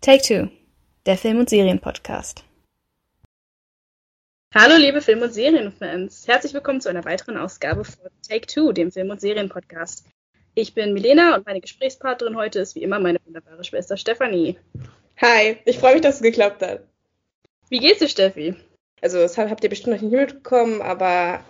Take Two, der Film- und Serienpodcast. Hallo liebe Film- und Serienfans, herzlich willkommen zu einer weiteren Ausgabe von Take Two, dem Film- und Serienpodcast. Ich bin Milena und meine Gesprächspartnerin heute ist wie immer meine wunderbare Schwester Stefanie. Hi, ich freue mich, dass es geklappt hat. Wie geht's dir, Steffi? Also, das habt ihr bestimmt noch nicht mitbekommen, aber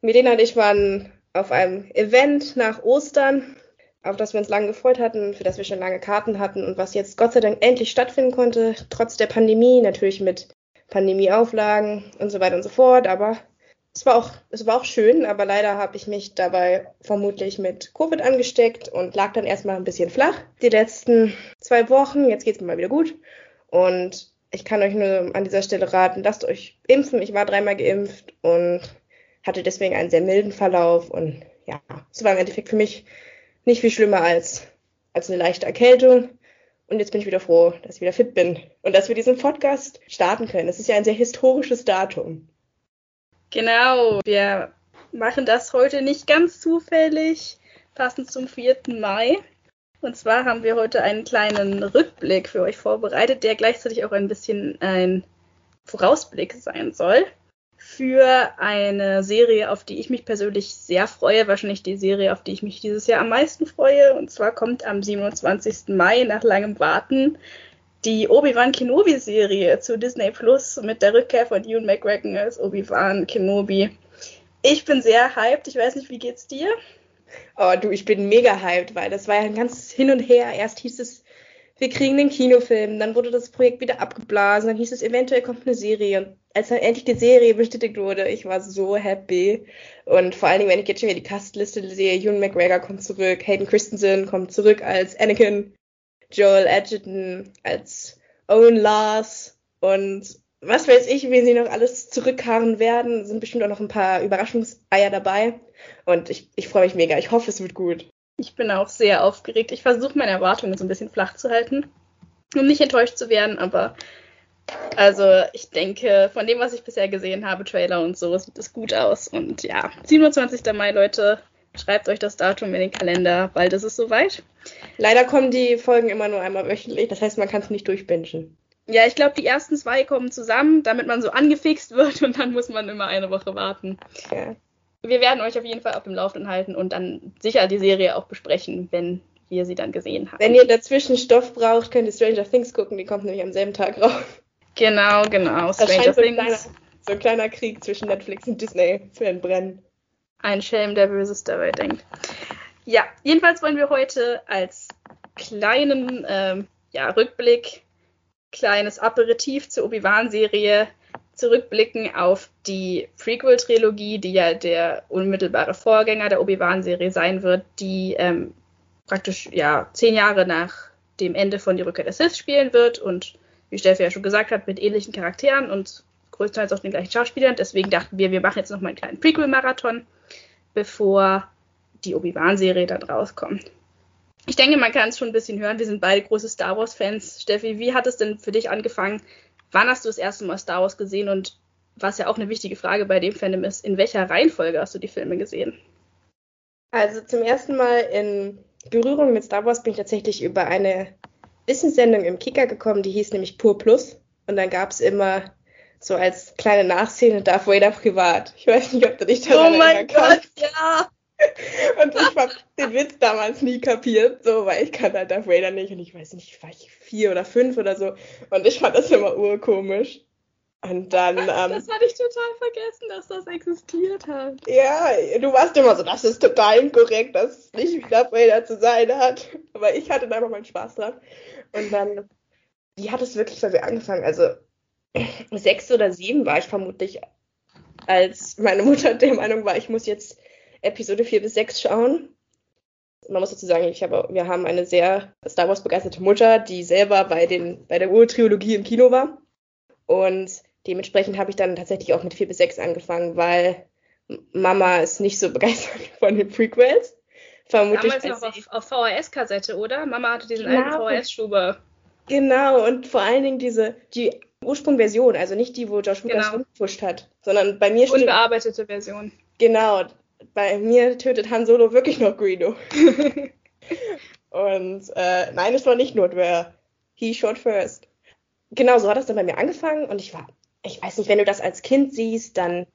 Milena und ich waren auf einem Event nach Ostern, auf das wir uns lange gefreut hatten, für das wir schon lange Karten hatten und was jetzt Gott sei Dank endlich stattfinden konnte, trotz der Pandemie, natürlich mit Pandemieauflagen und so weiter und so fort. Aber es war auch, es war auch schön, aber leider habe ich mich dabei vermutlich mit Covid angesteckt und lag dann erstmal ein bisschen flach die letzten zwei Wochen. Jetzt geht es mir mal wieder gut. Und ich kann euch nur an dieser Stelle raten, lasst euch impfen. Ich war dreimal geimpft und hatte deswegen einen sehr milden Verlauf. Und ja, es war im Endeffekt für mich nicht viel schlimmer als, als eine leichte Erkältung. Und jetzt bin ich wieder froh, dass ich wieder fit bin und dass wir diesen Podcast starten können. Es ist ja ein sehr historisches Datum. Genau, wir machen das heute nicht ganz zufällig, passend zum 4. Mai. Und zwar haben wir heute einen kleinen Rückblick für euch vorbereitet, der gleichzeitig auch ein bisschen ein Vorausblick sein soll für eine Serie, auf die ich mich persönlich sehr freue. Wahrscheinlich die Serie, auf die ich mich dieses Jahr am meisten freue. Und zwar kommt am 27. Mai nach langem Warten die Obi-Wan Kenobi-Serie zu Disney Plus mit der Rückkehr von Ewan McGregor als Obi-Wan Kenobi. Ich bin sehr hyped. Ich weiß nicht, wie geht's dir? Oh, du, ich bin mega hyped, weil das war ja ein ganz hin und her. Erst hieß es, wir kriegen den Kinofilm, dann wurde das Projekt wieder abgeblasen, dann hieß es, eventuell kommt eine Serie. Und als dann endlich die Serie bestätigt wurde, ich war so happy. Und vor allen Dingen, wenn ich jetzt schon wieder die Castliste sehe, Ewan McGregor kommt zurück, Hayden Christensen kommt zurück als Anakin, Joel Edgerton als Owen Lars und was weiß ich, wen sie noch alles zurückkarren werden. Sind bestimmt auch noch ein paar Überraschungseier dabei. Und ich, ich freue mich mega. Ich hoffe, es wird gut. Ich bin auch sehr aufgeregt. Ich versuche meine Erwartungen so ein bisschen flach zu halten, um nicht enttäuscht zu werden, aber also ich denke, von dem, was ich bisher gesehen habe, Trailer und so, sieht es gut aus. Und ja, 27. Mai, Leute, schreibt euch das Datum in den Kalender, bald ist es soweit. Leider kommen die Folgen immer nur einmal wöchentlich, das heißt, man kann es nicht durchbingen. Ja, ich glaube, die ersten zwei kommen zusammen, damit man so angefixt wird und dann muss man immer eine Woche warten. Ja. Wir werden euch auf jeden Fall auf dem Laufenden halten und dann sicher die Serie auch besprechen, wenn wir sie dann gesehen haben. Wenn ihr dazwischen Stoff braucht, könnt ihr Stranger Things gucken, die kommt nämlich am selben Tag raus. Genau, genau. Stranger so Things. Ein kleiner, so ein kleiner Krieg zwischen Netflix und Disney für ein Brennen. Ein Schelm, der Böses dabei denkt. Ja, jedenfalls wollen wir heute als kleinen ähm, ja, Rückblick, kleines Aperitif zur Obi-Wan-Serie zurückblicken auf die Prequel-Trilogie, die ja der unmittelbare Vorgänger der Obi-Wan-Serie sein wird, die ähm, praktisch ja zehn Jahre nach dem Ende von Die Rückkehr der Sith spielen wird und wie Steffi ja schon gesagt hat, mit ähnlichen Charakteren und größtenteils auch den gleichen Schauspielern. Deswegen dachten wir, wir machen jetzt noch mal einen kleinen Prequel-Marathon, bevor die Obi-Wan-Serie dann rauskommt. Ich denke, man kann es schon ein bisschen hören. Wir sind beide große Star Wars-Fans. Steffi, wie hat es denn für dich angefangen? Wann hast du das erste Mal Star Wars gesehen? Und was ja auch eine wichtige Frage bei dem Fandom ist, in welcher Reihenfolge hast du die Filme gesehen? Also zum ersten Mal in Berührung mit Star Wars bin ich tatsächlich über eine Wissenssendung im Kicker gekommen, die hieß nämlich Pur Plus. Und dann gab es immer so als kleine Nachszene Darth Vader privat. Ich weiß nicht, ob du dich daran Oh mein Gott, ja! Und ich habe den Witz damals nie kapiert, so, weil ich kann halt Darth Vader nicht und ich weiß nicht, war ich vier oder fünf oder so. Und ich fand das immer urkomisch. Und dann. Ähm, das hatte ich total vergessen, dass das existiert hat. Ja, du warst immer so, das ist total inkorrekt, dass es nicht Darth Vader zu sein hat. Aber ich hatte da einfach meinen Spaß dran. Und dann, wie hat es wirklich bei mir angefangen? Also, sechs oder sieben war ich vermutlich, als meine Mutter der Meinung war, ich muss jetzt Episode 4 bis 6 schauen. Man muss dazu sagen, ich habe, wir haben eine sehr Star Wars begeisterte Mutter, die selber bei, den, bei der Urtrilogie im Kino war. Und dementsprechend habe ich dann tatsächlich auch mit 4 bis 6 angefangen, weil Mama ist nicht so begeistert von den Prequels. Vermutlich Damals noch auf, auf VHS-Kassette, oder? Mama hatte diesen genau. alten VHS-Schuber. Genau, und vor allen Dingen diese, die Ursprungversion, also nicht die, wo Josh Lucas genau. rumgepusht hat, sondern bei mir steht. Unbearbeitete Version. Genau, bei mir tötet Han Solo wirklich noch Greedo. und äh, nein, es war nicht Notwehr. he shot first. Genau, so hat das dann bei mir angefangen und ich war, ich weiß nicht, wenn du das als Kind siehst, dann,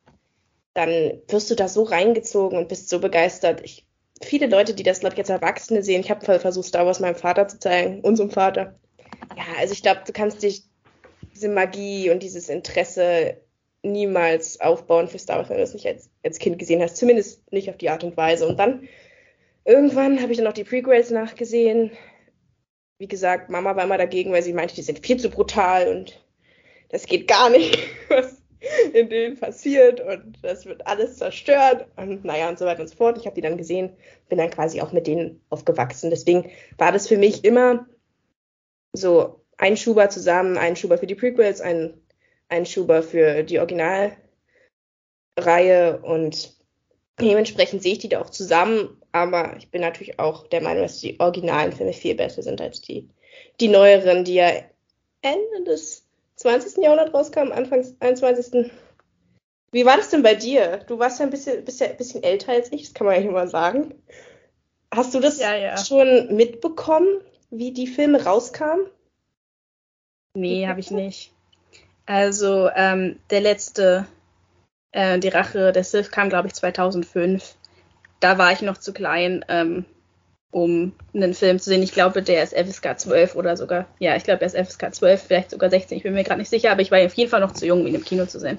dann wirst du da so reingezogen und bist so begeistert. Ich, viele Leute, die das, glaube ich, jetzt Erwachsene sehen, ich habe versucht, Star Wars meinem Vater zu zeigen, unserem Vater. Ja, also ich glaube, du kannst dich diese Magie und dieses Interesse niemals aufbauen für Star Wars, wenn du das nicht als, als Kind gesehen hast. Zumindest nicht auf die Art und Weise. Und dann irgendwann habe ich dann auch die Prequels nachgesehen. Wie gesagt, Mama war immer dagegen, weil sie meinte, die sind viel zu brutal und das geht gar nicht, was in denen passiert und das wird alles zerstört und naja und so weiter und so fort. Ich habe die dann gesehen, bin dann quasi auch mit denen aufgewachsen. Deswegen war das für mich immer so ein Schuber zusammen, ein Schuber für die Prequels, ein, ein Schuber für die Originalreihe und dementsprechend sehe ich die da auch zusammen, aber ich bin natürlich auch der Meinung, dass die originalen Filme viel besser sind als die, die neueren, die ja Ende des 20. Jahrhunderts rauskamen, Anfang des 21. Wie war das denn bei dir? Du warst ja ein bisschen, bist ja ein bisschen älter als ich, das kann man ja immer sagen. Hast du das Ja, ja. schon mitbekommen, wie die Filme rauskamen? Nee, habe ich nicht. Also, ähm, der letzte, äh, die Rache der Sith kam, glaube ich, 2005. Da war ich noch zu klein, ähm, um einen Film zu sehen. Ich glaube, der ist FSK 12 oder sogar, ja, ich glaube, der ist FSK 12, vielleicht sogar 16. Ich bin mir gerade nicht sicher, aber ich war auf jeden Fall noch zu jung, um ihn im Kino zu sehen.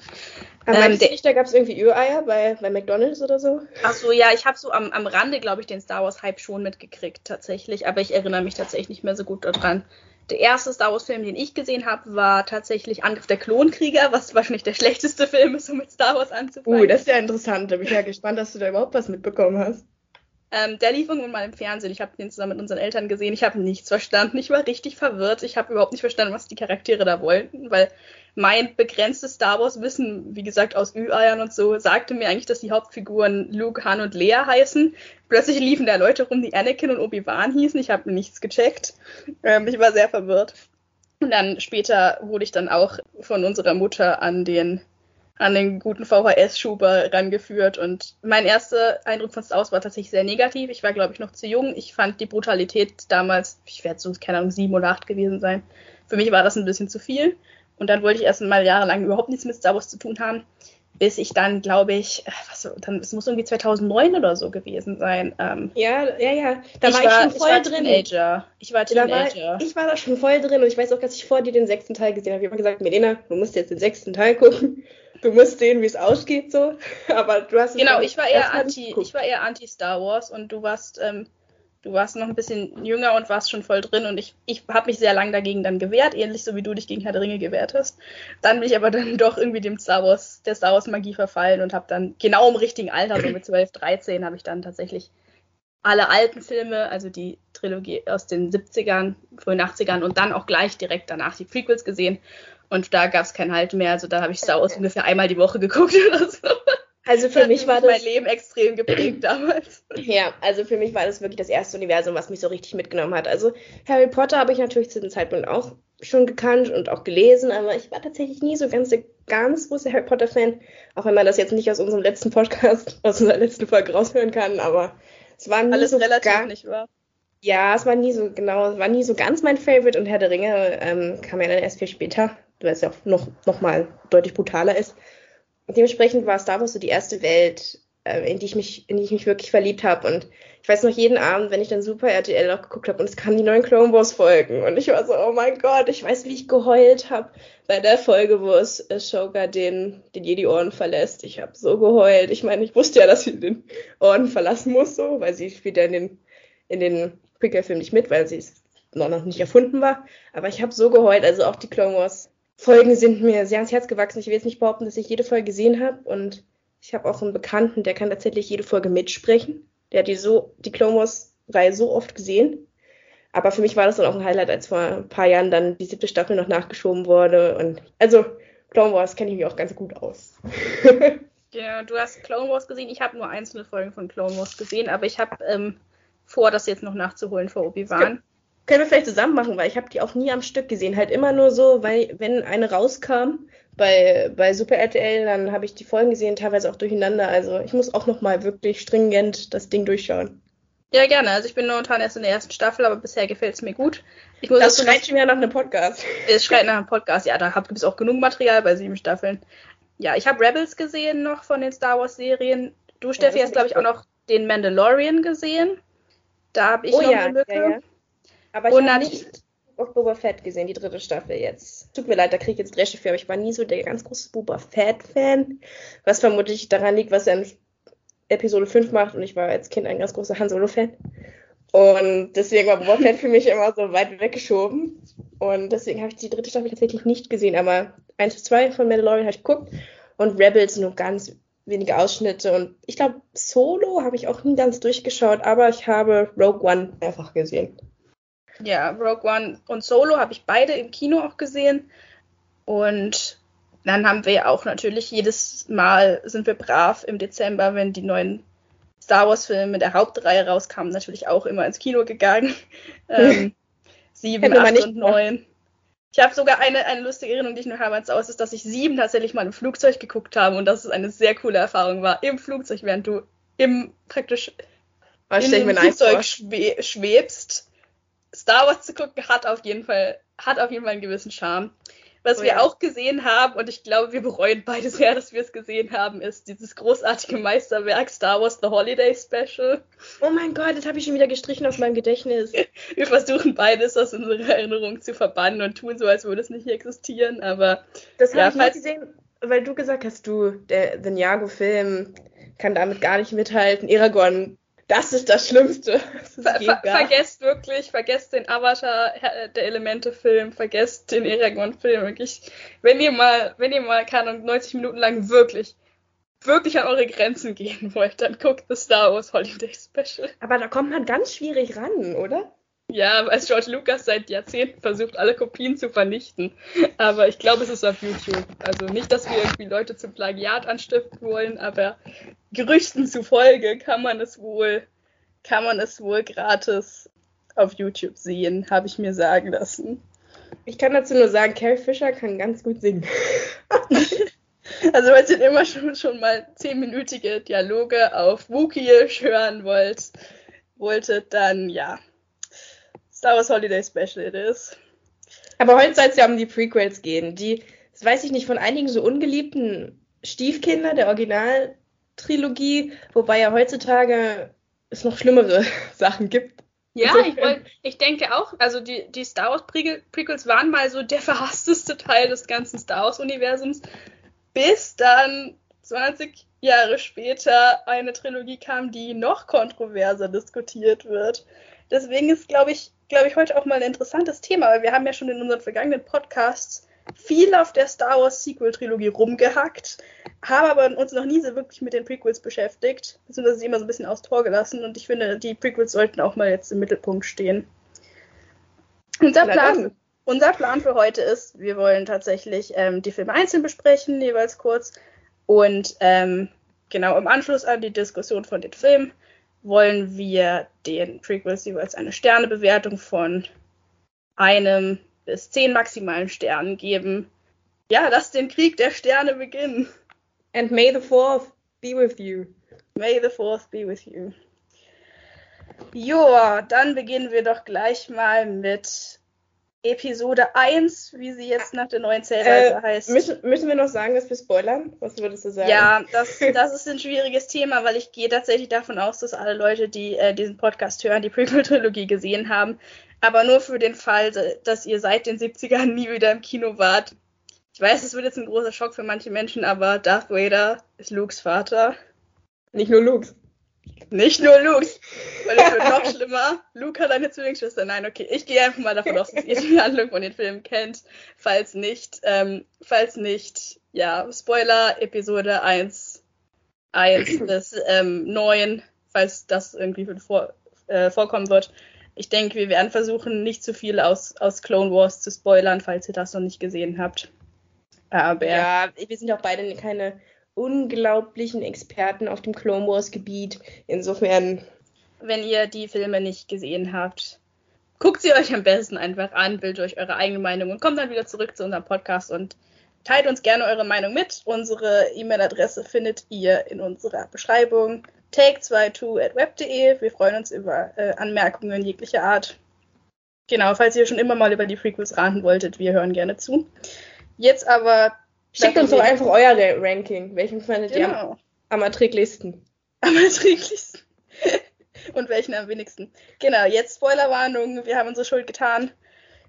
Aber Ähm, meinst du nicht, da gab es irgendwie Ü-Eier bei, bei McDonalds oder so? Ach so, ja, ich habe so am, am Rande, glaube ich, den Star Wars Hype schon mitgekriegt, tatsächlich. Aber ich erinnere mich tatsächlich nicht mehr so gut daran. Der erste Star Wars Film, den ich gesehen habe, war tatsächlich Angriff der Klonkrieger, was wahrscheinlich der schlechteste Film ist, um mit Star Wars anzufangen. Ui, das ist ja interessant. Da bin ich ja gespannt, dass du da überhaupt was mitbekommen hast. Ähm, der lief irgendwann mal im Fernsehen. Ich habe den zusammen mit unseren Eltern gesehen. Ich habe nichts verstanden. Ich war richtig verwirrt. Ich habe überhaupt nicht verstanden, was die Charaktere da wollten, weil mein begrenztes Star Wars-Wissen, wie gesagt, aus Ü-Eiern und so, sagte mir eigentlich, dass die Hauptfiguren Luke, Han und Leia heißen. Plötzlich liefen da Leute rum, die Anakin und Obi-Wan hießen. Ich habe nichts gecheckt. Ähm, ich war sehr verwirrt. Und dann später wurde ich dann auch von unserer Mutter an den an den guten VHS-Schuber rangeführt. Und mein erster Eindruck von Star Wars war tatsächlich sehr negativ. Ich war, glaube ich, noch zu jung. Ich fand die Brutalität damals, ich werde so, keine Ahnung, sieben oder acht gewesen sein. Für mich war das ein bisschen zu viel. Und dann wollte ich erst mal jahrelang überhaupt nichts mit Star Wars zu tun haben, bis ich dann, glaube ich, äh, was, dann, es muss irgendwie 2009 oder so gewesen sein. Ähm, Ja, ja, ja. Da ich war ich schon ich voll war drin. Teenager. Ich war Da Teenager. war, ich war da schon voll drin und ich weiß auch, dass ich vor dir den sechsten Teil gesehen habe. Ich habe gesagt, Melena, du musst jetzt den sechsten Teil gucken. Du musst sehen, wie es ausgeht so. Aber du hast es Genau, ich war eher anti, ich war eher anti Star Wars und du warst, ähm, du warst noch ein bisschen jünger und warst schon voll drin und ich, ich habe mich sehr lang dagegen dann gewehrt, ähnlich so wie du dich gegen Herr der Ringe gewehrt hast. Dann bin ich aber dann doch irgendwie dem Star Wars, der Star Wars Magie verfallen und habe dann genau im richtigen Alter, so mit 12, 13, habe ich dann tatsächlich alle alten Filme, also die Trilogie aus den 70ern, frühen 80ern und dann auch gleich direkt danach die Prequels gesehen. Und da gab es keinen Halt mehr. Also da habe ich Star Wars ungefähr einmal die Woche geguckt oder so. Also für Das mich war mein das Leben extrem geprägt damals. Ja, also für mich war das wirklich das erste Universum, was mich so richtig mitgenommen hat. Also Harry Potter habe ich natürlich zu dem Zeitpunkt auch schon gekannt und auch gelesen, aber ich war tatsächlich nie so ganz der ganz große Harry Potter Fan, auch wenn man das jetzt nicht aus unserem letzten Podcast, aus unserer letzten Folge raushören kann, aber es war nie Alles so relativ gar, nicht wahr. ja, es war nie so genau, es war nie so ganz mein Favorite und Herr der Ringe ähm, kam ja dann erst viel später, weil es ja auch noch, noch mal deutlich brutaler ist. Dementsprechend war Star Wars so die erste Welt, äh, in die ich mich, in die ich mich wirklich verliebt habe. Und ich weiß noch jeden Abend, wenn ich dann Super RTL auch geguckt habe und es kamen die neuen Clone Wars Folgen und ich war so, oh mein Gott, ich weiß, wie ich geheult habe bei der Folge, wo es äh, Shoga den, den Jedi-Orden verlässt. Ich habe so geheult. Ich meine, ich wusste ja, dass sie den Orden verlassen muss, so, weil sie spielt ja in den, in den Prequel-Film nicht mit, weil sie es noch noch nicht erfunden war. Aber ich habe so geheult, also auch die Clone Wars Folgen sind mir sehr ans Herz gewachsen. Ich will jetzt nicht behaupten, dass ich jede Folge gesehen habe und ich habe auch einen Bekannten, der kann tatsächlich jede Folge mitsprechen. Der hat die so die Clone Wars Reihe so oft gesehen. Aber für mich war das dann auch ein Highlight, als vor ein paar Jahren dann die siebte Staffel noch nachgeschoben wurde und also Clone Wars kenne ich mich auch ganz gut aus. Ja, du hast Clone Wars gesehen. Ich habe nur einzelne Folgen von Clone Wars gesehen, aber ich habe ähm, vor, das jetzt noch nachzuholen vor Obi-Wan. Können wir vielleicht zusammen machen, weil ich habe die auch nie am Stück gesehen. Halt immer nur so, weil wenn eine rauskam bei, bei Super RTL, dann habe ich die Folgen gesehen, teilweise auch durcheinander. Also ich muss auch noch mal wirklich stringent das Ding durchschauen. Ja, gerne. Also ich bin momentan erst in der ersten Staffel, aber bisher gefällt es mir gut. Ich muss das schreit schon wieder nach einem Podcast. Es schreit nach einem Podcast, ja, da gibt es auch genug Material bei sieben Staffeln. Ja, ich habe Rebels gesehen noch von den Star Wars Serien. Du, Steffi, ja, hast, glaube ich, auch noch den Mandalorian gesehen. Da habe ich oh, noch ja, eine Lücke. Ja, ja. Aber ich habe nicht auf Boba Fett gesehen, die dritte Staffel jetzt. Tut mir leid, da kriege ich jetzt Dresche für, aber ich war nie so der ganz große Boba Fett-Fan. Was vermutlich daran liegt, was er in Episode 5 macht und ich war als Kind ein ganz großer Han Solo-Fan. Und deswegen war Boba Fett für mich immer so weit weggeschoben. Und deswegen habe ich die dritte Staffel tatsächlich nicht gesehen. Aber 1 zu 2 von Mandalorian habe ich geguckt. Und Rebels nur ganz wenige Ausschnitte. Und ich glaube, Solo habe ich auch nie ganz durchgeschaut. Aber ich habe Rogue One mehrfach gesehen. Ja, Rogue One und Solo habe ich beide im Kino auch gesehen. Und dann haben wir ja auch natürlich jedes Mal sind wir brav im Dezember, wenn die neuen Star Wars-Filme der Hauptreihe rauskamen, natürlich auch immer ins Kino gegangen. ähm, sieben, acht und neun. Ich habe sogar eine, eine lustige Erinnerung, die ich noch habe als aus, ist, dass ich sieben tatsächlich mal im Flugzeug geguckt habe und dass es eine sehr coole Erfahrung war. Im Flugzeug, während du im praktisch Was in dem Flugzeug schwe schwebst Star Wars zu gucken hat auf jeden Fall, hat auf jeden Fall einen gewissen Charme. Was oh, wir ja. auch gesehen haben, und ich glaube, wir bereuen beide sehr, dass wir es gesehen haben, ist dieses großartige Meisterwerk Star Wars The Holiday Special. Oh mein Gott, das habe ich schon wieder gestrichen aus meinem Gedächtnis. wir versuchen beides aus unserer Erinnerung zu verbannen und tun so, als würde es nicht existieren, aber. Das habe ja, ich mal gesehen, weil du gesagt hast, du, der The Niago-Film kann damit gar nicht mithalten. Aragorn das ist das Schlimmste. Ver ver vergesst wirklich, vergesst den Avatar der Elemente-Film, vergesst den Eragon-Film. Wirklich, wenn ihr mal, wenn ihr mal, keine 90 Minuten lang wirklich, wirklich an eure Grenzen gehen wollt, dann guckt das Star Wars Holiday Special. Aber da kommt man ganz schwierig ran, oder? Ja, weil George Lucas seit Jahrzehnten versucht, alle Kopien zu vernichten. Aber ich glaube, es ist auf YouTube. Also nicht, dass wir irgendwie Leute zum Plagiat anstiften wollen, aber Gerüchten zufolge kann man es wohl, kann man es wohl gratis auf YouTube sehen, habe ich mir sagen lassen. Ich kann dazu nur sagen, Carrie Fisher kann ganz gut singen. also, wenn ihr immer schon, schon mal zehnminütige Dialoge auf Wookiee hören wollt, wolltet, dann ja, Star Wars Holiday Special it is. Aber heute soll es ja um die Prequels gehen. Die, das weiß ich nicht, von einigen so ungeliebten Stiefkinder der Originaltrilogie, wobei ja heutzutage es noch schlimmere Sachen gibt. Ja, ich, wollt, ich denke auch, also die, die Star Wars Prequels waren mal so der verhassteste Teil des ganzen Star Wars Universums, bis dann 20 Jahre später eine Trilogie kam, die noch kontroverser diskutiert wird. Deswegen ist, glaube ich, glaube ich, heute auch mal ein interessantes Thema, weil wir haben ja schon in unseren vergangenen Podcasts viel auf der Star Wars Sequel-Trilogie rumgehackt, haben aber uns noch nie so wirklich mit den Prequels beschäftigt, beziehungsweise sie immer so ein bisschen aus Tor gelassen und ich finde, die Prequels sollten auch mal jetzt im Mittelpunkt stehen. Unser Plan, unser Plan für heute ist, wir wollen tatsächlich ähm, die Filme einzeln besprechen, jeweils kurz, und ähm, genau im Anschluss an die Diskussion von den Filmen wollen wir den Prequels jeweils eine Sternebewertung von einem bis zehn maximalen Sternen geben. Ja, lass den Krieg der Sterne beginnen. And may the fourth be with you. May the fourth be with you. Joa, dann beginnen wir doch gleich mal mit Episode 1, wie sie jetzt nach der neuen Zählweise äh, heißt. Müssen, müssen wir noch sagen, dass wir spoilern? Was würdest du sagen? Ja, das, das ist ein schwieriges Thema, weil ich gehe tatsächlich davon aus, dass alle Leute, die äh, diesen Podcast hören, die Prequel-Trilogie gesehen haben. Aber nur für den Fall, dass ihr seit den 70ern nie wieder im Kino wart. Ich weiß, es wird jetzt ein großer Schock für manche Menschen, aber Darth Vader ist Lukes Vater. Nicht nur Lukes. Nicht nur Luke. Weil es wird noch schlimmer. Luke hat eine Zwillingsschwester. Nein, okay. Ich gehe einfach mal davon aus, dass ihr die Handlung von den Filmen kennt. Falls nicht, ähm, falls nicht, ja, Spoiler, Episode 1, 1 bis ähm, 9, falls das irgendwie vor, äh, vorkommen wird. Ich denke, wir werden versuchen, nicht zu viel aus, aus Clone Wars zu spoilern, falls ihr das noch nicht gesehen habt. Aber ja, wir sind auch beide keine unglaublichen Experten auf dem Clone Wars Gebiet. Insofern. Wenn ihr die Filme nicht gesehen habt, guckt sie euch am besten einfach an, bildet euch eure eigene Meinung und kommt dann wieder zurück zu unserem Podcast und teilt uns gerne eure Meinung mit. Unsere E-Mail-Adresse findet ihr in unserer Beschreibung take22.web.de. Wir freuen uns über äh, Anmerkungen jeglicher Art. Genau, falls ihr schon immer mal über die Prequels raten wolltet, wir hören gerne zu. Jetzt aber. Schickt uns doch einfach euer Ranking. Welchen fandet genau. ihr am, am erträglichsten? Am erträglichsten. Und welchen am wenigsten. Genau, jetzt Spoilerwarnung. Wir haben unsere Schuld getan.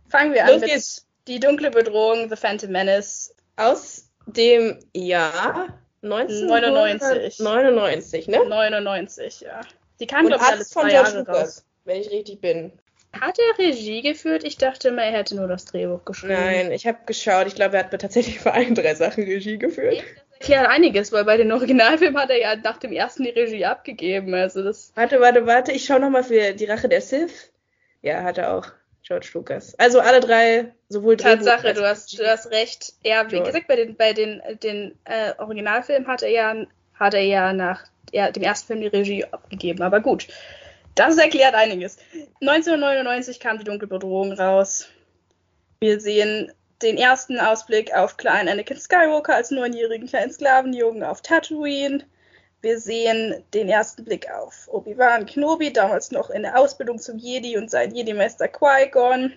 Fangen wir Los an mit geht's. Die dunkle Bedrohung, The Phantom Menace. Aus dem Jahr 1999. 99, ne? 99, ja. Die kam, glaube ich, alles zwei Jahre Lucas, raus. Wenn ich richtig bin. Hat er Regie geführt? Ich dachte immer, er hätte nur das Drehbuch geschrieben. Nein, ich habe geschaut. Ich glaube, er hat tatsächlich für allen drei Sachen Regie geführt. Ja, einiges, weil bei den Originalfilmen hat er ja nach dem ersten die Regie abgegeben. Also das. Warte, warte, warte. Ich schaue nochmal für die Rache der Sith. Ja, hat er auch. George Lucas. Also alle drei, sowohl Tatsache, du hast, du hast recht. Er, wie George. gesagt, bei den, bei den, den äh, Originalfilmen hat er ja, hat er ja nach ja, dem ersten Film die Regie abgegeben. Aber gut, das erklärt einiges. 1999 kam die Dunkle Bedrohung raus. Wir sehen den ersten Ausblick auf kleinen Anakin Skywalker als neunjährigen kleinen Sklavenjungen auf Tatooine. Wir sehen den ersten Blick auf Obi-Wan Kenobi, damals noch in der Ausbildung zum Jedi und sein Jedi-Meister Qui-Gon.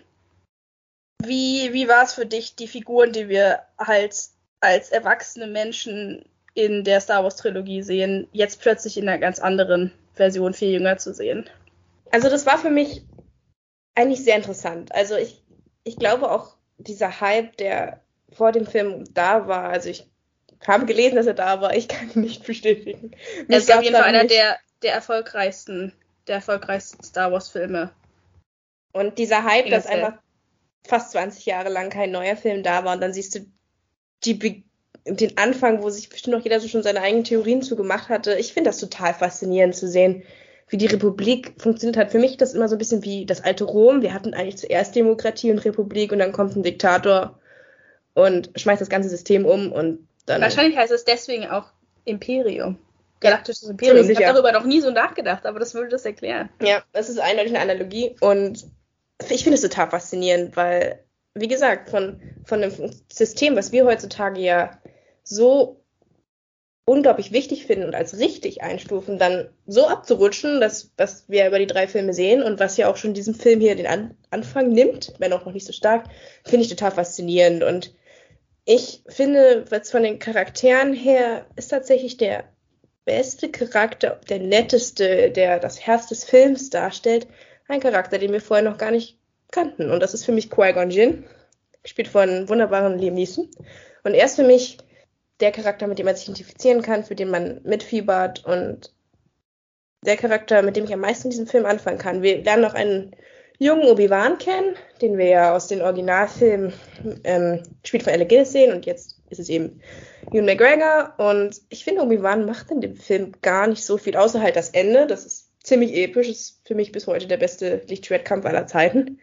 Wie, wie war es für dich, die Figuren, die wir halt als erwachsene Menschen in der Star Wars-Trilogie sehen, jetzt plötzlich in einer ganz anderen Version viel jünger zu sehen? Also das war für mich eigentlich sehr interessant. Also ich, ich glaube auch dieser Hype, der vor dem Film da war, also ich habe gelesen, dass er da war. Ich kann ihn nicht bestätigen. Er ist auf jeden Fall einer der, der erfolgreichsten, der erfolgreichsten Star Wars Filme. Und dieser Hype, dass einfach fast 20 Jahre lang kein neuer Film da war und dann siehst du die, den Anfang, wo sich bestimmt noch jeder so schon seine eigenen Theorien zu gemacht hatte. Ich finde das total faszinierend zu sehen, wie die Republik funktioniert hat. Für mich ist das immer so ein bisschen wie das alte Rom. Wir hatten eigentlich zuerst Demokratie und Republik und dann kommt ein Diktator und schmeißt das ganze System um und dann Wahrscheinlich heißt es deswegen auch Imperium. Galaktisches Imperium. Ich habe darüber noch nie so nachgedacht, aber das würde das erklären. Ja, das ist eindeutig eine Analogie und ich finde es total faszinierend, weil, wie gesagt, von, von einem System, was wir heutzutage ja so unglaublich wichtig finden und als richtig einstufen, dann so abzurutschen, dass was wir über die drei Filme sehen und was ja auch schon diesem Film hier den An Anfang nimmt, wenn auch noch nicht so stark, finde ich total faszinierend und ich finde, was von den Charakteren her ist tatsächlich der beste Charakter, der netteste, der das Herz des Films darstellt, ein Charakter, den wir vorher noch gar nicht kannten. Und das ist für mich Qui-Gon Jinn, gespielt von wunderbaren Liam Neeson. Und er ist für mich der Charakter, mit dem man sich identifizieren kann, für den man mitfiebert und der Charakter, mit dem ich am meisten in diesem Film anfangen kann. Wir lernen noch einen jungen Obi-Wan kennen, den wir ja aus den Originalfilmen ähm, gespielt von Alec Guinness sehen und jetzt ist es eben Ewan McGregor und ich finde Obi-Wan macht in dem Film gar nicht so viel, außer halt das Ende, das ist ziemlich episch, ist für mich bis heute der beste Lichtschwertkampf aller Zeiten.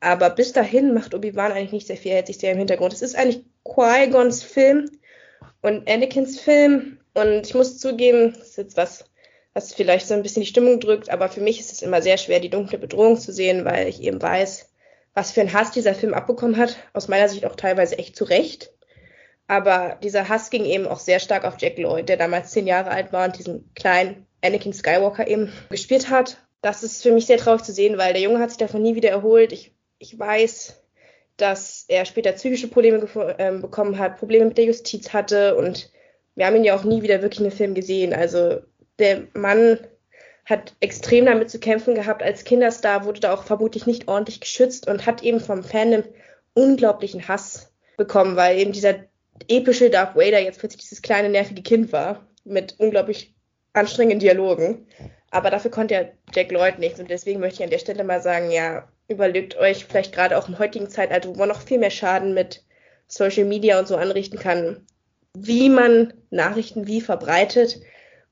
Aber bis dahin macht Obi-Wan eigentlich nicht sehr viel, hält sich sehr im Hintergrund. Es ist eigentlich Qui-Gons Film und Anakins Film und ich muss zugeben, das ist jetzt was was vielleicht so ein bisschen die Stimmung drückt. Aber für mich ist es immer sehr schwer, die dunkle Bedrohung zu sehen, weil ich eben weiß, was für ein Hass dieser Film abbekommen hat. Aus meiner Sicht auch teilweise echt zu Recht. Aber dieser Hass ging eben auch sehr stark auf Jack Lloyd, der damals zehn Jahre alt war und diesen kleinen Anakin Skywalker eben gespielt hat. Das ist für mich sehr traurig zu sehen, weil der Junge hat sich davon nie wieder erholt. Ich, ich weiß, dass er später psychische Probleme äh, bekommen hat, Probleme mit der Justiz hatte und wir haben ihn ja auch nie wieder wirklich in einem Film gesehen. Also der Mann hat extrem damit zu kämpfen gehabt. Als Kinderstar wurde da auch vermutlich nicht ordentlich geschützt und hat eben vom Fandom unglaublichen Hass bekommen, weil eben dieser epische Darth Vader jetzt plötzlich dieses kleine nervige Kind war mit unglaublich anstrengenden Dialogen. Aber dafür konnte ja Jack Lloyd nichts und deswegen möchte ich an der Stelle mal sagen, ja, überlegt euch vielleicht gerade auch im heutigen Zeitalter, wo man noch viel mehr Schaden mit Social Media und so anrichten kann, wie man Nachrichten wie verbreitet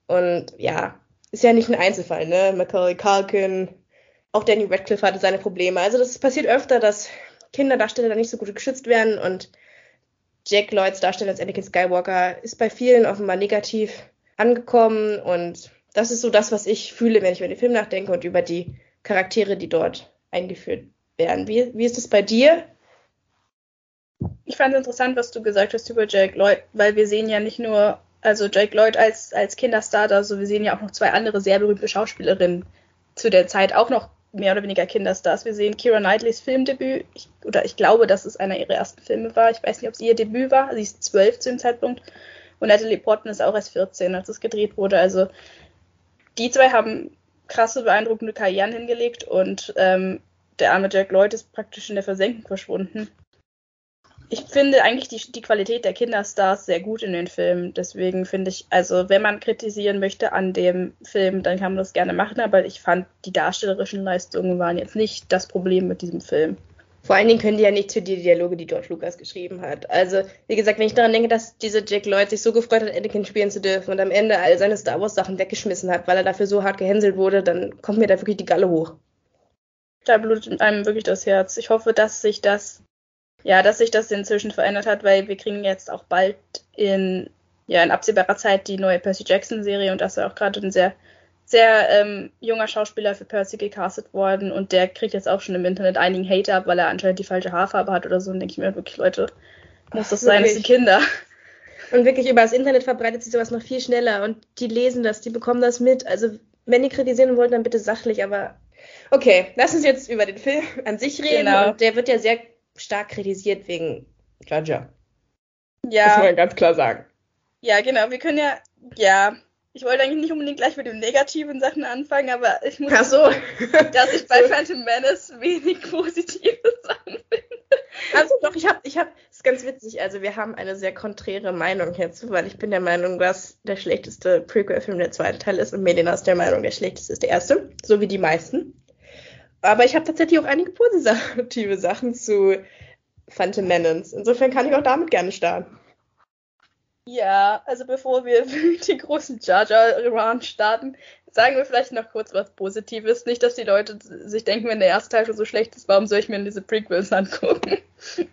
und ja, ist ja nicht ein Einzelfall, ne? Macaulay Culkin, auch Danny Radcliffe hatte seine Probleme. Also das passiert öfter, dass Kinderdarsteller da nicht so gut geschützt werden und Jack Lloyds Darsteller als Anakin Skywalker ist bei vielen offenbar negativ angekommen und das ist so das, was ich fühle, wenn ich über den Film nachdenke und über die Charaktere, die dort eingeführt werden. Wie, wie ist es bei dir? Ich fand es interessant, was du gesagt hast über Jack Lloyd, weil wir sehen ja nicht nur also Jake Lloyd als, als Kinderstar, also wir sehen ja auch noch zwei andere sehr berühmte Schauspielerinnen zu der Zeit auch noch mehr oder weniger Kinderstars. Wir sehen Kira Knightleys Filmdebüt, ich, oder ich glaube, dass es einer ihrer ersten Filme war. Ich weiß nicht, ob es ihr Debüt war. Sie ist zwölf zu dem Zeitpunkt. Und Natalie Portman ist auch erst 14, als es gedreht wurde. Also die zwei haben krasse, beeindruckende Karrieren hingelegt und ähm, der arme Jack Lloyd ist praktisch in der Versenkung verschwunden. Ich finde eigentlich die, die Qualität der Kinderstars sehr gut in den Filmen. Deswegen finde ich, also wenn man kritisieren möchte an dem Film, dann kann man das gerne machen, aber ich fand, die darstellerischen Leistungen waren jetzt nicht das Problem mit diesem Film. Vor allen Dingen können die ja nicht für die Dialoge, die George Lucas geschrieben hat. Also, wie gesagt, wenn ich daran denke, dass dieser Jack Lloyd sich so gefreut hat, Anakin spielen zu dürfen und am Ende all seine Star Wars Sachen weggeschmissen hat, weil er dafür so hart gehänselt wurde, dann kommt mir da wirklich die Galle hoch. Da blutet einem wirklich das Herz. Ich hoffe, dass sich das, ja, dass sich das inzwischen verändert hat, weil wir kriegen jetzt auch bald in, ja, in absehbarer Zeit die neue Percy Jackson Serie und das ist auch gerade ein sehr sehr ähm, junger Schauspieler für Percy gecastet worden und der kriegt jetzt auch schon im Internet einigen Hater ab, weil er anscheinend die falsche Haarfarbe hat oder so. Und denke ich mir wirklich, Leute, muss das sein, das sind Kinder. Und wirklich über das Internet verbreitet sich sowas noch viel schneller und die lesen das, die bekommen das mit. Also, wenn die kritisieren wollen, dann bitte sachlich, aber okay, lass uns jetzt über den Film an sich reden. Genau. Und der wird ja sehr stark kritisiert wegen Jaja. Ja. Das muss man ganz klar sagen. Ja, genau. Wir können ja, ja, ich wollte eigentlich nicht unbedingt gleich mit den negativen Sachen anfangen, aber ich muss Ach so. dass ich bei Phantom Menace wenig positive Sachen finde. Also doch, ich habe, ich habe, ist ganz witzig, also wir haben eine sehr konträre Meinung hierzu, weil ich bin der Meinung, dass der schlechteste Prequel-Film der zweite Teil ist und Medina ist der Meinung, der schlechteste ist der erste, so wie die meisten. Aber ich habe tatsächlich auch einige positive Sachen zu Phantom Menace. Insofern kann ich auch damit gerne starten. Ja, also bevor wir den großen Jar Jar Run starten, sagen wir vielleicht noch kurz was Positives. Nicht, dass die Leute sich denken, wenn der erste Teil schon so schlecht ist, warum soll ich mir diese Prequels angucken?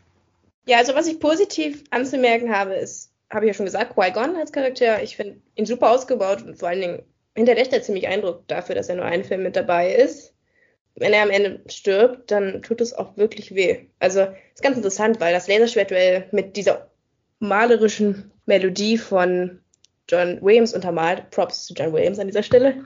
Ja, also was ich positiv anzumerken habe, ist, habe ich ja schon gesagt, Qui-Gon als Charakter. Ich finde ihn super ausgebaut und vor allen Dingen hinterlässt er ziemlich Eindruck dafür, dass er nur einen Film mit dabei ist. Wenn er am Ende stirbt, dann tut es auch wirklich weh. Also ist ganz interessant, weil das Laserschwertduell mit dieser malerischen Melodie von John Williams untermalt, Props zu John Williams an dieser Stelle,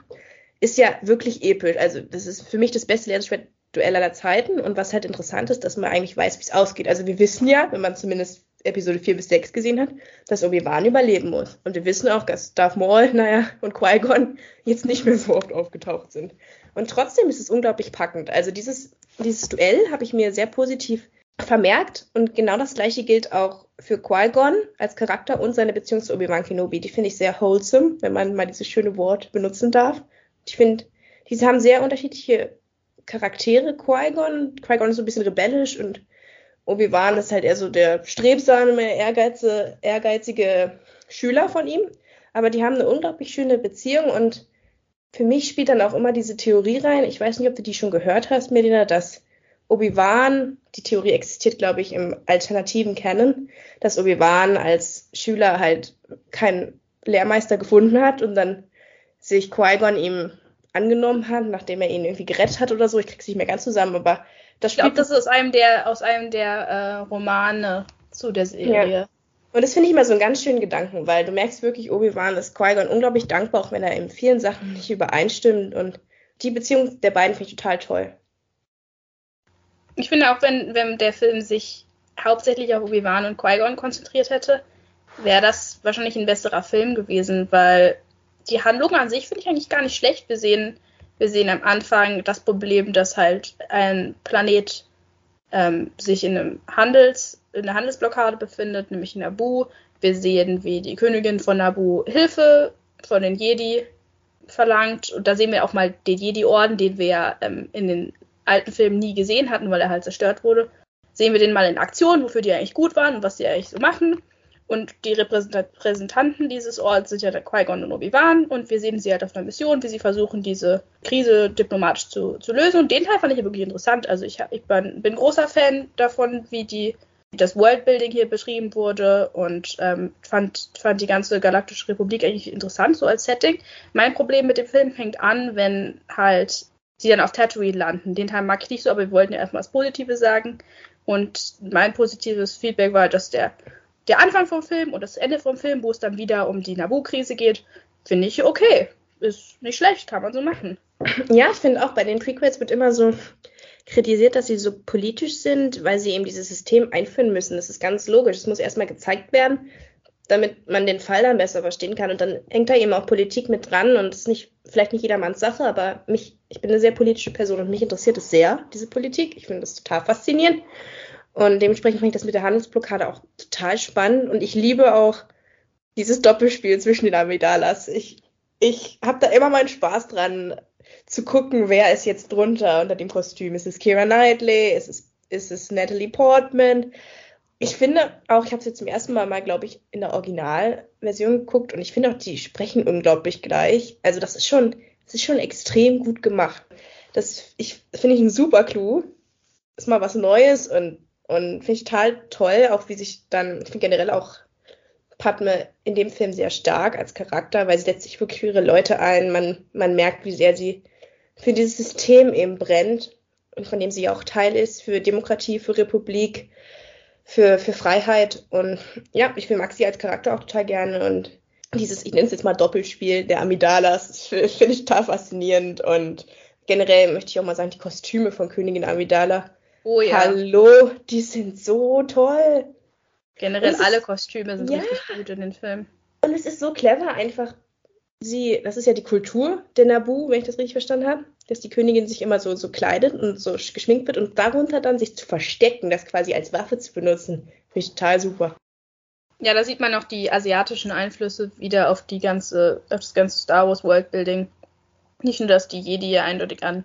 ist ja wirklich episch. Also das ist für mich das beste Laserschwert-Duell aller Zeiten und was halt interessant ist, dass man eigentlich weiß, wie es ausgeht. Also wir wissen ja, wenn man zumindest Episode 4 bis 6 gesehen hat, dass Obi-Wan überleben muss. Und wir wissen auch, dass Darth Maul, naja, und Qui-Gon jetzt nicht mehr so oft aufgetaucht sind. Und trotzdem ist es unglaublich packend. Also dieses, dieses Duell habe ich mir sehr positiv vermerkt und genau das gleiche gilt auch für Qui-Gon als Charakter und seine Beziehung zu Obi-Wan Kenobi. Die finde ich sehr wholesome, wenn man mal dieses schöne Wort benutzen darf. Ich finde, diese haben sehr unterschiedliche Charaktere. Qui-Gon, Qui-Gon ist so ein bisschen rebellisch und Obi-Wan ist halt eher so der strebsame, ehrgeize, ehrgeizige Schüler von ihm. Aber die haben eine unglaublich schöne Beziehung und für mich spielt dann auch immer diese Theorie rein. Ich weiß nicht, ob du die schon gehört hast, Melina, dass Obi-Wan, die Theorie existiert, glaube ich, im alternativen Canon, dass Obi-Wan als Schüler halt keinen Lehrmeister gefunden hat und dann sich Qui-Gon ihm angenommen hat, nachdem er ihn irgendwie gerettet hat oder so. Ich krieg's nicht mehr ganz zusammen, aber das Ich glaube, das ist aus einem der, aus einem der äh, Romane zu der Serie. Ja. Und das finde ich immer so einen ganz schönen Gedanken, weil du merkst wirklich, Obi-Wan ist Qui-Gon unglaublich dankbar, auch wenn er in vielen Sachen nicht übereinstimmt. Und die Beziehung der beiden finde ich total toll. Ich finde auch, wenn, wenn der Film sich hauptsächlich auf Obi-Wan und Qui-Gon konzentriert hätte, wäre das wahrscheinlich ein besserer Film gewesen, weil die Handlung an sich finde ich eigentlich gar nicht schlecht. Wir sehen, wir sehen am Anfang das Problem, dass halt ein Planet ähm, sich in einem Handels, in einer Handelsblockade befindet, nämlich Nabu. Wir sehen, wie die Königin von Nabu Hilfe von den Jedi verlangt. Und da sehen wir auch mal den Jedi-Orden, den wir ähm, in den alten Film nie gesehen hatten, weil er halt zerstört wurde, sehen wir den mal in Aktion, wofür die eigentlich gut waren und was die eigentlich so machen. Und die Repräsentanten dieses Orts sind ja der Qui-Gon und Obi-Wan und wir sehen sie halt auf einer Mission, wie sie versuchen, diese Krise diplomatisch zu, zu lösen. Und den Teil fand ich ja wirklich interessant. Also ich, ich bin, bin großer Fan davon, wie die das Worldbuilding hier beschrieben wurde und ähm, fand, fand die ganze Galaktische Republik eigentlich interessant, so als Setting. Mein Problem mit dem Film fängt an, wenn halt sie dann auf Tatooine landen. Den Teil mag ich nicht so, aber wir wollten ja erstmal das Positive sagen. Und mein positives Feedback war, dass der der Anfang vom Film und das Ende vom Film, wo es dann wieder um die Nabu-Krise geht, finde ich okay. Ist nicht schlecht, kann man so machen. Ja, ich finde auch, bei den Prequels wird immer so kritisiert, dass sie so politisch sind, weil sie eben dieses System einführen müssen. Das ist ganz logisch. Es muss erstmal gezeigt werden, damit man den Fall dann besser verstehen kann. Und dann hängt da eben auch Politik mit dran und das ist nicht, vielleicht nicht jedermanns Sache, aber mich, ich bin eine sehr politische Person und mich interessiert es sehr, diese Politik. Ich finde das total faszinierend. Und dementsprechend finde ich das mit der Handelsblockade auch total spannend. Und ich liebe auch dieses Doppelspiel zwischen den Amidalas. Ich, ich habe da immer meinen Spaß dran, zu gucken, wer ist jetzt drunter unter dem Kostüm. Ist es Kira Knightley? Ist es, ist es Natalie Portman? Ich finde auch, ich habe es jetzt zum ersten Mal mal, glaube ich, in der Originalversion geguckt und ich finde auch, die sprechen unglaublich gleich. Also das ist schon, das ist schon extrem gut gemacht. Das ich, finde ich ein super Clou. Ist mal was Neues und, und finde ich total toll, auch wie sich dann, ich finde generell auch Padme in dem Film sehr stark als Charakter, weil sie setzt sich wirklich für ihre Leute ein. Man, man merkt, wie sehr sie für dieses System eben brennt und von dem sie auch Teil ist, für Demokratie, für Republik, für, für Freiheit. Und ja, ich mag sie als Charakter auch total gerne und dieses, ich nenne es jetzt mal Doppelspiel der Amidalas, finde ich total faszinierend und generell möchte ich auch mal sagen, die Kostüme von Königin Amidala. Oh ja. Hallo, die sind so toll. Generell alle Kostüme sind ja. richtig gut in den Film. Und es ist so clever einfach. Sie, das ist ja die Kultur der Nabu, wenn ich das richtig verstanden habe, dass die Königin sich immer so, so kleidet und so geschminkt wird und darunter dann sich zu verstecken, das quasi als Waffe zu benutzen. Finde ich total super. Ja, da sieht man auch die asiatischen Einflüsse wieder auf die ganze, auf das ganze Star Wars Worldbuilding. Nicht nur, dass die Jedi ja eindeutig an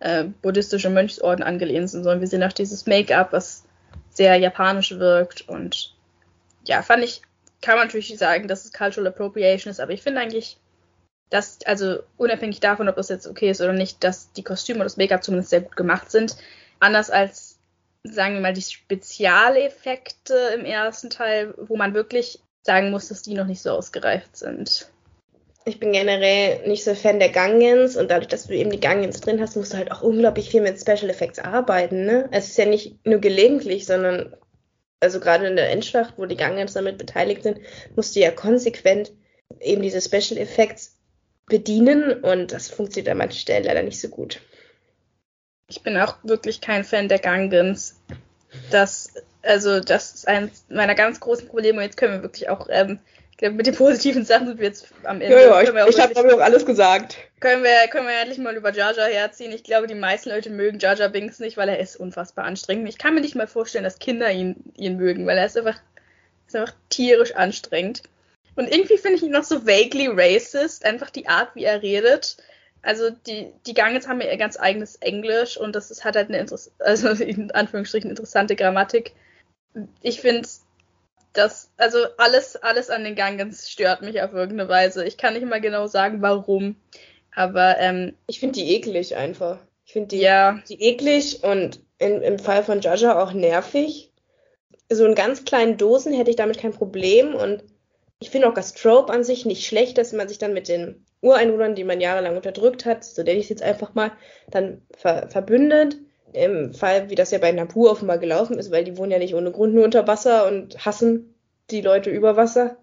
äh, buddhistische Mönchsorden angelehnt sind, sondern wir sehen auch dieses Make-up, was sehr japanisch wirkt und ja, fand ich, kann man natürlich sagen, dass es Cultural Appropriation ist, aber ich finde eigentlich, dass, also unabhängig davon, ob das jetzt okay ist oder nicht, dass die Kostüme und das Make-up zumindest sehr gut gemacht sind. Anders als, sagen wir mal, die Spezialeffekte im ersten Teil, wo man wirklich sagen muss, dass die noch nicht so ausgereift sind. Ich bin generell nicht so Fan der Gangens und dadurch, dass du eben die Gangens drin hast, musst du halt auch unglaublich viel mit Special Effects arbeiten. Ne? Es ist ja nicht nur gelegentlich, sondern also gerade in der Endschlacht, wo die Gangens damit beteiligt sind, musst du ja konsequent eben diese Special Effects bedienen und das funktioniert an manchen Stellen leider nicht so gut. Ich bin auch wirklich kein Fan der Gangens. Das, also, das ist eines meiner ganz großen Probleme. Jetzt können wir wirklich auch ähm, ich glaube, mit den positiven Sachen sind wir jetzt am Ende. Ja, ja, ich, ich habe damit auch alles gesagt. Können wir, können wir endlich mal über Jar Jar herziehen. Ich glaube, die meisten Leute mögen Jar Jar Binks nicht, weil er ist unfassbar anstrengend. Ich kann mir nicht mal vorstellen, dass Kinder ihn, ihn mögen, weil er ist einfach, ist einfach tierisch anstrengend. Und irgendwie finde ich ihn noch so vaguely racist, einfach die Art, wie er redet. Also die, die Ganges haben ja ihr ganz eigenes Englisch und das ist, hat halt eine Interess also in Anführungsstrichen interessante Grammatik. Ich finde das, also alles, alles an den Gangens stört mich auf irgendeine Weise. Ich kann nicht mal genau sagen, warum. Aber ähm, ich finde die eklig einfach. Ich finde die, ja. die eklig und in, im Fall von Jaja auch nervig. So in ganz kleinen Dosen hätte ich damit kein Problem und ich finde auch das Trope an sich nicht schlecht, dass man sich dann mit den Ureinwohnern, die man jahrelang unterdrückt hat, so nenne ich es jetzt einfach mal, dann ver verbündet. Im Fall, wie das ja bei Nabu offenbar gelaufen ist, weil die wohnen ja nicht ohne Grund nur unter Wasser und hassen die Leute über Wasser.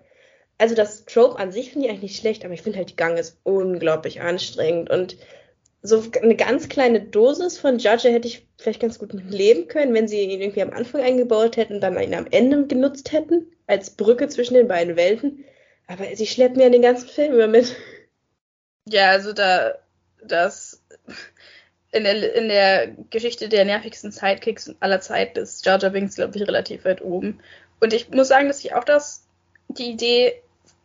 Also das Trope an sich finde ich eigentlich nicht schlecht, aber ich finde halt die Gang ist unglaublich anstrengend. Und so eine ganz kleine Dosis von Judge hätte ich vielleicht ganz gut leben können, wenn sie ihn irgendwie am Anfang eingebaut hätten und dann ihn am Ende genutzt hätten, als Brücke zwischen den beiden Welten. Aber sie schleppen ja den ganzen Film immer mit. Ja, also da, das, in der, in der Geschichte der nervigsten Sidekicks aller Zeit ist Jar Jar Binks, glaube ich, relativ weit oben. Und ich muss sagen, dass ich auch das, die Idee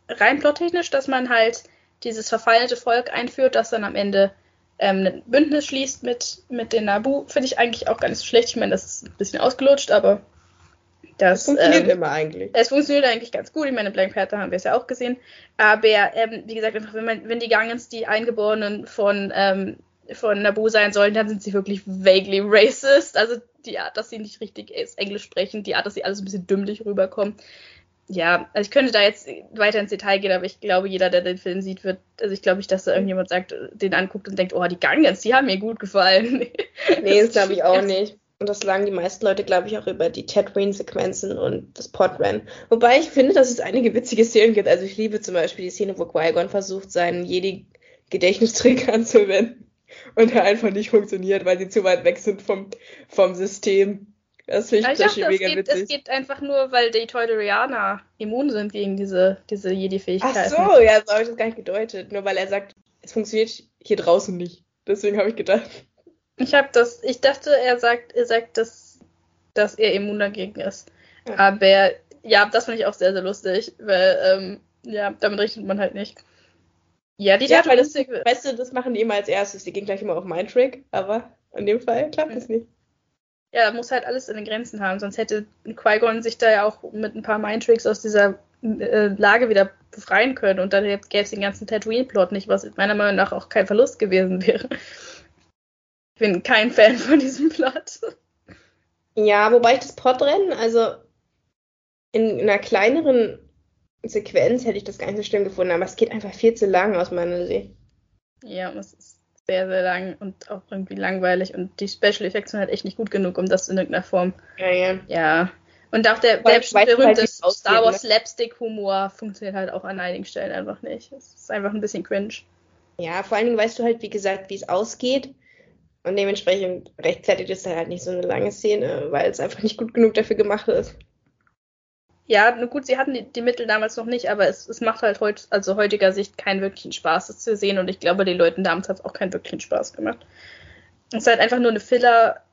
rein plottechnisch, dass man halt dieses verfeindete Volk einführt, das dann am Ende ähm, ein Bündnis schließt mit, mit den Nabu, finde ich eigentlich auch gar nicht so schlecht. Ich meine, das ist ein bisschen ausgelutscht, aber das, das funktioniert ähm, immer eigentlich. Es funktioniert eigentlich ganz gut. Ich meine, Black Panther haben wir es ja auch gesehen. Aber ähm, wie gesagt, einfach, wenn, man, wenn die Gangens die Eingeborenen von ähm, von Nabu sein sollen, dann sind sie wirklich vaguely racist. Also die Art, dass sie nicht richtig Englisch sprechen, die Art, dass sie alles ein bisschen dümmlich rüberkommen. Ja, also ich könnte da jetzt weiter ins Detail gehen, aber ich glaube, jeder, der den Film sieht, wird, also ich glaube nicht, dass da irgendjemand sagt, den anguckt und denkt, oh, die Gangens, die haben mir gut gefallen. nee, das glaube ich auch nicht. Und das lagen die meisten Leute, glaube ich, auch über die Tatooine-Sequenzen und das Podrennen. Wobei ich finde, dass es einige witzige Szenen gibt. Also ich liebe zum Beispiel die Szene, wo Qui-Gon versucht, seinen Jedi-Gedächtnistrick anzuwenden. Und er einfach nicht funktioniert, weil sie zu weit weg sind vom, vom System. Das finde ich, ich dachte, mega es geht, witzig. Es geht einfach nur, weil die Teuderianer immun sind gegen diese, diese Jedi-Fähigkeiten. Ach so, ja, so habe ich das gar nicht gedeutet. Nur weil er sagt, es funktioniert hier draußen nicht. Deswegen habe ich gedacht. Ich habe das, ich dachte, er sagt, er sagt, dass, dass er immun dagegen ist. Ja. Aber ja, das fand ich auch sehr, sehr lustig, weil, ähm, ja, damit rechnet man halt nicht. Ja, die ja, weil das, weißt du, das machen die immer als erstes. Die gehen gleich immer auf meinen Trick, aber in dem Fall klappt es mhm. nicht. Ja, muss halt alles in den Grenzen haben, sonst hätte Qui-Gon sich da ja auch mit ein paar Mind-Tricks aus dieser äh, Lage wieder befreien können und dann gäbe es den ganzen Tatooine-Plot nicht, was meiner Meinung nach auch kein Verlust gewesen wäre. Ich bin kein Fan von diesem Plot. Ja, wobei ich das Podrennen, also in einer kleineren Sequenz hätte ich das gar nicht so schlimm gefunden, aber es geht einfach viel zu lang aus meiner Sicht. Ja, es ist sehr, sehr lang und auch irgendwie langweilig und die Special Effects sind halt echt nicht gut genug, um das in irgendeiner Form. Ja, ja. Ja. Und auch der, der berühmte halt Star Wars ne? Slapstick-Humor funktioniert halt auch an einigen Stellen einfach nicht. Es ist einfach ein bisschen cringe. Ja, vor allen Dingen weißt du halt, wie gesagt, wie es ausgeht. Und dementsprechend rechtfertigt es halt nicht so eine lange Szene, weil es einfach nicht gut genug dafür gemacht ist. Ja, gut, sie hatten die, die Mittel damals noch nicht, aber es, es macht halt heut, also heutiger Sicht keinen wirklichen Spaß, es zu sehen. Und ich glaube, den Leuten damals hat es auch keinen wirklichen Spaß gemacht. Es ist halt einfach nur eine Filler,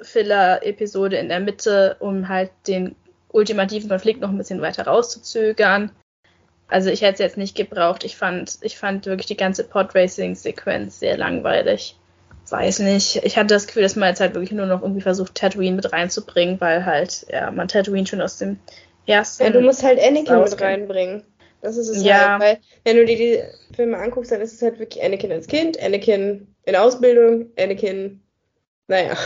Filler-Episode in der Mitte, um halt den ultimativen Konflikt noch ein bisschen weiter rauszuzögern. Also ich hätte es jetzt nicht gebraucht. Ich fand, ich fand wirklich die ganze Podracing-Sequenz sehr langweilig. Weiß nicht. Ich hatte das Gefühl, dass man jetzt halt wirklich nur noch irgendwie versucht, Tatooine mit reinzubringen, weil halt, ja, man Tatooine schon aus dem ersten. Ja, du musst halt Anakin mit reinbringen. Das ist es ja. halt. Weil, wenn du dir die Filme anguckst, dann ist es halt wirklich Anakin als Kind, Anakin in Ausbildung, Anakin, naja.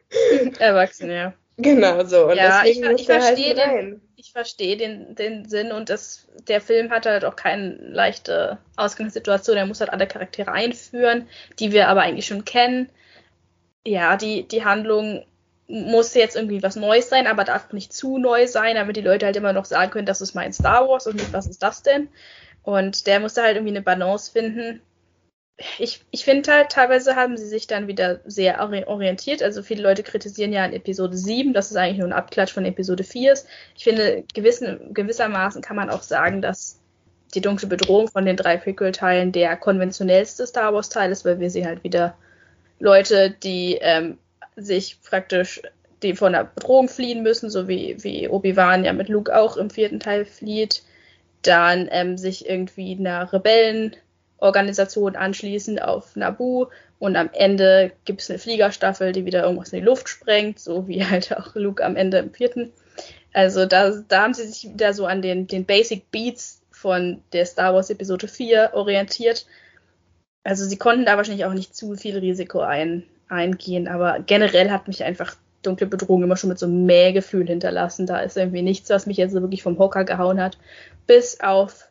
Erwachsen, ja. Genau so. Und ja, deswegen ich, ich verstehe halt den, ich verstehe den, den Sinn und das, der Film hat halt auch keine leichte Ausgangssituation. Er muss halt alle Charaktere einführen, die wir aber eigentlich schon kennen. Ja, die, die Handlung muss jetzt irgendwie was Neues sein, aber darf nicht zu neu sein, damit die Leute halt immer noch sagen können, das ist mein Star Wars und nicht, was ist das denn? Und der muss da halt irgendwie eine Balance finden. Ich, ich finde halt, teilweise haben sie sich dann wieder sehr orientiert. Also viele Leute kritisieren ja in Episode 7, dass es eigentlich nur ein Abklatsch von Episode 4 ist. Ich finde, gewissen, gewissermaßen kann man auch sagen, dass die dunkle Bedrohung von den drei Prequel-Teilen der konventionellste Star Wars-Teil ist, weil wir sie halt wieder Leute, die ähm, sich praktisch die von der Bedrohung fliehen müssen, so wie, wie Obi-Wan ja mit Luke auch im vierten Teil flieht, dann ähm, sich irgendwie einer Rebellenorganisation anschließen auf Naboo und am Ende gibt es eine Fliegerstaffel, die wieder irgendwas in die Luft sprengt, so wie halt auch Luke am Ende im vierten. Also da, da haben sie sich wieder so an den, den Basic Beats von der Star Wars Episode 4 orientiert. Also sie konnten da wahrscheinlich auch nicht zu viel Risiko ein, eingehen, aber generell hat mich einfach dunkle Bedrohung immer schon mit so einem Mähgefühl hinterlassen. Da ist irgendwie nichts, was mich jetzt so wirklich vom Hocker gehauen hat, bis auf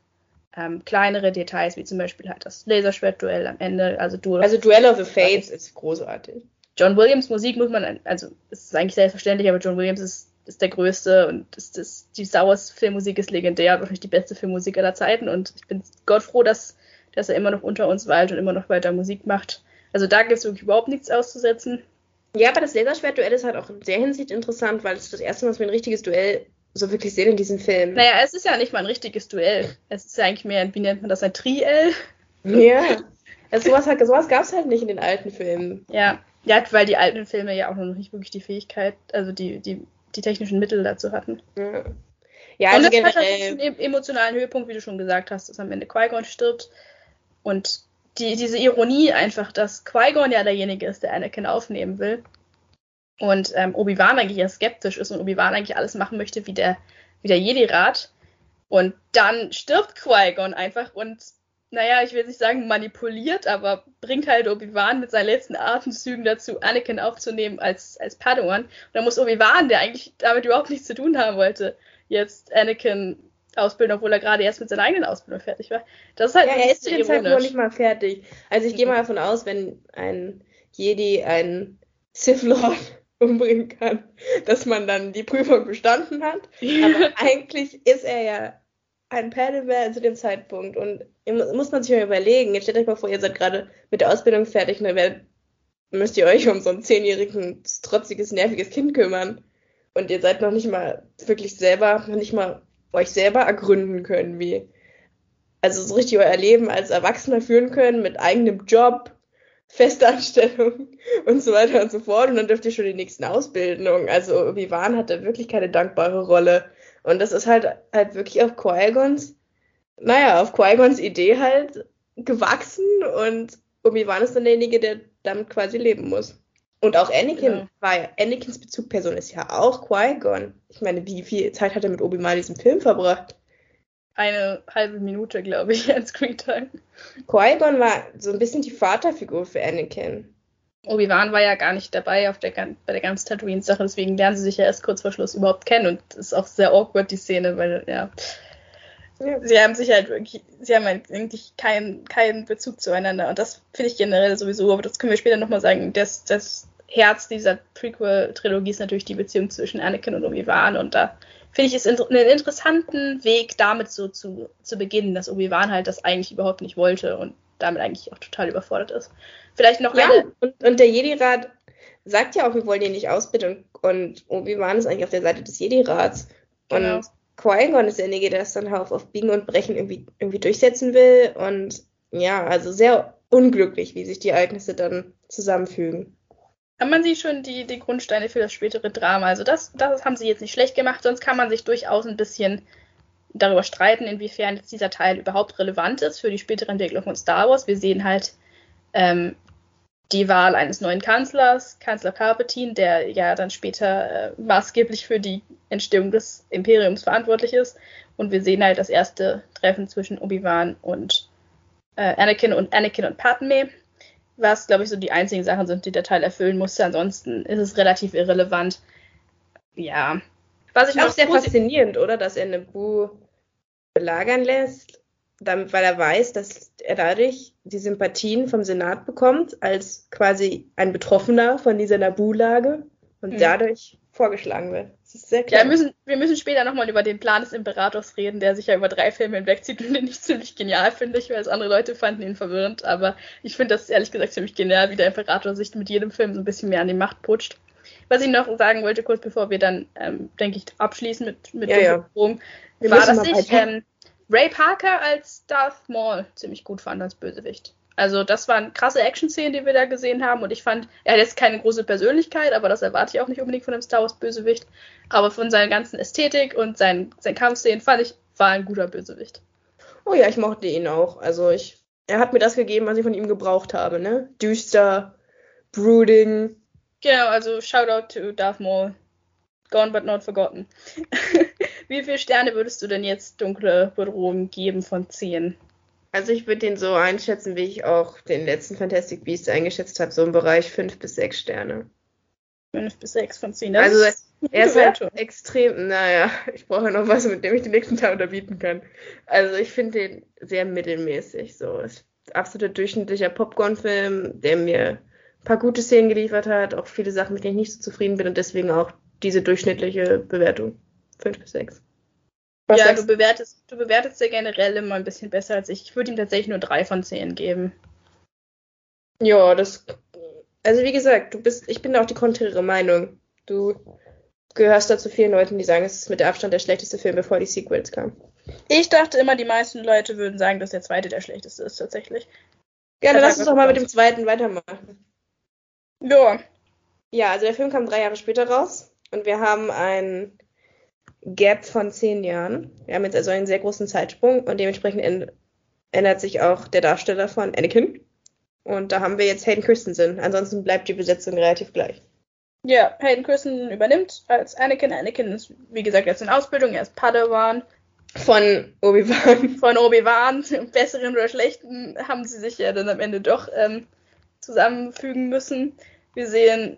ähm, kleinere Details, wie zum Beispiel halt das Laserschwertduell am Ende. Also Duel, also Duel of the Fates ist großartig. John Williams Musik muss man, also es ist eigentlich selbstverständlich, aber John Williams ist, ist der Größte und ist, ist, die Star Wars Filmmusik ist legendär, wahrscheinlich die beste Filmmusik aller Zeiten und ich bin Gott froh, dass, dass er immer noch unter uns weilt und immer noch weiter Musik macht. Also da gibt es wirklich überhaupt nichts auszusetzen. Ja, aber das Laserschwert-Duell ist halt auch in der Hinsicht interessant, weil es ist das erste Mal, dass wir ein richtiges Duell so wirklich sehen in diesem Film. Naja, es ist ja nicht mal ein richtiges Duell. Es ist ja eigentlich mehr, wie nennt man das, ein Triell? Ja. Also sowas, halt, sowas gab es halt nicht in den alten Filmen. Ja. ja, weil die alten Filme ja auch noch nicht wirklich die Fähigkeit, also die, die, die technischen Mittel dazu hatten. Ja. Ja, also und es hat halt einen emotionalen Höhepunkt, wie du schon gesagt hast, dass am Ende Qui-Gon stirbt. Und die, diese Ironie einfach, dass Qui-Gon ja derjenige ist, der Anakin aufnehmen will. Und ähm, Obi-Wan eigentlich ja skeptisch ist und Obi-Wan eigentlich alles machen möchte wie der, wie der Jedi-Rat. Und dann stirbt Qui-Gon einfach und, naja, ich will nicht sagen manipuliert, aber bringt halt Obi-Wan mit seinen letzten Atemzügen dazu, Anakin aufzunehmen als, als Padawan. Und dann muss Obi-Wan, der eigentlich damit überhaupt nichts zu tun haben wollte, jetzt Anakin Ausbildung, obwohl er gerade erst mit seiner eigenen Ausbildung fertig war. Das ist halt ja, er ist zu dem Zeitpunkt noch nicht mal fertig. Also ich gehe mal davon aus, wenn ein Jedi, ein Sith Lord umbringen kann, dass man dann die Prüfung bestanden hat. Aber eigentlich ist er ja ein Padawan zu dem Zeitpunkt. Und muss man sich mal überlegen, jetzt stellt euch mal vor, ihr seid gerade mit der Ausbildung fertig und dann werdet, müsst ihr euch um so ein zehnjährigen, trotziges, nerviges Kind kümmern. Und ihr seid noch nicht mal wirklich selber, noch nicht mal euch selber ergründen können, wie, also so richtig euer Leben als Erwachsener führen können mit eigenem Job, Festanstellung und so weiter und so fort. Und dann dürft ihr schon die nächsten Ausbildungen. Also Obi-Wan hatte wirklich keine dankbare Rolle. Und das ist halt halt wirklich auf Qui-Gons, naja, auf Qui-Gons Idee halt gewachsen und Obi-Wan ist dann derjenige, der damit quasi leben muss. Und auch Anakin genau. war ja, Anakins Bezugperson ist ja auch Qui-Gon. Ich meine, wie viel Zeit hat er mit Obi-Wan in diesem Film verbracht? Eine halbe Minute, glaube ich, als Screentime. Qui-Gon war so ein bisschen die Vaterfigur für Anakin. Obi-Wan war ja gar nicht dabei auf der, bei der ganzen Tatooine-Sache, deswegen lernen sie sich ja erst kurz vor Schluss überhaupt kennen und es ist auch sehr awkward, die Szene, weil, ja. ja. Sie haben sich halt wirklich, sie haben halt eigentlich keinen, keinen Bezug zueinander und das finde ich generell sowieso, aber das können wir später nochmal sagen, das, das Herz dieser Prequel-Trilogie ist natürlich die Beziehung zwischen Anakin und Obi-Wan und da finde ich es einen interessanten Weg, damit so zu, zu beginnen, dass Obi-Wan halt das eigentlich überhaupt nicht wollte und damit eigentlich auch total überfordert ist. Vielleicht noch ja, eine. Und, und der Jedi-Rat sagt ja auch, wir wollen ihn nicht ausbilden und, und Obi-Wan ist eigentlich auf der Seite des Jedi-Rats. Genau. Und Qui-Gon ist derjenige, der es dann auf, auf Biegen und Brechen irgendwie, irgendwie durchsetzen will. Und ja, also sehr unglücklich, wie sich die Ereignisse dann zusammenfügen haben man sieht schon die, die Grundsteine für das spätere Drama. Also das, das haben sie jetzt nicht schlecht gemacht, sonst kann man sich durchaus ein bisschen darüber streiten, inwiefern jetzt dieser Teil überhaupt relevant ist für die spätere Entwicklung von Star Wars. Wir sehen halt ähm, die Wahl eines neuen Kanzlers, Kanzler Palpatine, der ja dann später äh, maßgeblich für die Entstehung des Imperiums verantwortlich ist. Und wir sehen halt das erste Treffen zwischen Obi-Wan und äh, Anakin und Anakin und Padme was, glaube ich, so die einzigen Sachen sind, die der Teil erfüllen musste. Ansonsten ist es relativ irrelevant. Ja. Was ich auch sehr faszinierend, oder? Dass er Naboo belagern lässt, damit, weil er weiß, dass er dadurch die Sympathien vom Senat bekommt, als quasi ein Betroffener von dieser Naboo-Lage und mhm. dadurch vorgeschlagen wird. Ist sehr klar. Ja, wir müssen, wir müssen später nochmal über den Plan des Imperators reden, der sich ja über drei Filme hinwegzieht und den ich ziemlich genial finde. Ich weiß, andere Leute fanden ihn verwirrend, aber ich finde das ehrlich gesagt ziemlich genial, wie der Imperator sich mit jedem Film so ein bisschen mehr an die Macht putscht. Was ich noch sagen wollte, kurz bevor wir dann, ähm, denke ich, abschließen mit, mit ja, ja. Rom, war, dass ich ähm, Ray Parker als Darth Maul ziemlich gut fand als Bösewicht. Also das waren krasse Action-Szenen, die wir da gesehen haben. Und ich fand, er hat jetzt keine große Persönlichkeit, aber das erwarte ich auch nicht unbedingt von einem Star Wars-Bösewicht. Aber von seiner ganzen Ästhetik und seinen, seinen Kampfszenen fand ich, war ein guter Bösewicht. Oh ja, ich mochte ihn auch. Also ich, er hat mir das gegeben, was ich von ihm gebraucht habe, ne? Düster, brooding. Genau, also Shoutout to Darth Maul. Gone but not forgotten. Wie viele Sterne würdest du denn jetzt dunkle Bedrohung geben von 10? Also ich würde den so einschätzen, wie ich auch den letzten Fantastic Beasts eingeschätzt habe, so im Bereich 5 bis 6 Sterne. 5 bis 6 von 10. Das also ist er ist halt extrem, naja, ich brauche ja noch was, mit dem ich den nächsten Tag unterbieten kann. Also ich finde den sehr mittelmäßig. So ist absolut durchschnittlicher Popcorn-Film, der mir ein paar gute Szenen geliefert hat, auch viele Sachen, mit denen ich nicht so zufrieden bin und deswegen auch diese durchschnittliche Bewertung. 5 bis 6. Was ja, du bewertest, du bewertest ja generell immer ein bisschen besser als ich. Ich würde ihm tatsächlich nur drei von zehn geben. Ja, das. Also wie gesagt, du bist, ich bin auch die konträre Meinung. Du gehörst da zu vielen Leuten, die sagen, es ist mit der Abstand der schlechteste Film, bevor die Sequels kamen. Ich dachte immer, die meisten Leute würden sagen, dass der zweite der schlechteste ist, tatsächlich. Ja, dann lass uns doch mal mit dem zweiten weitermachen. Ja. Ja, also der Film kam drei Jahre später raus und wir haben ein Gap von zehn Jahren. Wir haben jetzt also einen sehr großen Zeitsprung und dementsprechend ändert sich auch der Darsteller von Anakin. Und da haben wir jetzt Hayden Christensen. Ansonsten bleibt die Besetzung relativ gleich. Ja, Hayden Christensen übernimmt als Anakin. Anakin ist, wie gesagt, jetzt in Ausbildung. Er ist Padawan. Von Obi-Wan. Von Obi-Wan. Besseren oder schlechten haben sie sich ja dann am Ende doch ähm, zusammenfügen müssen. Wir sehen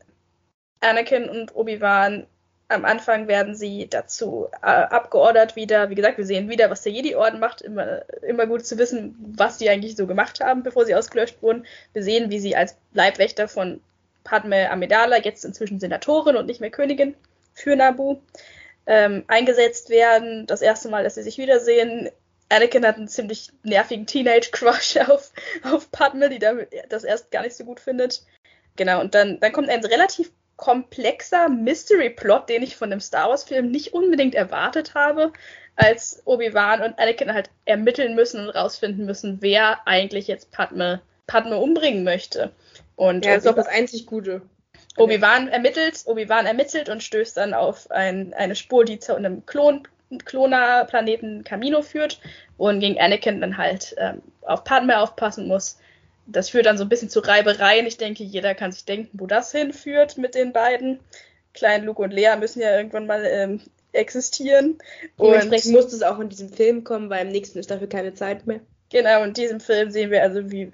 Anakin und Obi-Wan am Anfang werden sie dazu äh, abgeordert wieder. Wie gesagt, wir sehen wieder, was der Jedi-Orden macht. Immer, immer gut zu wissen, was die eigentlich so gemacht haben, bevor sie ausgelöscht wurden. Wir sehen, wie sie als Leibwächter von Padme Amidala, jetzt inzwischen Senatorin und nicht mehr Königin für Nabu, ähm, eingesetzt werden. Das erste Mal, dass sie sich wiedersehen. Anakin hat einen ziemlich nervigen Teenage-Crush auf, auf Padme, die damit das erst gar nicht so gut findet. Genau, und dann, dann kommt ein relativ komplexer Mystery-Plot, den ich von einem Star Wars-Film nicht unbedingt erwartet habe, als Obi-Wan und Anakin halt ermitteln müssen und rausfinden müssen, wer eigentlich jetzt Padme, Padme umbringen möchte. Und ja, das ist auch das einzig Gute. Obi-Wan ermittelt, Obi-Wan ermittelt und stößt dann auf ein, eine Spur, die zu einem Klon, Kloner-Planeten Camino führt, und gegen Anakin dann halt ähm, auf Padme aufpassen muss. Das führt dann so ein bisschen zu Reibereien. Ich denke, jeder kann sich denken, wo das hinführt mit den beiden. Klein Luke und Lea müssen ja irgendwann mal ähm, existieren. Dementsprechend muss es auch in diesem Film kommen, weil im nächsten ist dafür keine Zeit mehr. Genau, in diesem Film sehen wir also, wie,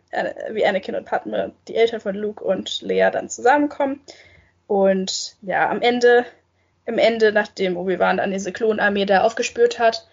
wie Anakin und Padme, die Eltern von Luke und Leia, dann zusammenkommen. Und ja, am Ende, im Ende, nachdem Obi-Wan dann diese Klonarmee da aufgespürt hat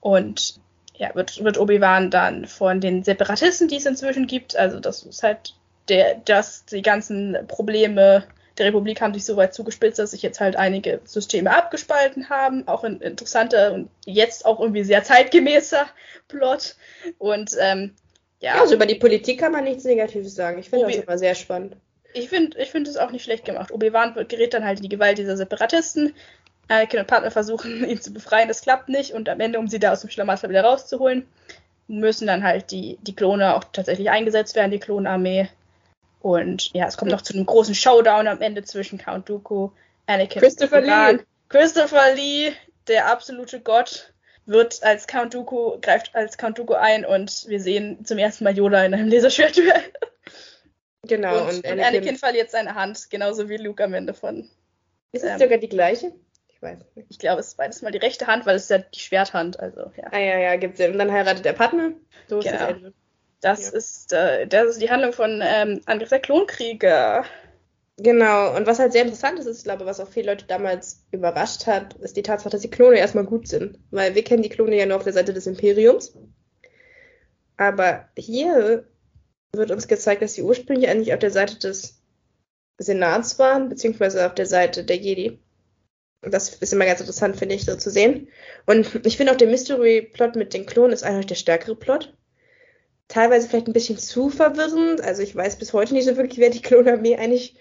und ja, wird, wird Obi-Wan dann von den Separatisten, die es inzwischen gibt, also das ist halt der, dass die ganzen Probleme der Republik haben sich so weit zugespitzt, dass sich jetzt halt einige Systeme abgespalten haben. Auch ein interessanter und jetzt auch irgendwie sehr zeitgemäßer Plot. Und ähm, ja. Also über die Politik kann man nichts Negatives sagen. Ich finde das immer sehr spannend. Ich finde ich find es auch nicht schlecht gemacht. Obi-Wan gerät dann halt in die Gewalt dieser Separatisten. Anakin und Partner versuchen, ihn zu befreien. Das klappt nicht. Und am Ende, um sie da aus dem Schlamassel wieder rauszuholen, müssen dann halt die, die Klone auch tatsächlich eingesetzt werden, die Klonarmee. Und ja, es kommt noch zu einem großen Showdown am Ende zwischen Count Dooku, Anakin Christopher und Lee. Christopher Lee, der absolute Gott, wird als Count Dooku, greift als Count Dooku ein und wir sehen zum ersten Mal Yoda in einem Laserschwertduell. Genau. Und, und, Anakin, Anakin, verliert seine Hand, genauso wie Luke am Ende von. Ist es ähm, sogar die gleiche? Ich weiß nicht. Ich glaube, es ist beides mal die rechte Hand, weil es ist ja die Schwerthand, also ja. Ah ja, ja, gibt's Sinn. Und dann heiratet der Partner. So genau. ist das Ende. Das, ja. ist, äh, das ist die Handlung von ähm, Angriff der Klonkrieger. Genau, und was halt sehr interessant ist, ist, ich glaube, was auch viele Leute damals überrascht hat, ist die Tatsache, dass die Klone erstmal gut sind. Weil wir kennen die Klone ja nur auf der Seite des Imperiums. Aber hier wird uns gezeigt, dass sie ursprünglich eigentlich auf der Seite des Senats waren, beziehungsweise auf der Seite der Jedi. Das ist immer ganz interessant, finde ich, so zu sehen. Und ich finde auch der Mystery-Plot mit den Klonen ist eigentlich der stärkere Plot teilweise vielleicht ein bisschen zu verwirrend. Also ich weiß bis heute nicht so wirklich, wer die Klonarmee eigentlich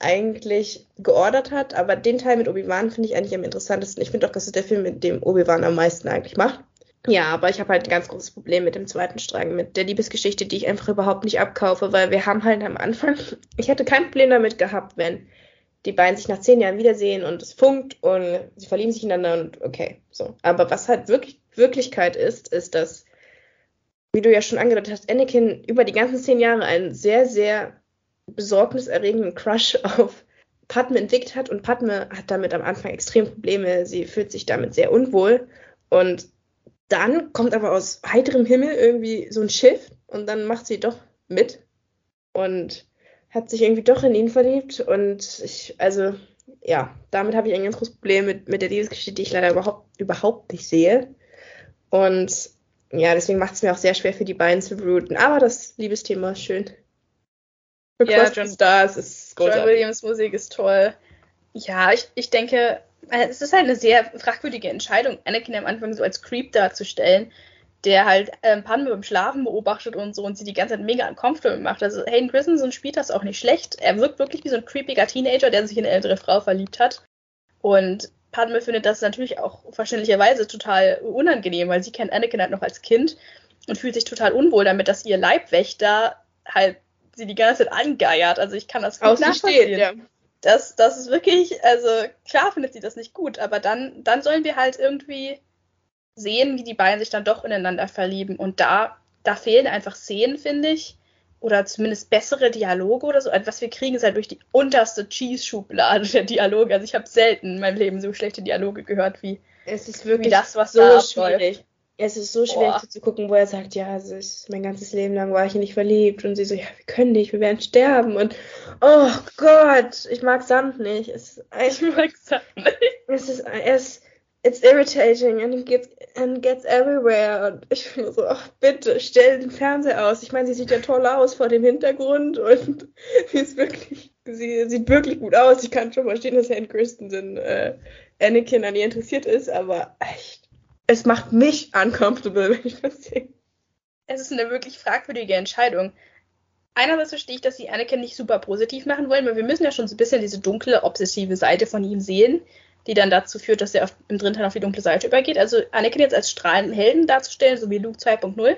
eigentlich geordert hat, aber den Teil mit Obi-Wan finde ich eigentlich am interessantesten. Ich finde auch, das ist der Film, mit dem Obi-Wan am meisten eigentlich macht. Ja, aber ich habe halt ein ganz großes Problem mit dem zweiten Strang, mit der Liebesgeschichte, die ich einfach überhaupt nicht abkaufe, weil wir haben halt am Anfang, ich hätte kein Problem damit gehabt, wenn die beiden sich nach zehn Jahren wiedersehen und es funkt und sie verlieben sich ineinander und okay, so. Aber was halt wirklich Wirklichkeit ist, ist, dass wie du ja schon angedeutet hast, Anakin über die ganzen zehn Jahre einen sehr, sehr besorgniserregenden Crush auf Padme entwickelt hat und Padme hat damit am Anfang extrem Probleme. Sie fühlt sich damit sehr unwohl und dann kommt aber aus heiterem Himmel irgendwie so ein Schiff und dann macht sie doch mit und hat sich irgendwie doch in ihn verliebt und ich, also ja, damit habe ich ein ganz großes Problem mit, mit der Liebesgeschichte, die ich leider überhaupt, überhaupt nicht sehe. Und ja, deswegen macht es mir auch sehr schwer für die beiden zu routen. Aber das Liebesthema ist schön. ja, John Stars ist großartig. John Williams Musik ist toll. Ja, ich, ich denke, äh, es ist halt eine sehr fragwürdige Entscheidung, Anakin am Anfang so als Creep darzustellen, der halt ähm, Padme beim Schlafen beobachtet und so und sie die ganze Zeit mega uncomfortable macht. Also Hayden Christensen spielt das auch nicht schlecht. Er wirkt wirklich wie so ein creepiger Teenager, der sich in eine ältere Frau verliebt hat. Und Padme findet das natürlich auch verständlicherweise total unangenehm, weil sie kennt Anakin halt noch als Kind und fühlt sich total unwohl damit, dass ihr Leibwächter halt sie die ganze Zeit angeiert. Also ich kann das gut nachvollziehen. Ja. Das, das ist wirklich, also klar findet sie das nicht gut, aber dann, dann sollen wir halt irgendwie sehen, wie die beiden sich dann doch ineinander verlieben. Und da, da fehlen einfach Szenen, finde ich, oder zumindest bessere Dialoge oder so. Also was wir kriegen, ist halt durch die unterste Cheese-Schublade der Dialoge. Also ich habe selten in meinem Leben so schlechte Dialoge gehört wie, es ist wirklich das, was so da schwierig. Es ist so schwierig zu gucken, wo er sagt, ja, also ich, mein ganzes Leben lang war ich nicht verliebt. Und sie so, ja, wir können nicht, wir werden sterben. Und oh Gott, ich mag Sand nicht. Es, ich mag Sand nicht. Es ist, es, it's irritating and it gets, and gets everywhere. Und ich finde so, ach bitte, stell den Fernseher aus. Ich meine, sie sieht ja toll aus vor dem Hintergrund und sie ist wirklich sie sieht wirklich gut aus. Ich kann schon verstehen, dass Hayden Christensen äh, Anakin an ihr interessiert ist, aber echt, es macht mich uncomfortable, wenn ich das sehe. Es ist eine wirklich fragwürdige Entscheidung. Einerseits verstehe ich, dass sie Anakin nicht super positiv machen wollen, weil wir müssen ja schon so ein bisschen diese dunkle, obsessive Seite von ihm sehen, die dann dazu führt, dass er auf, im dritten Teil auf die dunkle Seite übergeht. Also Anakin jetzt als strahlenden Helden darzustellen, so wie Luke 2.0,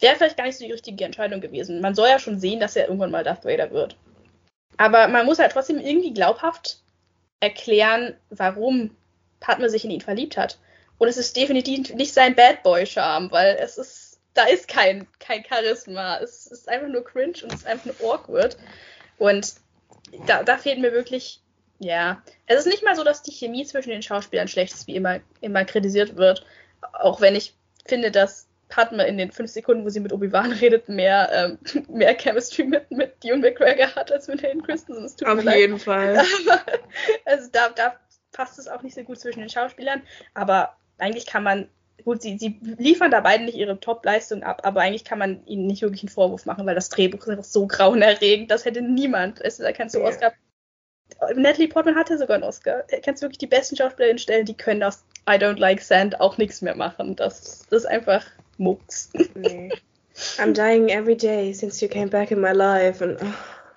wäre vielleicht gar nicht so die richtige Entscheidung gewesen. Man soll ja schon sehen, dass er irgendwann mal Darth Vader wird. Aber man muss halt trotzdem irgendwie glaubhaft erklären, warum Padme sich in ihn verliebt hat. Und es ist definitiv nicht sein Bad Boy-Charme, weil es ist, da ist kein, kein Charisma. Es ist einfach nur cringe und es ist einfach nur awkward. Und da, da fehlt mir wirklich, ja. Es ist nicht mal so, dass die Chemie zwischen den Schauspielern schlecht ist, wie immer, immer kritisiert wird. Auch wenn ich finde, dass Padme in den fünf Sekunden, wo sie mit Obi-Wan redet, mehr, ähm, mehr Chemistry mit, mit Ewan McGregor hat als mit Hayden Christensen. Auf jeden leid. Fall. also da, da passt es auch nicht so gut zwischen den Schauspielern, aber eigentlich kann man, gut, sie, sie liefern da beide nicht ihre Top-Leistung ab, aber eigentlich kann man ihnen nicht wirklich einen Vorwurf machen, weil das Drehbuch ist einfach so grauenerregend, das hätte niemand. Du, da kannst du. Oscar. Natalie Portman hatte sogar einen Oscar. Kannst du wirklich die besten Schauspielerinnen stellen, die können aus I Don't Like Sand auch nichts mehr machen. Das, das ist einfach Mucks. Nee. I'm dying every day since you came back in my life. Und, oh.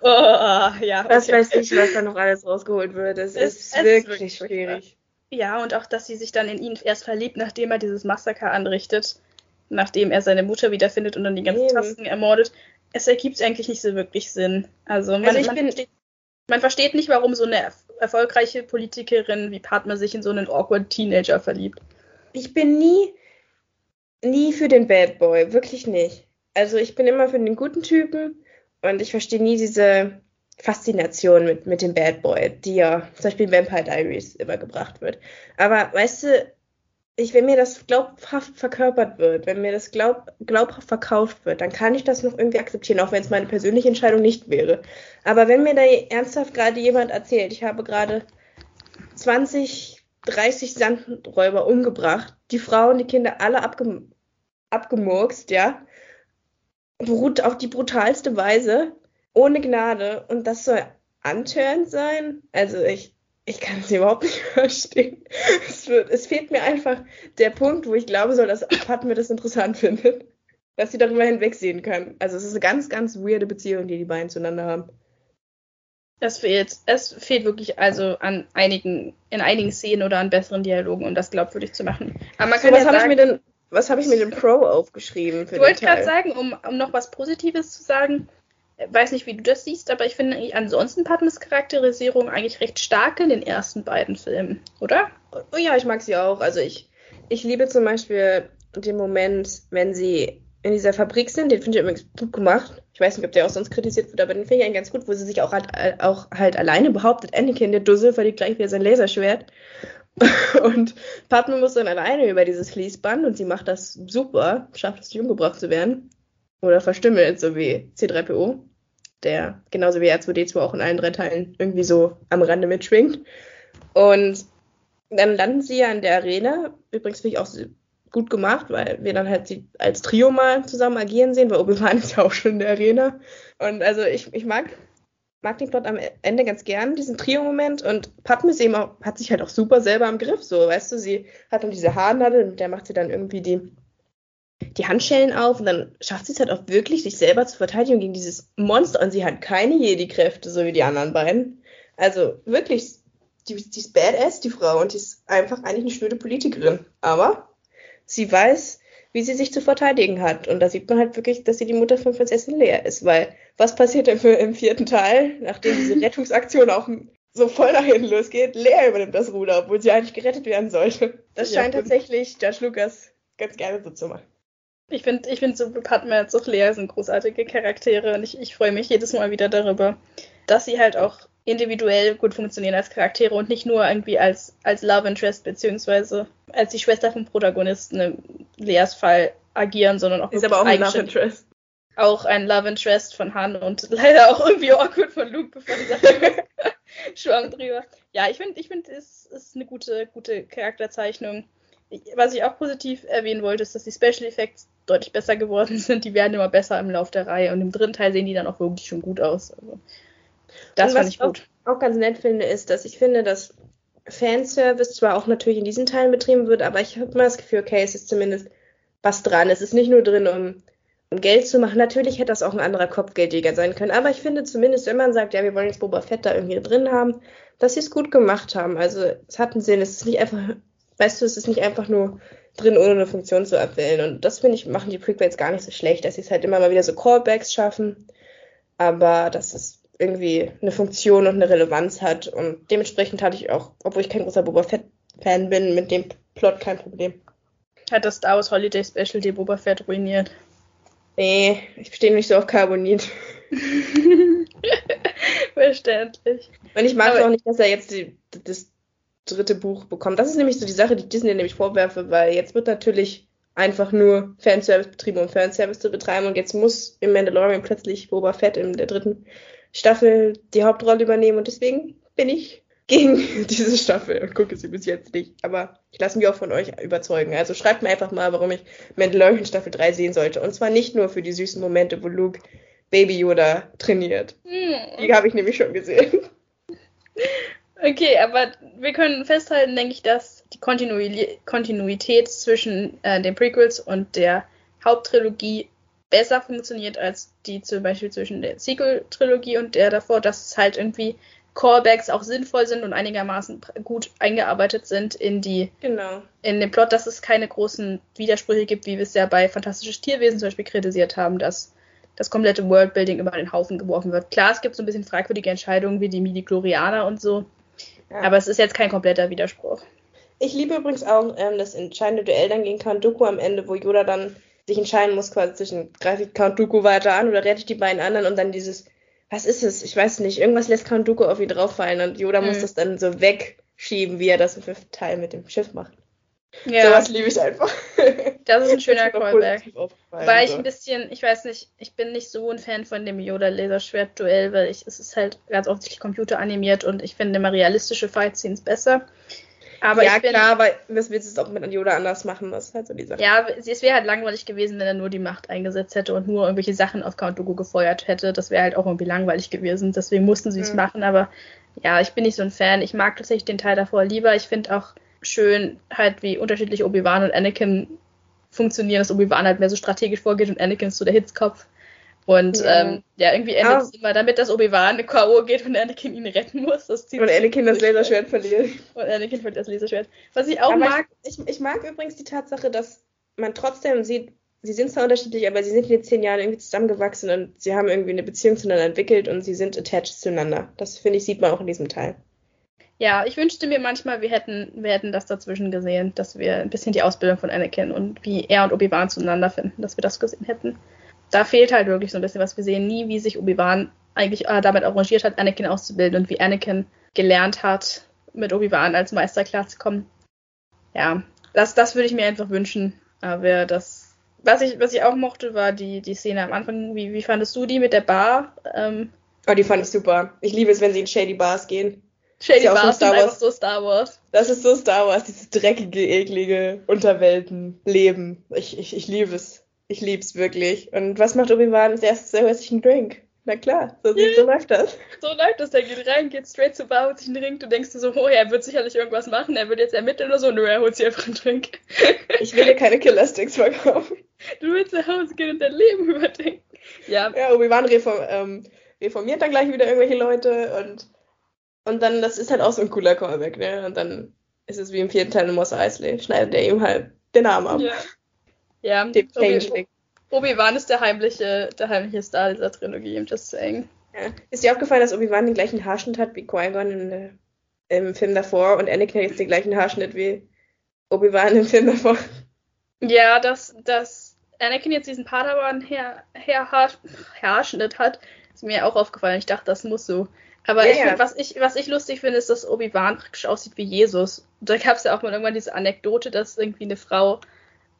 Oh, ja, okay. Was weiß ich, was da noch alles rausgeholt wird. Es, es ist es wirklich, wirklich schwierig. Ja, und auch, dass sie sich dann in ihn erst verliebt, nachdem er dieses Massaker anrichtet, nachdem er seine Mutter wiederfindet und dann die ganzen Tasten ermordet. Es ergibt eigentlich nicht so wirklich Sinn. Also man, also man, versteht, man versteht nicht, warum so eine erfolgreiche Politikerin wie Padma sich in so einen awkward Teenager verliebt. Ich bin nie nie für den Bad Boy, wirklich nicht. Also ich bin immer für den guten Typen und ich verstehe nie diese Faszination mit, mit dem Bad Boy, die ja zum Beispiel in Vampire Diaries immer gebracht wird. Aber weißt du, ich, wenn mir das glaubhaft verkörpert wird, wenn mir das glaub, glaubhaft verkauft wird, dann kann ich das noch irgendwie akzeptieren, auch wenn es meine persönliche Entscheidung nicht wäre. Aber wenn mir da ernsthaft gerade jemand erzählt, ich habe gerade 20 30 Sandräuber umgebracht, die Frauen, die Kinder alle abge abgemurkst, ja. Brut auf die brutalste Weise, ohne Gnade. Und das soll antörend sein? Also ich, ich kann es überhaupt nicht verstehen. Es, wird, es fehlt mir einfach der Punkt, wo ich glaube soll, dass Padme das interessant findet. Dass sie darüber hinwegsehen kann. Also es ist eine ganz, ganz weirde Beziehung, die die beiden zueinander haben. Es fehlt, es fehlt wirklich also an einigen, in einigen Szenen oder an besseren Dialogen, um das glaubwürdig zu machen. Aber man kann so, ja was habe ich mir denn, was habe ich mir denn Pro aufgeschrieben? Für ich wollte gerade sagen, um, um noch was Positives zu sagen, weiß nicht, wie du das siehst, aber ich finde ansonsten Padmes Charakterisierung eigentlich recht stark in den ersten beiden Filmen, oder? Oh ja, ich mag sie auch. Also ich, ich liebe zum Beispiel den Moment, wenn sie in dieser Fabrik sind. Den finde ich übrigens gut gemacht. Ich weiß nicht, ob der auch sonst kritisiert wird, aber den finde ich eigentlich ganz gut, wo sie sich auch halt, auch halt alleine behauptet. Anakin, der Dussel, verliert gleich wieder sein Laserschwert. und Padme muss dann alleine über dieses Fließband und sie macht das super, schafft es nicht umgebracht zu werden. Oder verstümmelt, so wie C3PO, der genauso wie R2D2 auch in allen drei Teilen irgendwie so am Rande mitschwingt. Und dann landen sie ja in der Arena. Übrigens finde ich auch gut gemacht, weil wir dann halt sie als Trio mal zusammen agieren sehen, weil Obi-Wan ist ja auch schon in der Arena. Und also ich, ich mag, mag den Plot am Ende ganz gern, diesen Trio-Moment. Und Padme eben auch, hat sich halt auch super selber im Griff, so, weißt du, sie hat dann diese Haarnadel und der macht sie dann irgendwie die, die Handschellen auf und dann schafft sie es halt auch wirklich, sich selber zu verteidigen gegen dieses Monster und sie hat keine Jedi-Kräfte, so wie die anderen beiden. Also wirklich, die, die ist badass, die Frau, und die ist einfach eigentlich eine schnöde Politikerin. Aber sie weiß, wie sie sich zu verteidigen hat. Und da sieht man halt wirklich, dass sie die Mutter von Prinzessin Lea ist, weil was passiert denn für, im vierten Teil, nachdem diese Rettungsaktion auch so voll nach hinten losgeht? Lea übernimmt das Ruder, obwohl sie eigentlich gerettet werden sollte. Das scheint ja, tatsächlich George Lucas ganz gerne so zu machen. Ich finde, ich finde so Padme als auch Lea sind großartige Charaktere und ich, ich freue mich jedes Mal wieder darüber, dass sie halt auch individuell gut funktionieren als Charaktere und nicht nur irgendwie als, als Love Interest beziehungsweise als die Schwester vom Protagonisten im Leas Fall agieren, sondern auch ist aber auch ein Love Interest. Auch ein Love Interest von Han und leider auch irgendwie awkward von Luke, bevor die Sache schwamm drüber. Ja, ich finde, ich finde, es ist eine gute, gute Charakterzeichnung. Was ich auch positiv erwähnen wollte, ist, dass die Special Effects deutlich besser geworden sind. Die werden immer besser im Lauf der Reihe und im dritten Teil sehen die dann auch wirklich schon gut aus. Also Das fand was ich gut. Auch, auch ganz nett finde, ist, dass ich finde, dass Fanservice zwar auch natürlich in diesen Teilen betrieben wird, aber ich habe immer das Gefühl, okay, es ist zumindest was dran. Es ist nicht nur drin, um, um Geld zu machen. Natürlich hätte das auch ein anderer Kopfgeldjäger sein können, aber ich finde zumindest, wenn man sagt, ja, wir wollen jetzt Boba Fett da irgendwie drin haben, dass sie es gut gemacht haben. Also es hat einen Sinn. Es ist nicht einfach, weißt du, es ist nicht einfach nur drin, ohne eine Funktion zu abwählen. Und das finde ich, machen die Prequels gar nicht so schlecht, dass sie es halt immer mal wieder so Callbacks schaffen, aber dass es irgendwie eine Funktion und eine Relevanz hat. Und dementsprechend hatte ich auch, obwohl ich kein großer Boba Fett-Fan bin, mit dem Plot kein Problem. Hat das Star Wars Holiday Special die Boba Fett ruiniert? Nee, ich stehe nicht so auf Carbonit. Verständlich. Und ich mag es auch nicht, dass er jetzt die, das dritte Buch bekommt. Das ist nämlich so die Sache, die ich Disney nämlich vorwerfe, weil jetzt wird natürlich einfach nur Fanservice betrieben, um Fanservice zu betreiben. Und jetzt muss im Mandalorian plötzlich Boba Fett in der dritten Staffel die Hauptrolle übernehmen. Und deswegen bin ich gegen diese Staffel und gucke sie bis jetzt nicht. Aber ich lasse mich auch von euch überzeugen. Also schreibt mir einfach mal, warum ich Mandalorian Staffel 3 sehen sollte. Und zwar nicht nur für die süßen Momente, wo Luke Baby Yoda trainiert. Hm. Die habe ich nämlich schon gesehen. Okay, aber wir können festhalten, denke ich, dass die Kontinui Kontinuität zwischen äh, den Prequels und der Haupttrilogie besser funktioniert als die zum Beispiel zwischen der Sequel-Trilogie und der davor, dass es halt irgendwie Callbacks auch sinnvoll sind und einigermaßen gut eingearbeitet sind in die Genau. in den Plot, dass es keine großen Widersprüche gibt, wie wir es ja bei Fantastisches Tierwesen zum Beispiel kritisiert haben, dass das komplette Worldbuilding über den Haufen geworfen wird. Klar, es gibt so ein bisschen fragwürdige Entscheidungen wie die Midi-Chlorianer und so, Ja. aber es ist jetzt kein kompletter Widerspruch. Ich liebe übrigens auch ähm, das entscheidende Duell dann gegen Count Dooku am Ende, wo Yoda dann sich entscheiden muss, quasi zwischen greife ich Count Dooku weiter an oder rette ich die beiden anderen und dann dieses, was ist es? Ich weiß nicht, irgendwas lässt Count Dooku auf ihn drauffallen und Yoda muss Mhm. das dann so wegschieben, wie er das im fünften Teil mit dem Schiff macht. Ja, Sowas liebe ich einfach. das ist ein schöner Callback. Weil ich ein bisschen, ich weiß nicht, ich bin nicht so ein Fan von dem Yoda-Laserschwert-Duell, weil ich, es ist halt ganz offensichtlich computeranimiert und ich finde immer realistische Fight-Scenes besser. Aber ja, bin, klar, aber was willst du es auch mit Yoda anders machen? Das ist halt so die Sache. Ja, es wäre halt langweilig gewesen, wenn er nur die Macht eingesetzt hätte und nur irgendwelche Sachen auf Count Dooku gefeuert hätte. Das wäre halt auch irgendwie langweilig gewesen. Deswegen mussten sie es Mhm. machen. Aber ja, ich bin nicht so ein Fan. Ich mag tatsächlich den Teil davor lieber. Ich finde auch schön, halt, wie unterschiedlich Obi-Wan und Anakin funktionieren, dass Obi-Wan halt mehr so strategisch vorgeht und Anakin ist so der Hitzkopf. Und Ja. ähm, ja, irgendwie endet Ah. es immer damit, dass Obi-Wan K.O. geht und Anakin ihn retten muss. Und Anakin das. Laserschwert verliert. Und Anakin verliert das Laserschwert. Was ich auch Aber mag, Ich, ich mag übrigens die Tatsache, dass man trotzdem sieht, sie sind zwar unterschiedlich, aber sie sind in den zehn Jahren irgendwie zusammengewachsen und sie haben irgendwie eine Beziehung zueinander entwickelt und sie sind attached zueinander. Das finde ich, sieht man auch in diesem Teil. Ja, ich wünschte mir manchmal, wir hätten, wir hätten das dazwischen gesehen, dass wir ein bisschen die Ausbildung von Anakin und wie er und Obi-Wan zueinander finden, dass wir das gesehen hätten. Da fehlt halt wirklich so ein bisschen was. Wir sehen nie, wie sich Obi-Wan eigentlich äh, damit arrangiert hat, Anakin auszubilden und wie Anakin gelernt hat, mit Obi-Wan als Meister klarzukommen. Ja, das, das würde ich mir einfach wünschen. Aber das, was ich, was ich auch mochte, war die, die Szene am Anfang. Wie, wie fandest du die mit der Bar? Ähm, Oh, die fand ich super. Ich liebe es, wenn sie in Shady Bars gehen. Shady ja Bars sind Star Wars. einfach so Star Wars. Das ist so Star Wars, dieses dreckige, eklige Unterweltenleben. Ich, ich, ich liebe es. Ich liebe es wirklich. Und was macht Obi-Wan als erstes? Er holt sich einen Drink. Na klar, so, sieht, so läuft das. So läuft das, der geht rein, geht straight zur Bar, holt sich einen Drink, du denkst dir so, oh, er wird sicherlich irgendwas machen, er wird jetzt ermitteln oder so, nö, er holt sich einfach einen Drink. Ich will dir keine Killersticks verkaufen. Du willst nach Hause gehen und dein Leben überdenken. Ja, Ja, Obi-Wan reform, ähm, reformiert dann gleich wieder irgendwelche Leute und, und dann, das ist halt auch so ein cooler Callback, ne? Und dann ist es wie im vierten Teil in Moss Eisley, schneidet er ihm halt den Arm ab. ja. Ja, Dem Changeling. Obi-Wan ist der heimliche, der heimliche Star dieser Trilogie, I'm just saying. Ja. Ist dir aufgefallen, dass Obi-Wan den gleichen Haarschnitt hat wie Qui-Gon äh, im Film davor und Anakin hat jetzt den gleichen Haarschnitt wie Obi-Wan im Film davor? Ja, dass, dass Anakin jetzt diesen Padawan her, her, Haar, Haarschnitt hat, ist mir auch aufgefallen. Ich dachte, das muss so. Aber Ja, ich ja. find, was, ich, was ich lustig finde, ist, dass Obi-Wan praktisch aussieht wie Jesus. Da gab es ja auch mal irgendwann diese Anekdote, dass irgendwie eine Frau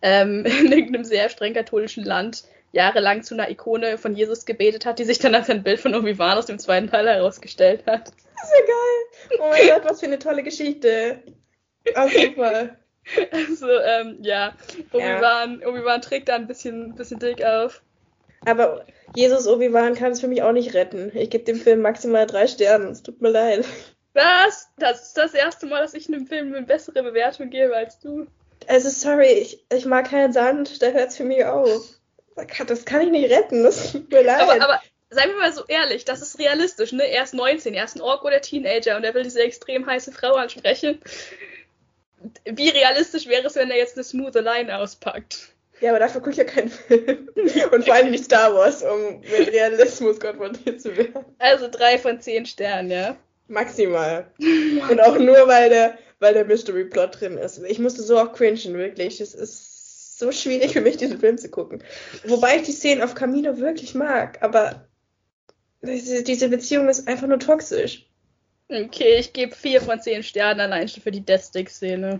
ähm, in irgendeinem sehr streng katholischen Land jahrelang zu einer Ikone von Jesus gebetet hat, die sich dann als ein Bild von Obi-Wan aus dem zweiten Teil herausgestellt hat. Das ist ja geil. Oh mein Gott, was für eine tolle Geschichte. Oh, super. Also, ähm, ja, Obi-Wan Obi trägt da ein bisschen, bisschen dick auf. Aber Jesus Obi-Wan kann es für mich auch nicht retten. Ich gebe dem Film maximal drei Sterne. Es tut mir leid. Was? Das ist das erste Mal, dass ich einem Film eine bessere Bewertung gebe als du. Also sorry, ich, ich mag keinen Sand, da hört es für mich auf. Das kann ich nicht retten, das tut mir leid. Aber, aber seien wir mal so ehrlich, das ist realistisch, ne? Er ist 19, er ist ein Ork oder Teenager und er will diese extrem heiße Frau ansprechen. Wie realistisch wäre es, wenn er jetzt eine smooth Line auspackt? Ja, aber dafür gucke ich ja keinen Film. Und vor allem nicht Star Wars, um mit Realismus konfrontiert zu werden. Also drei von zehn Sternen, ja. Maximal. Und auch nur, weil der, weil der Mystery Plot drin ist. Ich musste so auch cringen, wirklich. Es ist so schwierig für mich, diesen Film zu gucken. Wobei ich die Szenen auf Camino wirklich mag, aber diese, diese Beziehung ist einfach nur toxisch. Okay, ich gebe vier von zehn Sternen allein schon für die Deathstick-Szene.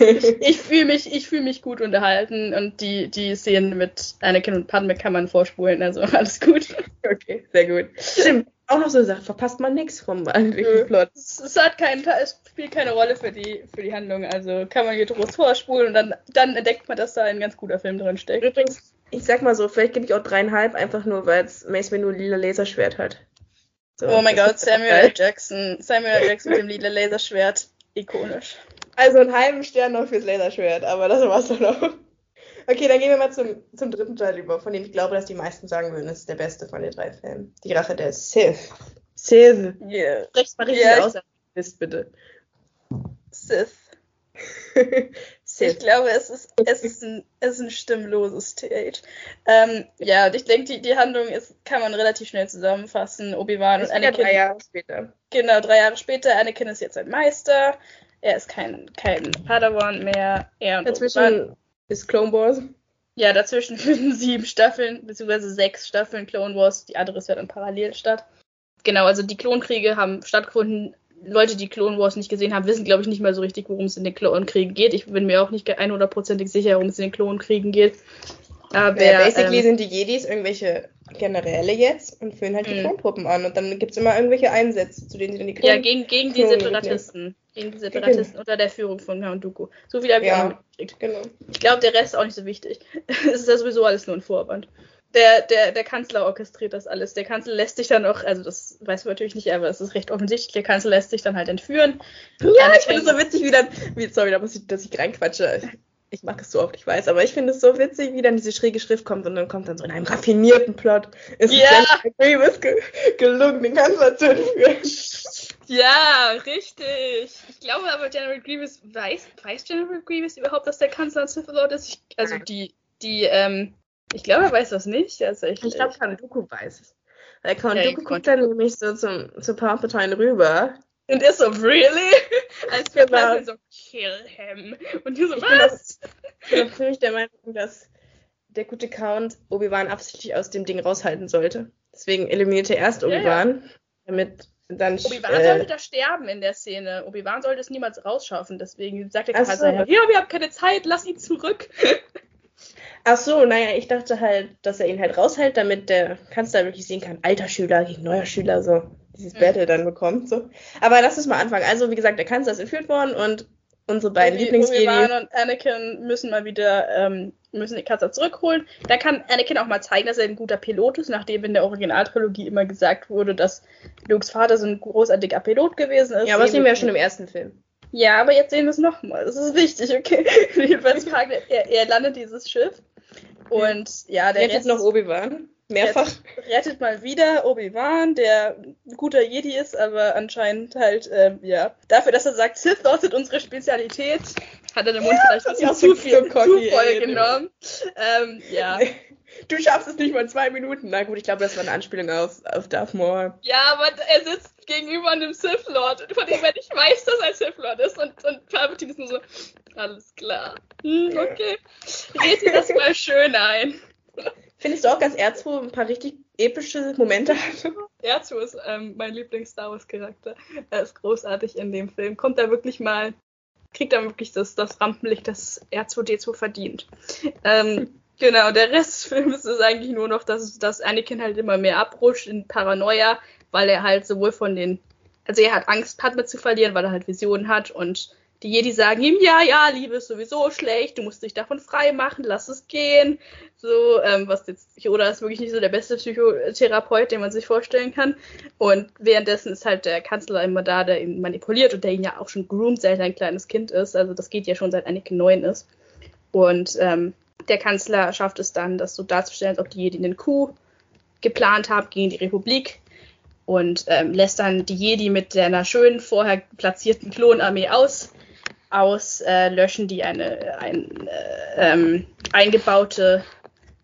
Ich fühle mich, ich fühl mich gut unterhalten und die, die Szenen mit Anakin und Padme kann man vorspulen, also alles gut. Okay, sehr gut. Stimmt, auch noch so eine Sache, verpasst man nichts vom eigentlichen Plot. Es, es, hat keinen, es spielt keine Rolle für die, für die Handlung, also kann man getrost vorspulen und dann, dann entdeckt man, dass da ein ganz guter Film drin steckt. Übrigens, ich sag mal so, vielleicht gebe ich auch dreieinhalb, einfach nur, weil es Mace Windu lila Laserschwert hat. So, oh mein Gott, Samuel L. Jackson. Samuel L. Jackson mit dem lila Laserschwert. Ikonisch. Also einen halben Stern noch fürs Laserschwert, aber das war's dann noch. Okay, dann gehen wir mal zum, zum dritten Teil über, von dem ich glaube, dass die meisten sagen würden, es ist der beste von den drei Filmen. Die Rache der Sith. Sith. Yeah. Sprech's mal richtig yeah. aus, Sith, bitte. Sith. Ich glaube, es ist, es ist, ein, es ist ein stimmloses TH. Ähm, ja, und ich denke, die, die Handlung ist, kann man relativ schnell zusammenfassen. Obi-Wan und Anakin. drei Jahre später. Genau, drei Jahre später. Anakin ist jetzt ein Meister. Er ist kein, kein Padawan mehr. Er Dazwischen ist Clone Wars. Ja, dazwischen finden sieben Staffeln, beziehungsweise sechs Staffeln Clone Wars. Die andere ist ja dann parallel statt. Genau, also die Klonkriege haben stattgefunden Leute, die Clone Wars nicht gesehen haben, wissen, glaube ich, nicht mehr so richtig, worum es in den Klonkriegen geht. Ich bin mir auch nicht 100%ig sicher, worum es in den Klonkriegen geht. Aber, ja, basically ähm, sind die Jedis irgendwelche Generäle jetzt und führen halt die mhm. Klontruppen an. Und dann gibt es immer irgendwelche Einsätze, zu denen sie dann die Klon Ja, gegen, gegen die Separatisten. Gegen die Separatisten genau. unter der Führung von Count Dooku. So habe ich ja. Genau. Ich glaube, der Rest ist auch nicht so wichtig. es ist ja sowieso alles nur ein Vorband der, der, der Kanzler orchestriert das alles. Der Kanzler lässt sich dann auch, also das weiß man natürlich nicht, aber es ist recht offensichtlich, der Kanzler lässt sich dann halt entführen. Ja, ich finde es so witzig, wie dann, wie, sorry, da muss ich, dass ich reinquatsche. Ich mag es so oft, ich weiß, aber ich finde es so witzig, wie dann diese schräge Schrift kommt und dann kommt dann so in einem raffinierten Plot. Ist ja. es ge gelungen, den Kanzler zu entführen. Ja, richtig. Ich glaube aber, General Grievous weiß, weiß General Grievous überhaupt, dass der Kanzler ein Sith Lord ist? Ich, also die, die, ähm, ich glaube, er weiß das nicht, tatsächlich. Ich glaube, Kanduku weiß es. Weil Kanduku guckt dann nämlich so zum, zu Palpatine rüber. Und ist so, really? Als wir genau. so, kill him. Und die so, ich was? Ich bin natürlich der Meinung, dass der gute Count Obi-Wan absichtlich aus dem Ding raushalten sollte. Deswegen eliminierte er erst Obi-Wan, ja, ja. damit dann... Obi-Wan äh, sollte da sterben in der Szene. Obi-Wan sollte es niemals rausschaffen. Deswegen sagt der Kaiser, so. ja, wir haben keine Zeit, lass ihn zurück. Ach so, naja, ich dachte halt, dass er ihn halt raushält, damit der Kanzler wirklich sehen kann, alter Schüler gegen neuer Schüler, so dieses mhm. Battle dann bekommt. So. Aber lass uns mal anfangen. Also, wie gesagt, der Kanzler ist entführt worden und unsere beiden Lieblingsjedi... Obi-Wan und Anakin müssen mal wieder, ähm, müssen den Kanzler zurückholen. Da kann Anakin auch mal zeigen, dass er ein guter Pilot ist, nachdem in der Originaltrilogie immer gesagt wurde, dass Lukes Vater so ein großartiger Pilot gewesen ist. Ja, aber das sehen wir ja schon im ersten Film. Ja, aber jetzt sehen wir es nochmal. Das ist wichtig, okay? Jedenfalls er, er landet dieses Schiff und ja, der rettet noch Obi-Wan. Mehrfach. Rettet, rettet mal wieder Obi-Wan, der ein guter Jedi ist, aber anscheinend halt, ähm, ja. Dafür, dass er sagt, Sith Lord sind unsere Spezialität, hat er den Mund ja, vielleicht ein bisschen zu viel, so zu voll genommen. Ähm, ja. Du schaffst es nicht mal in zwei Minuten. Na gut, ich glaube, das war eine Anspielung auf, auf Darth Maul. Ja, aber er sitzt gegenüber einem Sith Lord, von dem er nicht weiß, dass er ein Sith Lord ist. Und, und Palpatine ist nur so, alles klar. Hm, okay. Red dir das mal schön ein. Findest du auch, dass R2 ein paar richtig epische Momente hatte? R2 ist ähm, mein Lieblings-Star Wars-Charakter. Er ist großartig in dem Film. Kommt er wirklich mal, kriegt er wirklich das, das Rampenlicht, das R2D2 verdient. Ähm, Genau, der Rest des Films ist eigentlich nur noch, dass, dass Anakin halt immer mehr abrutscht in Paranoia, weil er halt sowohl von den, also er hat Angst, Padme zu verlieren, weil er halt Visionen hat und die Jedi sagen ihm, ja, ja, Liebe ist sowieso schlecht, du musst dich davon frei machen, lass es gehen. So, ähm, was jetzt, Yoda ist wirklich nicht so der beste Psychotherapeut, den man sich vorstellen kann. Und währenddessen ist halt der Kanzler immer da, der ihn manipuliert und der ihn ja auch schon groomt, seit er ein kleines Kind ist. Also das geht ja schon seit Anakin 9 ist. Und ähm, der Kanzler schafft es dann, das so darzustellen, als ob die Jedi einen Coup geplant haben gegen die Republik und ähm, lässt dann die Jedi mit einer schönen vorher platzierten Klonarmee aus, auslöschen, äh, die eine ein, äh, ähm, eingebaute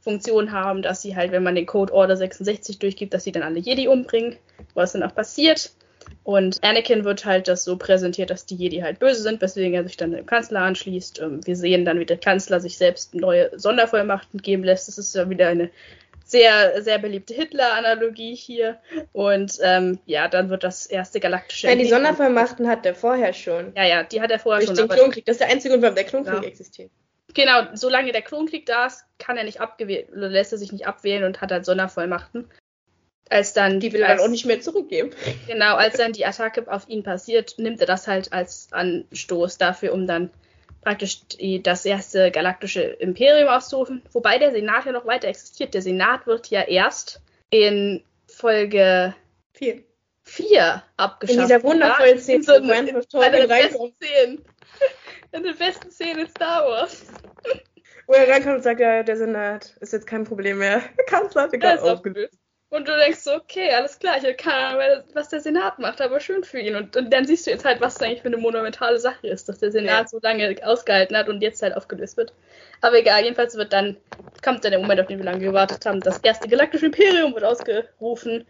Funktion haben, dass sie halt, wenn man den Code Order 66 durchgibt, dass sie dann alle Jedi umbringen, was dann auch passiert. Und Anakin wird halt das so präsentiert, dass die Jedi halt böse sind, weswegen er sich dann dem Kanzler anschließt. Ähm, wir sehen dann, wie der Kanzler sich selbst neue Sondervollmachten geben lässt. Das ist ja wieder eine sehr, sehr beliebte Hitler-Analogie hier. Und ähm, ja, dann wird das erste galaktische. Ja, die Sondervollmachten hat er vorher schon. Ja, ja, die hat er vorher Durch schon. Den Klonkrieg. Das ist der einzige Grund, warum der Klonkrieg Ja. existiert. Genau, solange der Klonkrieg da ist, kann er nicht abgewählt, oder lässt er sich nicht abwählen und hat halt Sondervollmachten. Als dann Die will er als, dann auch nicht mehr zurückgeben. Genau, als dann die Attacke auf ihn passiert, nimmt er das halt als Anstoß dafür, um dann praktisch die, das erste galaktische Imperium auszurufen. Wobei der Senat ja noch weiter existiert. Der Senat wird ja erst in Folge Viel. 4 abgeschafft. In dieser wundervollen Szene, in so Grand Moff einer der besten Szenen. In der besten Szene in Star Wars. wo er reinkommt und sagt, ja, der Senat ist jetzt kein Problem mehr. Der Kanzler hat Der gerade aufgelöst. Und du denkst so, okay, alles klar, ich habe keine Ahnung, was der Senat macht, aber schön für ihn. Und, und dann siehst du jetzt halt, was das eigentlich für eine monumentale Sache ist, dass der Senat Ja. so lange ausgehalten hat und jetzt halt aufgelöst wird. Aber egal, jedenfalls wird dann, kommt dann der Moment, auf den wir lange gewartet haben. Das erste galaktische Imperium wird ausgerufen.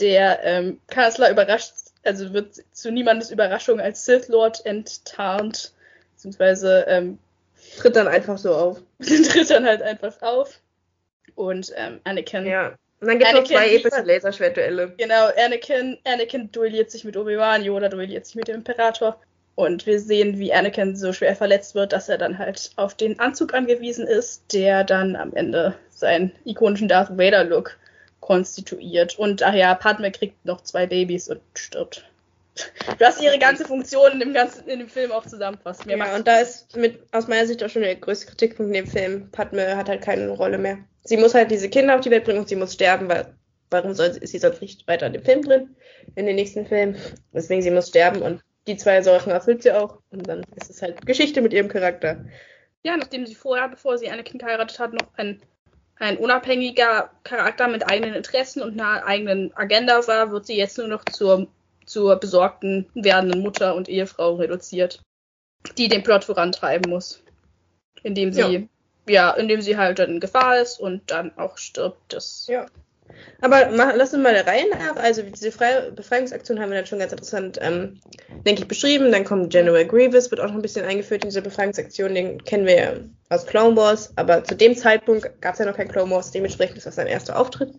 Der ähm, Kanzler überrascht, also wird zu niemandes Überraschung als Sith Lord enttarnt, beziehungsweise ähm, Tritt dann einfach so auf. tritt dann halt einfach auf. Und ähm, Anakin Ja. Und dann gibt es noch zwei epische Laserschwertduelle. Genau, Anakin, Anakin duelliert sich mit Obi-Wan, Yoda duelliert sich mit dem Imperator. Und wir sehen, wie Anakin so schwer verletzt wird, dass er dann halt auf den Anzug angewiesen ist, der dann am Ende seinen ikonischen Darth Vader-Look konstituiert. Und ach ja, Padme kriegt noch zwei Babys und stirbt. Du hast ihre ganze Funktion im ganzen in dem Film auch zusammenfasst. Mir Ja, und da ist mit, aus meiner Sicht auch schon der größte Kritikpunkt in dem Film. Padme hat halt keine Rolle mehr. Sie muss halt diese Kinder auf die Welt bringen und sie muss sterben, weil warum soll sie, ist sie sonst nicht weiter in dem Film drin, in den nächsten Film. Deswegen, sie muss sterben und die zwei Sachen erfüllt sie auch. Und dann ist es halt Geschichte mit ihrem Charakter. Ja, nachdem sie vorher, bevor sie Anakin geheiratet hat, noch ein, ein unabhängiger Charakter mit eigenen Interessen und einer eigenen Agenda war, wird sie jetzt nur noch zur, zur besorgten werdenden Mutter und Ehefrau reduziert, die den Plot vorantreiben muss. Indem sie, ja, Ja. indem sie halt dann in Gefahr ist und dann auch stirbt. Das, Ja. Aber mach, lass uns mal der Reihe nach. Also diese Fre Befreiungsaktion haben wir dann schon ganz interessant, ähm, denke ich, beschrieben. Dann kommt General Grievous, wird auch noch ein bisschen eingeführt in diese Befreiungsaktion. Den kennen wir ja aus Clone Wars. Aber zu dem Zeitpunkt gab es ja noch kein Clone Wars. Dementsprechend ist das sein erster Auftritt.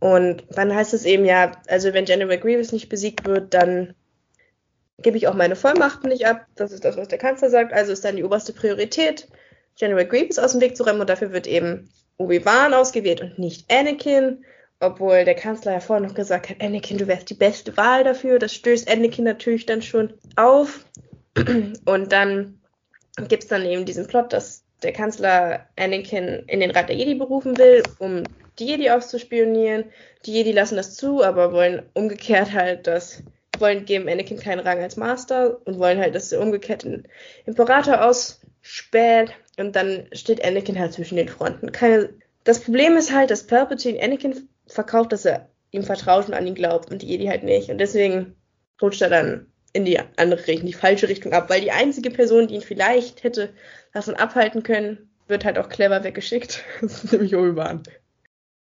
Und dann heißt es eben ja, also wenn General Grievous nicht besiegt wird, dann gebe ich auch meine Vollmachten nicht ab. Das ist das, was der Kanzler sagt. Also ist dann die oberste Priorität, General Grievous aus dem Weg zu räumen. Und dafür wird eben Obi-Wan ausgewählt und nicht Anakin. Obwohl der Kanzler ja vorher noch gesagt hat, Anakin, du wärst die beste Wahl dafür. Das stößt Anakin natürlich dann schon auf. Und dann gibt es dann eben diesen Plot, dass der Kanzler Anakin in den Rat der Jedi berufen will, um die Jedi auszuspionieren. Die Jedi lassen das zu, aber wollen umgekehrt halt das, wollen geben Anakin keinen Rang als Master und wollen halt, dass er umgekehrt den Imperator ausspäht. Und dann steht Anakin halt zwischen den Fronten. Keine, das Problem ist halt, dass Palpatine Anakin verkauft, dass er ihm vertraut und an ihn glaubt und die Jedi halt nicht. Und deswegen rutscht er dann in die andere Richtung, die falsche Richtung ab, weil die einzige Person, die ihn vielleicht hätte davon abhalten können, wird halt auch clever weggeschickt. Das ist nämlich Obi-Wan.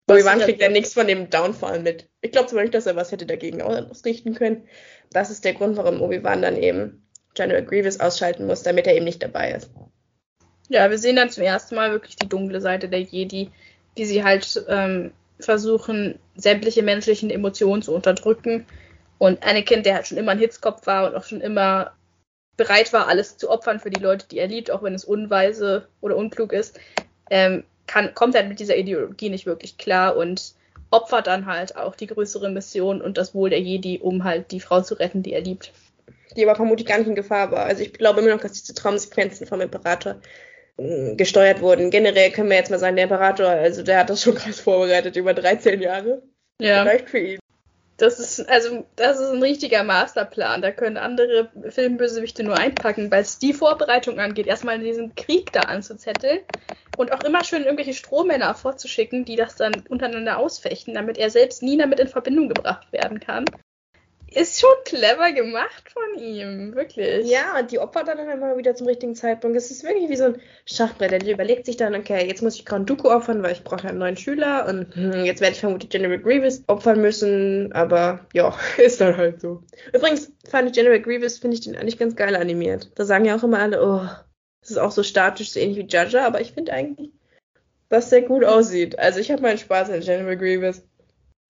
Obi-Wan kriegt ja nichts von dem Downfall mit. Ich glaube zwar nicht, dass er was hätte dagegen ausrichten können. Das ist der Grund, warum Obi-Wan dann eben General Grievous ausschalten muss, damit er eben nicht dabei ist. Ja, wir sehen dann zum ersten Mal wirklich die dunkle Seite der Jedi, wie sie halt ähm, versuchen, sämtliche menschlichen Emotionen zu unterdrücken. Und Anakin, der halt schon immer ein Hitzkopf war und auch schon immer bereit war, alles zu opfern für die Leute, die er liebt, auch wenn es unweise oder unklug ist, ähm, kann, kommt halt mit dieser Ideologie nicht wirklich klar und opfert dann halt auch die größere Mission und das Wohl der Jedi, um halt die Frau zu retten, die er liebt. die aber vermutlich gar nicht in Gefahr war. Also ich glaube immer noch, dass diese Traumsequenzen vom Imperator gesteuert wurden. Generell können wir jetzt mal sagen, der Imperator, also der hat das schon krass vorbereitet über 13 Jahre. Ja. Vielleicht für ihn. Das ist, also, das ist ein richtiger Masterplan. Da können andere Filmbösewichte nur einpacken, weil es die Vorbereitung angeht, erstmal diesen Krieg da anzuzetteln und auch immer schön irgendwelche Strohmänner vorzuschicken, die das dann untereinander ausfechten, damit er selbst nie damit in Verbindung gebracht werden kann ist schon clever gemacht von ihm, wirklich. Ja, und die opfert dann immer wieder zum richtigen Zeitpunkt. Es ist wirklich wie so ein Schachbrett. Er überlegt sich dann, okay, jetzt muss ich Count Dooku opfern, weil ich brauche einen neuen Schüler und hm, jetzt werde ich vermutlich General Grievous opfern müssen, aber ja, ist dann halt so. Übrigens fand ich General Grievous, finde ich den eigentlich ganz geil animiert. Da sagen ja auch immer alle, oh, das ist auch so statisch, so ähnlich wie Jaja, aber ich finde eigentlich, dass der gut aussieht. Also ich habe meinen Spaß an General Grievous.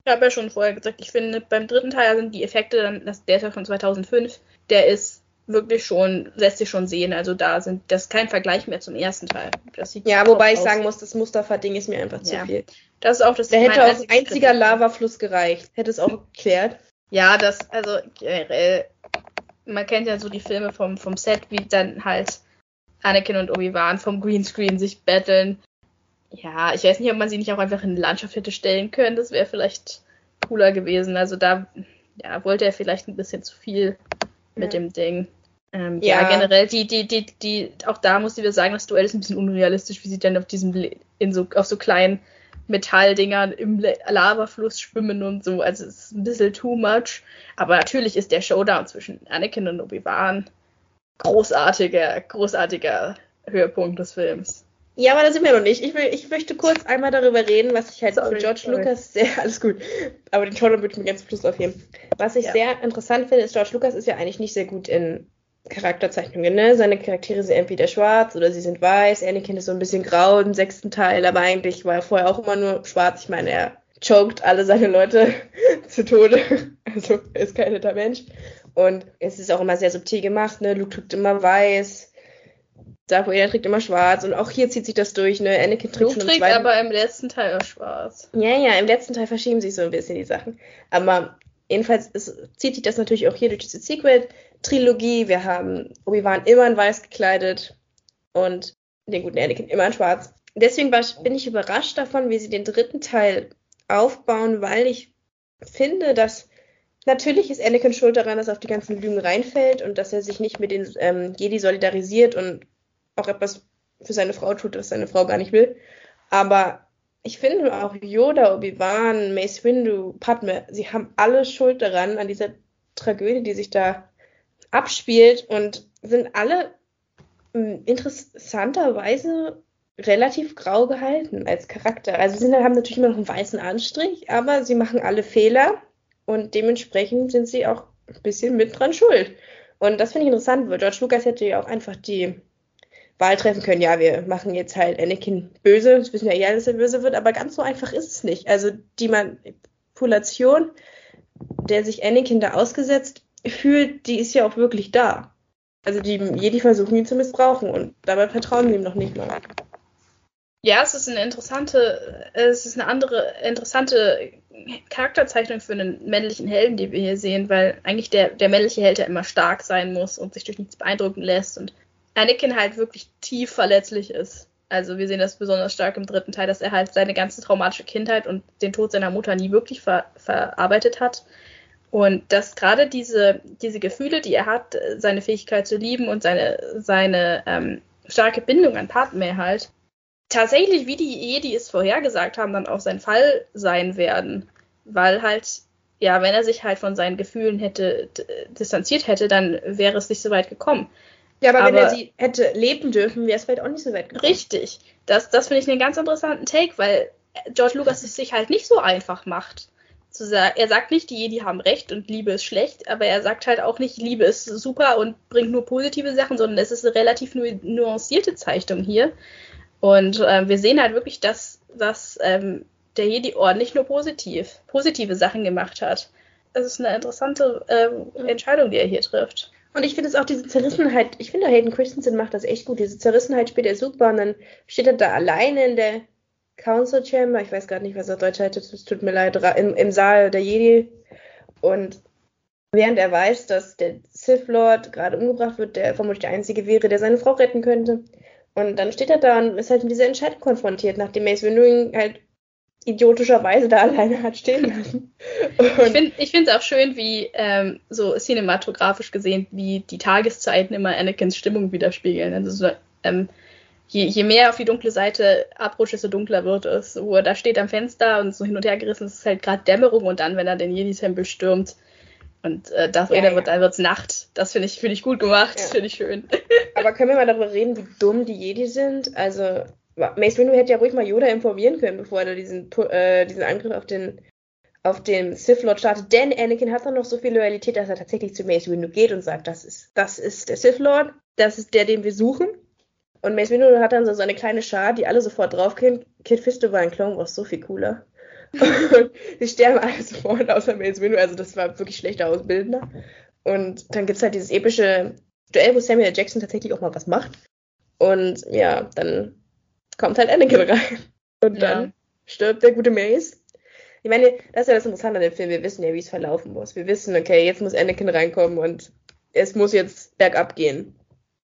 Ich habe ja schon vorher gesagt, ich finde, beim dritten Teil sind die Effekte, dann, das, der ist ja von 2005, der ist wirklich schon, lässt sich schon sehen. Also da sind, das ist kein Vergleich mehr zum ersten Teil. ja, wobei ich aus. sagen muss, das Mustafa-Ding ist mir einfach zu ja. viel. Das ist auch das. Da hätte auch ein einziger Lavafluss gereicht. Hätte es auch geklärt. Ja, das, also generell, man kennt ja so die Filme vom, vom Set, wie dann halt Anakin und Obi-Wan vom Greenscreen sich battlen. Ja, ich weiß nicht, ob man sie nicht auch einfach in eine Landschaft hätte stellen können. Das wäre vielleicht cooler gewesen. Also da ja, wollte er vielleicht ein bisschen zu viel mit ja. dem Ding. Ähm, ja. ja. generell, die, die, die, die, auch da musste wir sagen, das Duell ist ein bisschen unrealistisch, wie sie dann auf diesem, in so, auf so kleinen Metalldingern im Lavafluss schwimmen und so. Also es ist ein bisschen too much. Aber natürlich ist der Showdown zwischen Anakin und Obi-Wan großartiger, großartiger Höhepunkt des Films. Ja, aber da sind wir noch nicht. Ich, will, ich möchte kurz einmal darüber reden, was ich halt sorry, für George sorry. Lucas sehr, alles gut, aber den Showdown würde ich mir ganz Plus aufheben. Was ich ja. sehr interessant finde, ist, George Lucas ist ja eigentlich nicht sehr gut in Charakterzeichnungen, ne? Seine Charaktere sind entweder schwarz oder sie sind weiß. Anakin ist so ein bisschen grau im sechsten Teil, aber eigentlich war er vorher auch immer nur schwarz. Ich meine, er choked alle seine Leute zu Tode. Also, er ist kein netter Mensch. Und es ist auch immer sehr subtil gemacht, ne? Luke trägt immer weiß. Darth Vader trägt immer schwarz und auch hier zieht sich das durch, ne? Anakin trägt Luke schon trägt zweiten... aber im letzten Teil auch schwarz. Ja, ja, im letzten Teil verschieben sich so ein bisschen die Sachen. Aber jedenfalls es zieht sich das natürlich auch hier durch diese Sequel-Trilogie. Wir haben Obi-Wan immer in weiß gekleidet und den guten Anakin immer in schwarz. Deswegen war, bin ich überrascht davon, wie sie den dritten Teil aufbauen, weil ich finde, dass natürlich ist Anakin schuld daran, dass er auf die ganzen Lügen reinfällt und dass er sich nicht mit den ähm, Jedi solidarisiert und auch etwas für seine Frau tut, was seine Frau gar nicht will. Aber ich finde auch Yoda, Obi-Wan, Mace Windu, Padme, sie haben alle Schuld daran, an dieser Tragödie, die sich da abspielt und sind alle hm, interessanterweise relativ grau gehalten als Charakter. Also sie haben natürlich immer noch einen weißen Anstrich, aber sie machen alle Fehler und dementsprechend sind sie auch ein bisschen mit dran schuld. Und das finde ich interessant, weil George Lucas hätte ja auch einfach die Wahl treffen können, ja, wir machen jetzt halt Anakin böse, das wissen ja eh dass er böse wird, aber ganz so einfach ist es nicht. Also die Manipulation, der sich Anakin da ausgesetzt fühlt, die ist ja auch wirklich da. Also die Jedi versuchen ihn zu missbrauchen und dabei vertrauen sie ihm noch nicht mal. Ja, es ist eine interessante, es ist eine andere interessante Charakterzeichnung für einen männlichen Helden, die wir hier sehen, weil eigentlich der, der männliche Held ja immer stark sein muss und sich durch nichts beeindrucken lässt und Anakin halt wirklich tief verletzlich ist. Also wir sehen das besonders stark im dritten Teil, dass er halt seine ganze traumatische Kindheit und den Tod seiner Mutter nie wirklich ver verarbeitet hat. Und dass gerade diese, diese Gefühle, die er hat, seine Fähigkeit zu lieben und seine, seine ähm, starke Bindung an Padme halt, tatsächlich, wie die Jedi es vorhergesagt haben, dann auch sein Fall sein werden. Weil halt, ja, wenn er sich halt von seinen Gefühlen hätte distanziert hätte, dann wäre es nicht so weit gekommen. Ja, aber, aber wenn er sie hätte leben dürfen, wäre es vielleicht auch nicht so weit gekommen. Richtig. Das, das finde ich einen ganz interessanten Take, weil George Lucas es sich halt nicht so einfach macht. Zu sagen, er sagt nicht, die Jedi haben recht und Liebe ist schlecht, aber er sagt halt auch nicht, Liebe ist super und bringt nur positive Sachen, sondern es ist eine relativ nu nuancierte Zeichnung hier. Und äh, wir sehen halt wirklich, dass, dass ähm, der Jedi-Orden nicht nur positiv, positive Sachen gemacht hat. Es ist eine interessante äh, Entscheidung, die er hier trifft. Und ich finde es auch diese Zerrissenheit, ich finde Hayden Christensen macht das echt gut. Diese Zerrissenheit spielt er super und dann steht er da alleine in der Council Chamber, ich weiß gerade nicht, was er Deutsch heißt, es tut mir leid, im, im Saal der Jedi und während er weiß, dass der Sith Lord gerade umgebracht wird, der vermutlich der Einzige wäre, der seine Frau retten könnte. Und dann steht er da und ist halt mit dieser Entscheidung konfrontiert, nachdem Mace Windu halt idiotischerweise da alleine hat stehen lassen. Und ich finde es auch schön, wie ähm, so cinematografisch gesehen, wie die Tageszeiten immer Anakins Stimmung widerspiegeln. Also so, ähm, je, je mehr auf die dunkle Seite abrutscht, desto dunkler wird es. Wo er da steht am Fenster und so hin und her gerissen ist, ist halt gerade Dämmerung und dann, wenn er den Jedi-Tempel stürmt und äh, Darth Vader ja, wird, dann wird's Nacht. Das finde ich, find ich gut gemacht, ja. finde ich schön. Aber können wir mal darüber reden, wie dumm die Jedi sind? Also, Mace Windu hätte ja ruhig mal Yoda informieren können, bevor er diesen, äh, diesen Angriff auf den auf den Sith Lord startet, denn Anakin hat dann noch so viel Loyalität, dass er tatsächlich zu Mace Windu geht und sagt, das ist, das ist der Sith Lord, das ist der, den wir suchen. Und Mace Windu hat dann so eine kleine Schar, die alle sofort draufgehen. Kid Fisto war in Clone Wars so viel cooler. und die sterben alle sofort, außer Mace Windu. Also das war wirklich schlechter Ausbildender. Und dann gibt es halt dieses epische Duell, wo Samuel Jackson tatsächlich auch mal was macht. Und ja, dann kommt halt Anakin rein. Und dann ja. stirbt der gute Mace. Ich meine, das ist ja das Interessante an dem Film. Wir wissen ja, wie es verlaufen muss. Wir wissen, okay, jetzt muss Anakin reinkommen und es muss jetzt bergab gehen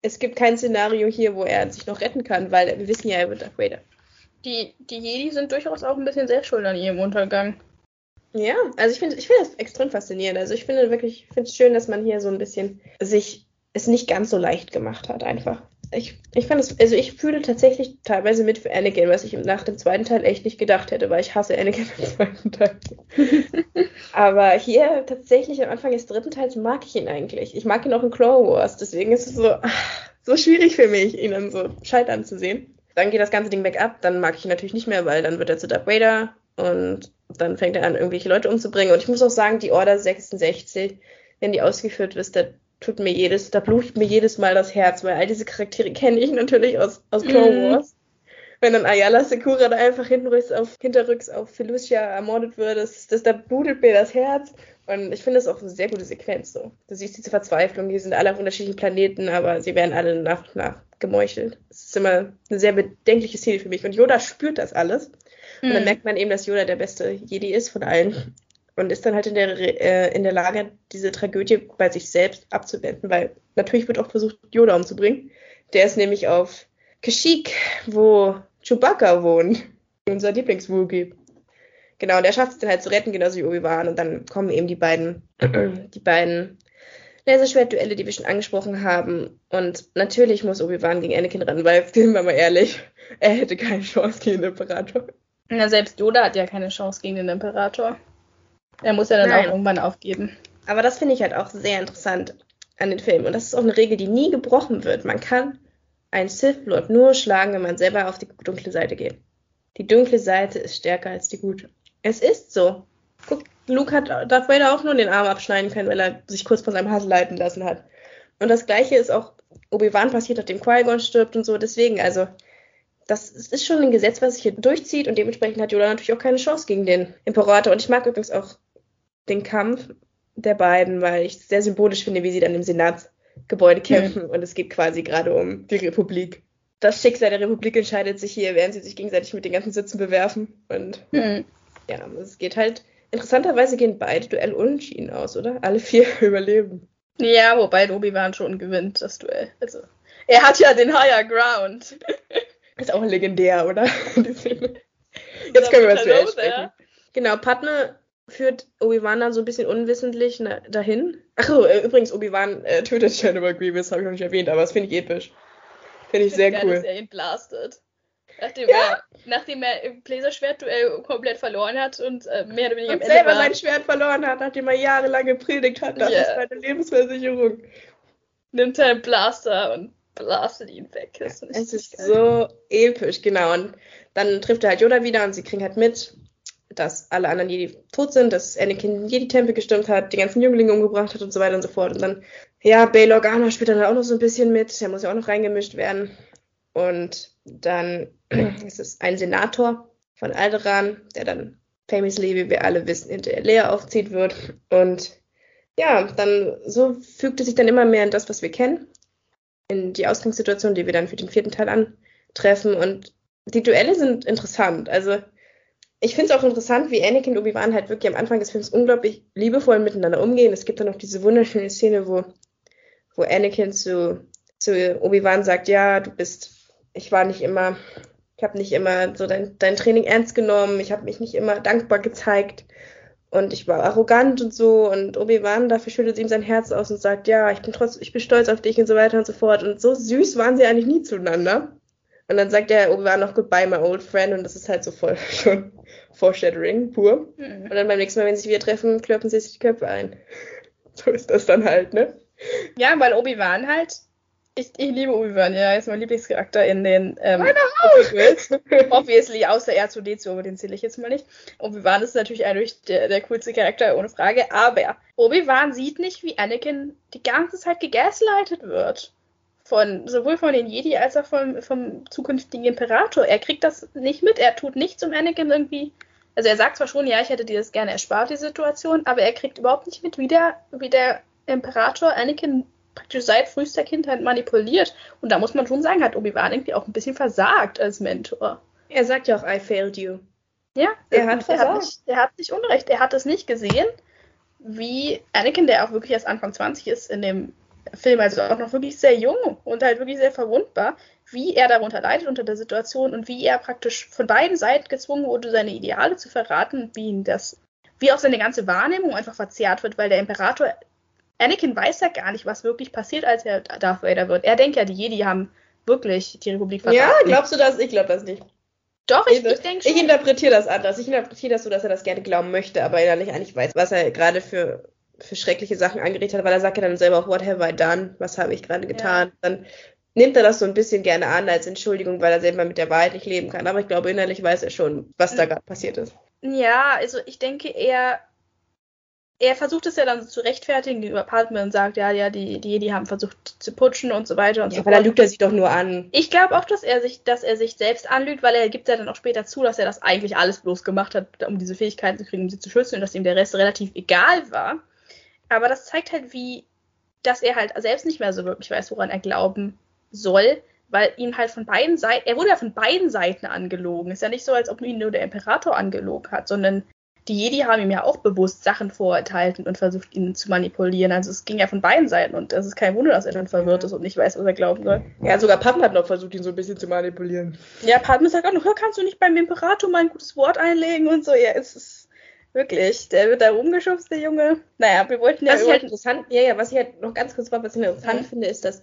es gibt kein Szenario hier, wo er sich noch retten kann, weil wir wissen ja, er wird Darth Vader. Die, die Jedi sind durchaus auch ein bisschen sehr schuld an ihrem Untergang. Ja, also ich finde ich find das extrem faszinierend. Also ich finde wirklich, ich finde es schön, dass man hier so ein bisschen sich es nicht ganz so leicht gemacht hat, einfach. Ich, ich fand es, also ich fühle tatsächlich teilweise mit für Anakin, was ich nach dem zweiten Teil echt nicht gedacht hätte, weil ich hasse Anakin im zweiten Teil. Aber hier tatsächlich am Anfang des dritten Teils mag ich ihn eigentlich. Ich mag ihn auch in Clone Wars, deswegen ist es so, so schwierig für mich, ihn dann so scheitern zu sehen. Dann geht das ganze Ding weg ab, dann mag ich ihn natürlich nicht mehr, weil dann wird er zu Darth Vader und dann fängt er an, irgendwelche Leute umzubringen. Und ich muss auch sagen, die Order 66, wenn die ausgeführt wird, tut mir jedes, da blutet mir jedes Mal das Herz, weil all diese Charaktere kenne ich natürlich aus, aus Clone mhm. Wars. Wenn dann Ayala Sekura da einfach hinterrücks auf, hinterrücks auf Felucia ermordet wird, das, das, da blutet mir das Herz. Und ich finde das auch eine sehr gute Sequenz so. Du siehst diese Verzweiflung, die sind alle auf unterschiedlichen Planeten, aber sie werden alle nach und nach gemeuchelt. Das ist immer eine sehr bedenkliche Szene für mich. Und Yoda spürt das alles. Und dann mhm. merkt man eben, dass Yoda der beste Jedi ist von allen und ist dann halt in der, äh, in der Lage, diese Tragödie bei sich selbst abzuwenden, weil natürlich wird auch versucht, Yoda umzubringen. Der ist nämlich auf Kashyyyk, wo Chewbacca wohnt, unser Lieblings-Wookie. Genau, und er schafft es dann halt zu retten, genauso wie Obi-Wan. Und dann kommen eben die beiden, die beiden Laserschwert-Duelle, die wir schon angesprochen haben. Und natürlich muss Obi-Wan gegen Anakin rennen, weil, sind wir mal ehrlich, er hätte keine Chance gegen den Imperator. Na, selbst Yoda hat ja keine Chance gegen den Imperator. Er muss ja dann Nein. auch irgendwann aufgeben. Aber das finde ich halt auch sehr interessant an den Filmen. Und das ist auch eine Regel, die nie gebrochen wird. Man kann einen Sith Lord nur schlagen, wenn man selber auf die dunkle Seite geht. Die dunkle Seite ist stärker als die gute. Es ist so. Guck, Luke hat Darth Vader auch nur den Arm abschneiden können, weil er sich kurz von seinem Hass leiten lassen hat. Und das gleiche ist auch Obi-Wan passiert, nachdem Qui-Gon stirbt und so. Deswegen, also, das ist schon ein Gesetz, was sich hier durchzieht und dementsprechend hat Yoda natürlich auch keine Chance gegen den Imperator. Und ich mag übrigens auch den Kampf der beiden, weil ich es sehr symbolisch finde, wie sie dann im Senatsgebäude kämpfen mhm. und es geht quasi gerade um die Republik. Das Schicksal der Republik entscheidet sich hier, während sie sich gegenseitig mit den ganzen Sitzen bewerfen. Und mhm. ja, es geht halt. Interessanterweise gehen beide Duell unentschieden aus, oder? Alle vier überleben. Ja, wobei Obi-Wan schon gewinnt, das Duell. Also, er hat ja den Higher Ground. Ist auch legendär, oder? Jetzt können wir über das Duell sprechen. Genau, Padme führt Obi-Wan dann so ein bisschen unwissentlich na, dahin. Ach so, äh, übrigens, Obi-Wan äh, tötet General Grievous, habe ich noch nicht erwähnt, aber das finde ich episch. Finde ich, ich sehr geil, cool. Dass er ihn blastet. Nachdem, ja. er, nachdem er im Bläserschwertduell komplett verloren hat und äh, mehr oder weniger und am Ende selber war, sein Schwert verloren hat, nachdem er jahrelang gepredigt hat, das yeah. ist meine Lebensversicherung. Nimmt er einen Blaster und blastet ihn weg. Das es ist geil. so episch, genau. Und dann trifft er halt Yoda wieder und sie kriegen halt mit, dass alle anderen Jedi tot sind, dass Anakin Jedi-Tempel gestürmt hat, die ganzen Jünglinge umgebracht hat und so weiter und so fort. Und dann, ja, Bail Organa spielt dann auch noch so ein bisschen mit, der muss ja auch noch reingemischt werden. Und dann ist es ein Senator von Alderan, der dann famously, wie wir alle wissen, hinter Leia aufzieht wird. Und ja, dann so fügt es sich dann immer mehr in das, was wir kennen, in die Ausgangssituation, die wir dann für den vierten Teil antreffen. Und die Duelle sind interessant. Also ich finde es auch interessant, wie Anakin und Obi-Wan halt wirklich am Anfang des Films unglaublich liebevoll miteinander umgehen. Es gibt dann noch diese wunderschöne Szene, wo, wo Anakin zu, zu Obi-Wan sagt, ja, du bist, ich war nicht immer, ich habe nicht immer so dein, dein Training ernst genommen, ich habe mich nicht immer dankbar gezeigt und ich war arrogant und so und Obi-Wan dafür schüttet ihm sein Herz aus und sagt, ja, ich bin trotzdem, ich bin stolz auf dich und so weiter und so fort und so süß waren sie eigentlich nie zueinander. Und dann sagt der Obi-Wan noch Goodbye, my old friend. Und das ist halt so voll schon Foreshadowing pur. Mhm. Und dann beim nächsten Mal, wenn sie sich wieder treffen, klöppen sie sich die Köpfe ein. So ist das dann halt, ne? Ja, weil Obi-Wan halt. Ich, ich liebe Obi-Wan, ja, ist mein Lieblingscharakter in den ähm, Obviously, außer R2D2, aber den zähle ich jetzt mal nicht. Obi-Wan ist natürlich eigentlich der, der coolste Charakter, ohne Frage. Aber Obi-Wan sieht nicht, wie Anakin die ganze Zeit gegaslightet wird von sowohl von den Jedi als auch vom, vom zukünftigen Imperator. Er kriegt das nicht mit, er tut nichts, um Anakin irgendwie. Also er sagt zwar schon, ja, ich hätte dir das gerne erspart, die Situation, aber er kriegt überhaupt nicht mit, wie der, wie der Imperator Anakin praktisch seit frühester Kindheit manipuliert. Und da muss man schon sagen, hat Obi-Wan irgendwie auch ein bisschen versagt als Mentor. Er sagt ja auch, I failed you. Ja, er hat versagt. Er hat, nicht, er hat nicht Unrecht. Er hat es nicht gesehen, wie Anakin, der auch wirklich erst Anfang 20 ist, in dem Film, also auch noch wirklich sehr jung und halt wirklich sehr verwundbar, wie er darunter leidet unter der Situation und wie er praktisch von beiden Seiten gezwungen wurde, seine Ideale zu verraten, wie ihn das, wie auch seine ganze Wahrnehmung einfach verzerrt wird, weil der Imperator, Anakin weiß ja gar nicht, was wirklich passiert, als er Darth Vader wird. Er denkt ja, die Jedi haben wirklich die Republik verraten. Ja, glaubst du das? Ich glaube das nicht. Doch, ich, ich denke schon. Ich interpretiere das anders. Ich interpretiere das so, dass er das gerne glauben möchte, aber innerlich eigentlich weiß, was er gerade für für schreckliche Sachen angerichtet hat, weil er sagt ja dann selber auch, what have I done? Was habe ich gerade getan? Ja. Dann nimmt er das so ein bisschen gerne an als Entschuldigung, weil er selber mit der Wahrheit nicht leben kann. Aber ich glaube, innerlich weiß er schon, was da gerade passiert ist. Ja, also ich denke, er, er versucht es ja dann so zu rechtfertigen gegenüber Padme und sagt, ja, ja, die, die die haben versucht zu putschen und so weiter und ja, so fort. Aber dann lügt er sich doch nur an. Ich glaube auch, dass er sich, dass er sich selbst anlügt, weil er gibt ja dann auch später zu, dass er das eigentlich alles bloß gemacht hat, um diese Fähigkeiten zu kriegen, um sie zu schützen und dass ihm der Rest relativ egal war. Aber das zeigt halt, wie, dass er halt selbst nicht mehr so wirklich weiß, woran er glauben soll, weil ihn halt von beiden Seiten, er wurde ja von beiden Seiten angelogen. Ist ja nicht so, als ob ihn nur der Imperator angelogen hat, sondern die Jedi haben ihm ja auch bewusst Sachen vorenthalten und versucht, ihn zu manipulieren. Also es ging ja von beiden Seiten und es ist kein Wunder, dass er dann verwirrt ist und nicht weiß, was er glauben soll. Ja, sogar Padme hat noch versucht, ihn so ein bisschen zu manipulieren. Ja, Padme sagt auch noch, kannst du nicht beim Imperator mal ein gutes Wort einlegen und so. Ja, es ist Wirklich, der wird da rumgeschubst, der Junge. Naja, wir wollten ja. Was ich halt interessant, ja, ja, was ich halt noch ganz kurz war, was ich interessant mhm. finde, ist, dass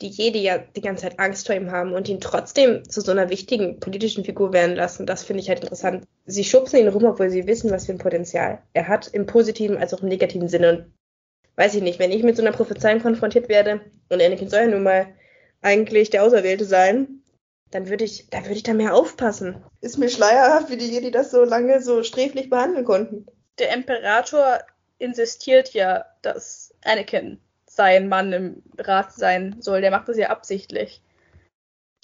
die Jedi ja die ganze Zeit Angst vor ihm haben und ihn trotzdem zu so einer wichtigen politischen Figur werden lassen. Das finde ich halt interessant. Sie schubsen ihn rum, obwohl sie wissen, was für ein Potenzial er hat, im positiven als auch im negativen Sinne. Und weiß ich nicht, wenn ich mit so einer Prophezeiung konfrontiert werde und Anakin soll ja nun mal eigentlich der Auserwählte sein, dann würde ich, da würde ich da mehr aufpassen. Ist mir schleierhaft, wie die Jedi das so lange so sträflich behandeln konnten. Der Imperator insistiert ja, dass Anakin sein Mann im Rat sein soll. Der macht das ja absichtlich.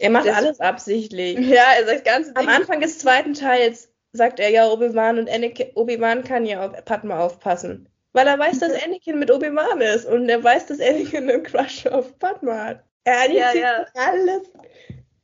Er macht das alles absichtlich. Ja, er sagt ganz. Am Anfang des zweiten Teils sagt er ja, Obi-Wan und Anakin, Obi-Wan kann ja auf Padma aufpassen. Weil er weiß, dass Anakin mit Obi-Wan ist und er weiß, dass Anakin einen Crush auf Padma hat. Er ja, ja. alles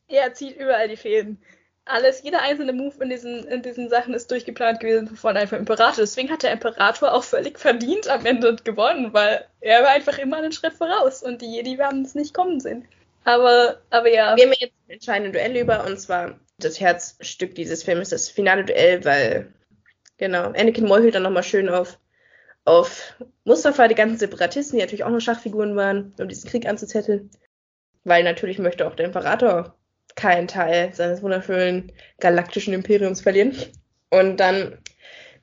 er zieht überall die Fäden. Alles, jeder einzelne Move in diesen, in diesen Sachen ist durchgeplant gewesen von einem Imperator. Deswegen hat der Imperator auch völlig verdient am Ende gewonnen, weil er war einfach immer einen Schritt voraus und die Jedi haben es nicht kommen sehen. Aber, aber ja. Wir haben jetzt ein entscheidendes Duell über und zwar das Herzstück dieses Films, das finale Duell, weil, genau, Anakin meuchelt dann nochmal schön auf, auf Mustafa, die ganzen Separatisten, die natürlich auch nur Schachfiguren waren, um diesen Krieg anzuzetteln. Weil natürlich möchte auch der Imperator keinen Teil seines wunderschönen galaktischen Imperiums verlieren. Und dann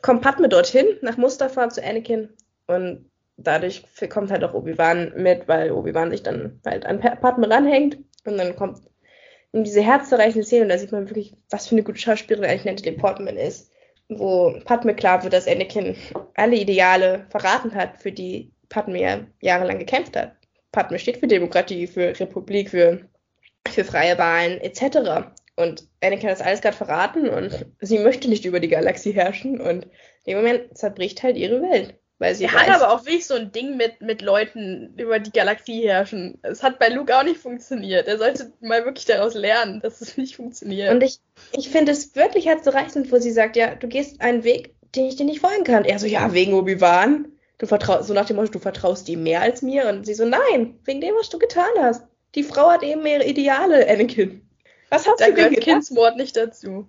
kommt Padme dorthin, nach Mustafa zu Anakin. Und dadurch kommt halt auch Obi-Wan mit, weil Obi-Wan sich dann halt an Padme ranhängt. Und dann kommt in diese herzzerreichende Szene, und da sieht man wirklich, was für eine gute Schauspielerin eigentlich Natalie Portman ist, wo Padme klar wird, dass Anakin alle Ideale verraten hat, für die Padme ja jahrelang gekämpft hat. Padme steht für Demokratie, für Republik, für für freie Wahlen etc. Und Anakin hat das alles gerade verraten und sie möchte nicht über die Galaxie herrschen und in dem Moment zerbricht halt ihre Welt. Weil sie Er weiß, hat aber auch wirklich so ein Ding mit, mit Leuten über die Galaxie herrschen. Es hat bei Luke auch nicht funktioniert. Er sollte mal wirklich daraus lernen, dass es nicht funktioniert. Und ich, ich finde es wirklich herzzerreißend, wo sie sagt, ja, du gehst einen Weg, den ich dir nicht folgen kann. Er so, ja, wegen Obi-Wan. Du vertraust, so nach dem Motto, du vertraust ihm mehr als mir. Und sie so, nein, wegen dem, was du getan hast. Die Frau hat eben ihre Ideale, Anakin. Was hast da du denn gehört? Kindsmord nicht dazu.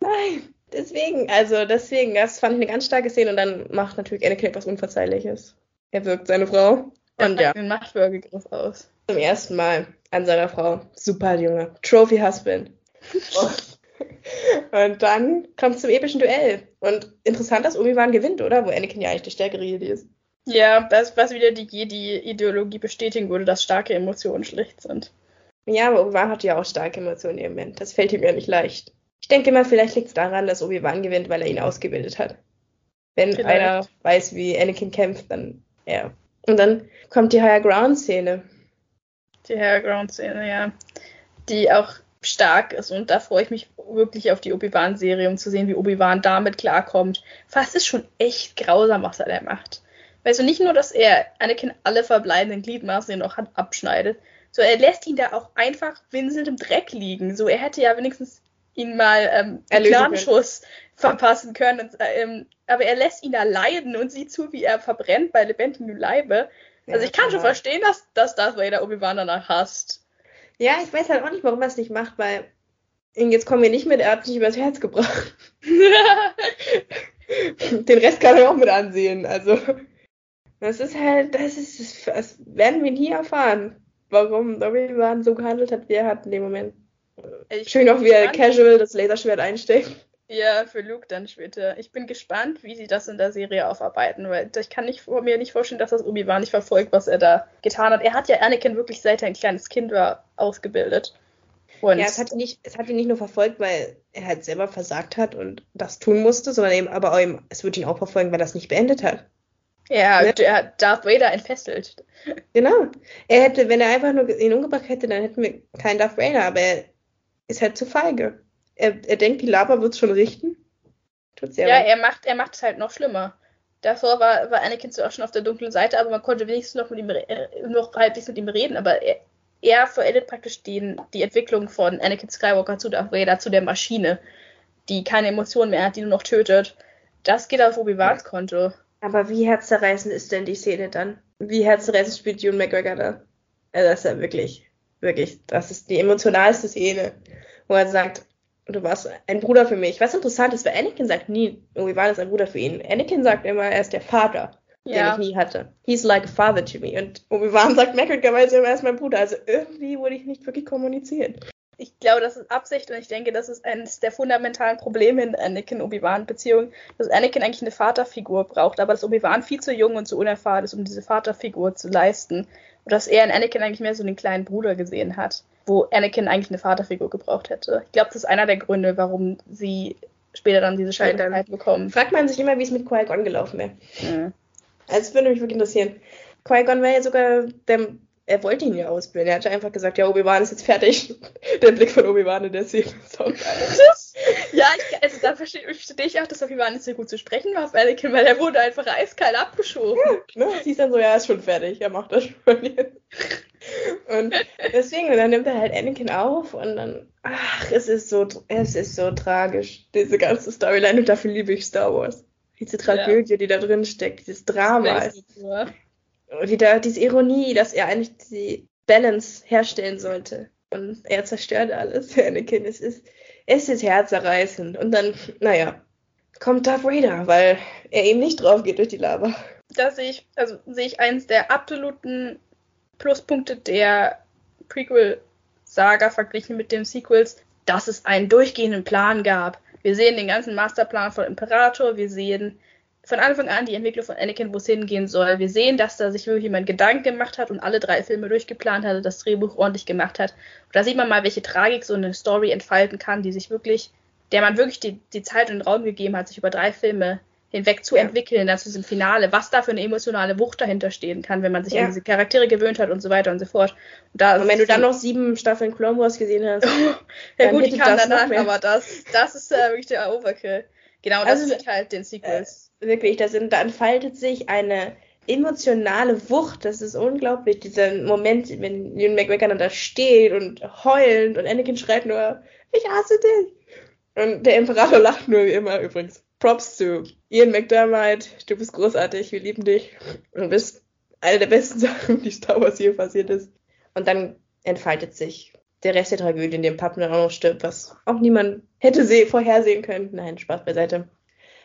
Nein, deswegen, also deswegen, das fand ich eine ganz starke Szene und dann macht natürlich Anakin etwas Unverzeihliches. Er wirkt seine Frau. Er Und ja, den Machtwürgegriff aus. zum ersten Mal an seiner Frau. Super Junge. Trophy Husband. und dann kommt es zum epischen Duell. Und interessant, dass Obi-Wan gewinnt, oder? Wo Anakin ja eigentlich der stärkere Jedi ist. Ja, das, was wieder die Jedi-Ideologie bestätigen würde, dass starke Emotionen schlecht sind. Ja, aber Obi-Wan hatte ja auch starke Emotionen im Moment. Das fällt ihm ja nicht leicht. Ich denke mal, vielleicht liegt es daran, dass Obi-Wan gewinnt, weil er ihn ausgebildet hat. Wenn Vielleicht. einer weiß, wie Anakin kämpft, dann er. Und dann kommt die Higher Ground-Szene. Die Higher Ground-Szene, ja. Die auch stark ist und da freue ich mich wirklich auf die Obi-Wan-Serie, um zu sehen, wie Obi-Wan damit klarkommt. Fast ist schon echt grausam, was er da macht. Weißt du, nicht nur, dass er Anakin alle verbleibenden Gliedmaßen, die er noch hat, abschneidet, so er lässt ihn da auch einfach winselnd im Dreck liegen. So, er hätte ja wenigstens ihn mal ähm, einen Erlösen Clanschuss verpassen können. Und, ähm, aber er lässt ihn da leiden und sieht zu, wie er verbrennt bei lebendigem Leibe. Also Ja, ich kann schon aber- verstehen, dass, dass Darth Vader Obi-Wan danach hasst. Ja, ich weiß halt auch nicht, warum er es nicht macht, weil jetzt kommen wir nicht mit, er hat sich übers Herz gebracht. Den Rest kann er auch mit ansehen. Also, das ist halt, das ist, das, werden wir nie erfahren, warum Obi-Wan so gehandelt hat, wie er hat in dem Moment. Ich Schön auch, wie er casual das Laserschwert einsteckt. Ja, für Luke dann später. Ich bin gespannt, wie sie das in der Serie aufarbeiten, weil ich kann nicht, mir nicht vorstellen, dass das Obi-Wan nicht verfolgt, was er da getan hat. Er hat ja Anakin wirklich seit er ein kleines Kind war ausgebildet. Und Ja, es hat, ihn nicht, es hat ihn nicht nur verfolgt, weil er halt selber versagt hat und das tun musste, sondern eben, aber auch eben, es wird ihn auch verfolgen, weil er das nicht beendet hat. Ja, ne? Darth Vader entfesselt. Genau. Er hätte, wenn er einfach nur ihn umgebracht hätte, dann hätten wir keinen Darth Vader, aber er ist halt zu feige. Er, er denkt, die Lava wird es schon richten. Tut's ja, Ja, er macht, er macht es halt noch schlimmer. Davor war, war Anakin zwar auch schon auf der dunklen Seite, aber man konnte wenigstens noch mit ihm äh, noch halbwegs mit ihm reden, aber er, er verendet praktisch den, die Entwicklung von Anakin Skywalker zu Darth Vader, zu der Maschine, die keine Emotionen mehr hat, die nur noch tötet. Das geht auf Obi-Wans Konto. Aber wie herzzerreißend ist denn die Szene dann? Wie herzzerreißend spielt Ewan McGregor da? Also das ist ja wirklich, wirklich, das ist die emotionalste Szene, wo er sagt, du warst ein Bruder für mich. Was interessant ist, weil Anakin sagt nie, Obi-Wan ist ein Bruder für ihn. Anakin sagt immer, er ist der Vater. den Ja. ich nie hatte. He's like a father to me. Und Obi-Wan sagt merkwürdigerweise immer, er ist mein Bruder. Also irgendwie wurde ich nicht wirklich kommunizieren. Ich glaube, das ist Absicht und ich denke, das ist eines der fundamentalen Probleme in Anakin-Obi-Wan-Beziehung, dass Anakin eigentlich eine Vaterfigur braucht, aber dass Obi-Wan viel zu jung und zu unerfahren ist, um diese Vaterfigur zu leisten. Und dass er in Anakin eigentlich mehr so den kleinen Bruder gesehen hat, wo Anakin eigentlich eine Vaterfigur gebraucht hätte. Ich glaube, das ist einer der Gründe, warum sie später dann diese Scheiterkeit bekommen. Fragt man sich immer, wie es mit Qui-Gon gelaufen wäre. Mhm. Also es würde mich wirklich interessieren. Qui-Gon war ja sogar, der, er wollte ihn ja ausbilden. Er hatte einfach gesagt, ja, Obi-Wan ist jetzt fertig. der Blick von Obi-Wan in der Szene ist auch geil. Ja, ich, also da verstehe versteh ich auch, dass Obi-Wan nicht so gut zu sprechen war auf Anakin, weil er wurde einfach eiskalt abgeschoben. ne? Sie ist dann so, ja, er ist schon fertig, er macht das schon jetzt. Und deswegen, und dann nimmt er halt Anakin auf und dann, ach, es ist so, es ist so tragisch, diese ganze Storyline und dafür liebe ich Star Wars. Diese Tragödie, die da drin steckt, dieses Drama, Ja. Wieder diese Ironie, dass er eigentlich die Balance herstellen sollte. Und er zerstört alles, Anakin. Es ist, es ist herzerreißend. Und dann, naja, kommt Darth Vader, weil er eben nicht drauf geht durch die Lava. Da sehe ich, also sehe ich eins der absoluten Pluspunkte der Prequel-Saga verglichen mit den Sequels, dass es einen durchgehenden Plan gab. Wir sehen den ganzen Masterplan von Imperator, wir sehen von Anfang an die Entwicklung von Anakin, wo es hingehen soll. Wir sehen, dass da sich wirklich jemand Gedanken gemacht hat und alle drei Filme durchgeplant hatte, das Drehbuch ordentlich gemacht hat. Und da sieht man mal, welche Tragik so eine Story entfalten kann, die sich wirklich, der man wirklich die, die Zeit und den Raum gegeben hat, sich über drei Filme hinweg zu Ja. entwickeln, dann zu diesem Finale, was da für eine emotionale Wucht dahinter stehen kann, wenn man sich Ja. an diese Charaktere gewöhnt hat und so weiter und so fort. Und, da Und wenn du dann noch sieben Staffeln Clone Wars gesehen hast, ja gut, die noch danach, aber das, das ist äh, wirklich der Overkill. Genau, das also, ist halt den Sequels. Äh, wirklich, da, sind, da entfaltet sich eine emotionale Wucht, das ist unglaublich. Dieser Moment, wenn Ewan McGregor da steht und heulend und Anakin schreit nur, ich hasse dich. Und der Imperator lacht nur wie immer übrigens. Props zu Ian McDermott, du bist großartig, wir lieben dich. Du bist eine der besten Sachen, die Star Wars hier passiert ist. Und dann entfaltet sich der Rest der Tragödie, in dem Padme auch noch stirbt, was auch niemand hätte vorhersehen können. Nein, Spaß beiseite.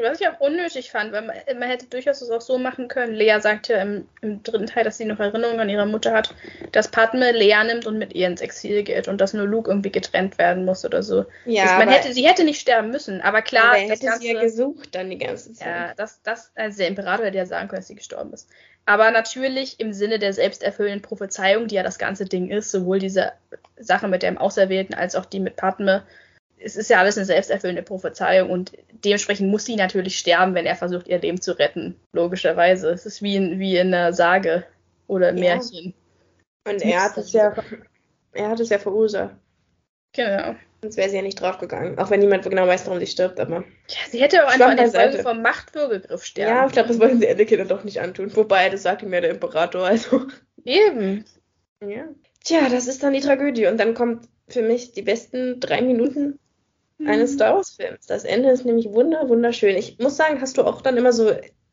Was ich auch unnötig fand, weil man, man hätte durchaus es auch so machen können. Lea sagt ja im, im, dritten Teil, dass sie noch Erinnerungen an ihre Mutter hat, dass Padme Lea nimmt und mit ihr ins Exil geht und dass nur Luke irgendwie getrennt werden muss oder so. Ja, das, man hätte, sie hätte nicht sterben müssen, aber klar. Aber er hätte Ganze, sie ja gesucht dann die ganze Zeit. Ja, das, das, also der Imperator hätte ja sagen können, dass sie gestorben ist. Aber natürlich im Sinne der selbsterfüllenden Prophezeiung, die ja das ganze Ding ist, sowohl diese Sache mit dem Auserwählten als auch die mit Padme, es ist ja alles eine selbsterfüllende Prophezeiung und dementsprechend muss sie natürlich sterben, wenn er versucht, ihr Leben zu retten. Logischerweise. Es ist wie in, wie in einer Sage oder ja. Märchen. Und er hat es ja, er hat es ja verursacht. Genau. Sonst wäre sie ja nicht draufgegangen. Auch wenn niemand genau weiß, warum sie stirbt, aber. Ja, sie hätte auch einfach an den Folgen vom Machtwürgegriff sterben. Ja, ich glaube, das wollten sie Anakin dann doch nicht antun. Wobei, das sagt ihm ja der Imperator, also. Eben. Ja. Tja, das ist dann die Tragödie. Und dann kommt für mich die besten drei Minuten eines mhm. Star Wars-Films. Das Ende ist nämlich wunder, wunderschön. Ich muss sagen, hast du auch dann immer so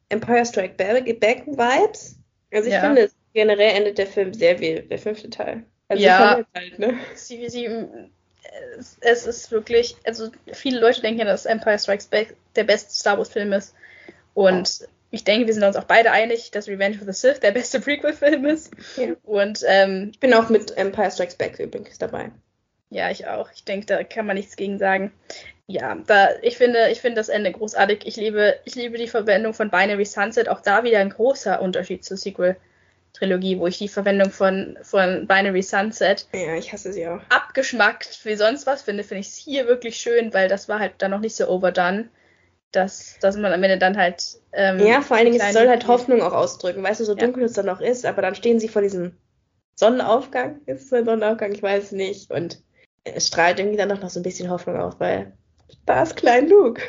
Empire Strike Back-Vibes? Also ich ja. finde, generell endet der Film sehr wie der fünfte Teil. Also ja, halt, ne? sie, sie, es, es, ist wirklich, also viele Leute denken ja, dass Empire Strikes Back der beste Star Wars-Film ist. Und ich denke, wir sind uns auch beide einig, dass Revenge of the Sith der beste Prequel-Film ist. Ja. Und ähm, ich bin auch mit Empire Strikes Back übrigens dabei. Ja, ich auch. Ich denke, da kann man nichts gegen sagen. Ja, da, ich finde, ich finde das Ende großartig. Ich liebe, ich liebe die Verwendung von Binary Sunset. Auch da wieder ein großer Unterschied zur Sequel-Trilogie, wo ich die Verwendung von, von Binary Sunset ja, ich hasse sie auch. abgeschmackt wie sonst was finde, finde ich es hier wirklich schön, weil das war halt dann noch nicht so overdone, dass, dass man am Ende dann halt. Ähm, ja, vor allen Dingen, es soll halt Hoffnung auch ausdrücken. Weißt du, so dunkel ja. es dann noch ist, aber dann stehen sie vor diesem Sonnenaufgang. Ist es ein Sonnenaufgang? Ich weiß nicht. Und es strahlt irgendwie dann noch so ein bisschen Hoffnung auf, weil da ist klein Luke.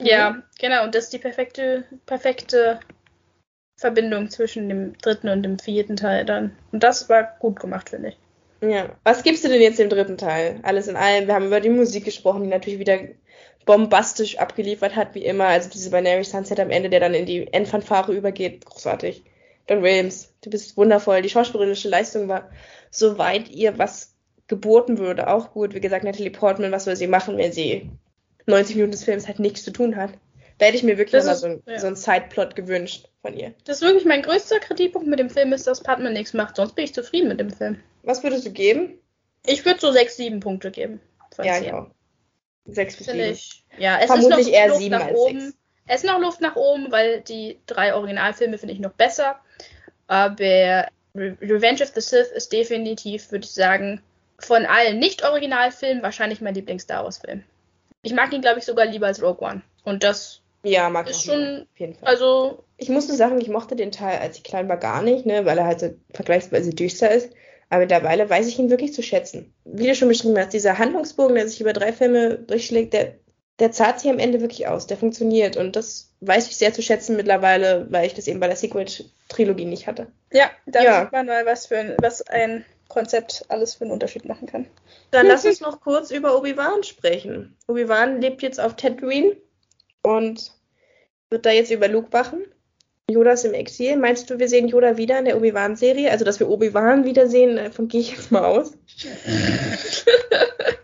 Ja, genau. Und das ist die perfekte, perfekte Verbindung zwischen dem dritten und dem vierten Teil dann. Und das war gut gemacht, finde ich. Ja. Was gibst du denn jetzt dem dritten Teil? Alles in allem. Wir haben über die Musik gesprochen, die natürlich wieder bombastisch abgeliefert hat, wie immer. Also diese Binary Sunset am Ende, der dann in die Endfanfare übergeht. Großartig. Don Williams, du bist wundervoll. Die schauspielerische Leistung war, soweit ihr was geboten würde, auch gut. Wie gesagt, Natalie Portman, was soll sie machen, wenn sie 90 Minuten des Films halt nichts zu tun hat? Da hätte ich mir wirklich mal so, ein, ja. so einen Sideplot gewünscht von ihr. Das ist wirklich mein größter Kritikpunkt mit dem Film, ist, dass Portman nichts macht. Sonst bin ich zufrieden mit dem Film. Was würdest du geben? Ich würde so 6, 7 Punkte geben. Ja, 10. ich auch. 6 bis 7. Ich, ja, es Vermutlich ist noch eher Luft 7 als oben. 6. Es ist noch Luft nach oben, weil die drei Originalfilme finde ich noch besser. Aber Revenge of the Sith ist definitiv, würde ich sagen, von allen Nicht-Originalfilmen wahrscheinlich mein Lieblings-Star Wars-Film. Ich mag ihn, glaube ich, sogar lieber als Rogue One. Und das ja, mag ist schon. Auf jeden Fall. Also. Ich musste sagen, ich mochte den Teil, als ich klein war, gar nicht, ne, weil er halt so vergleichsweise düster ist. Aber mittlerweile weiß ich ihn wirklich zu schätzen. Wie du schon beschrieben hast, dieser Handlungsbogen, der sich über drei Filme durchschlägt, der, der zahlt sich am Ende wirklich aus. Der funktioniert. Und das weiß ich sehr zu schätzen mittlerweile, weil ich das eben bei der Sequel-Trilogie nicht hatte. Ja, da ja. sieht man mal, was für ein, was ein Konzept alles für einen Unterschied machen kann. Dann lass uns noch kurz über Obi-Wan sprechen. Obi-Wan lebt jetzt auf Tatooine und wird da jetzt über Luke wachen. Yoda ist im Exil. Meinst du, wir sehen Yoda wieder in der Obi-Wan-Serie? Also, dass wir Obi-Wan wiedersehen, davon gehe ich jetzt mal aus.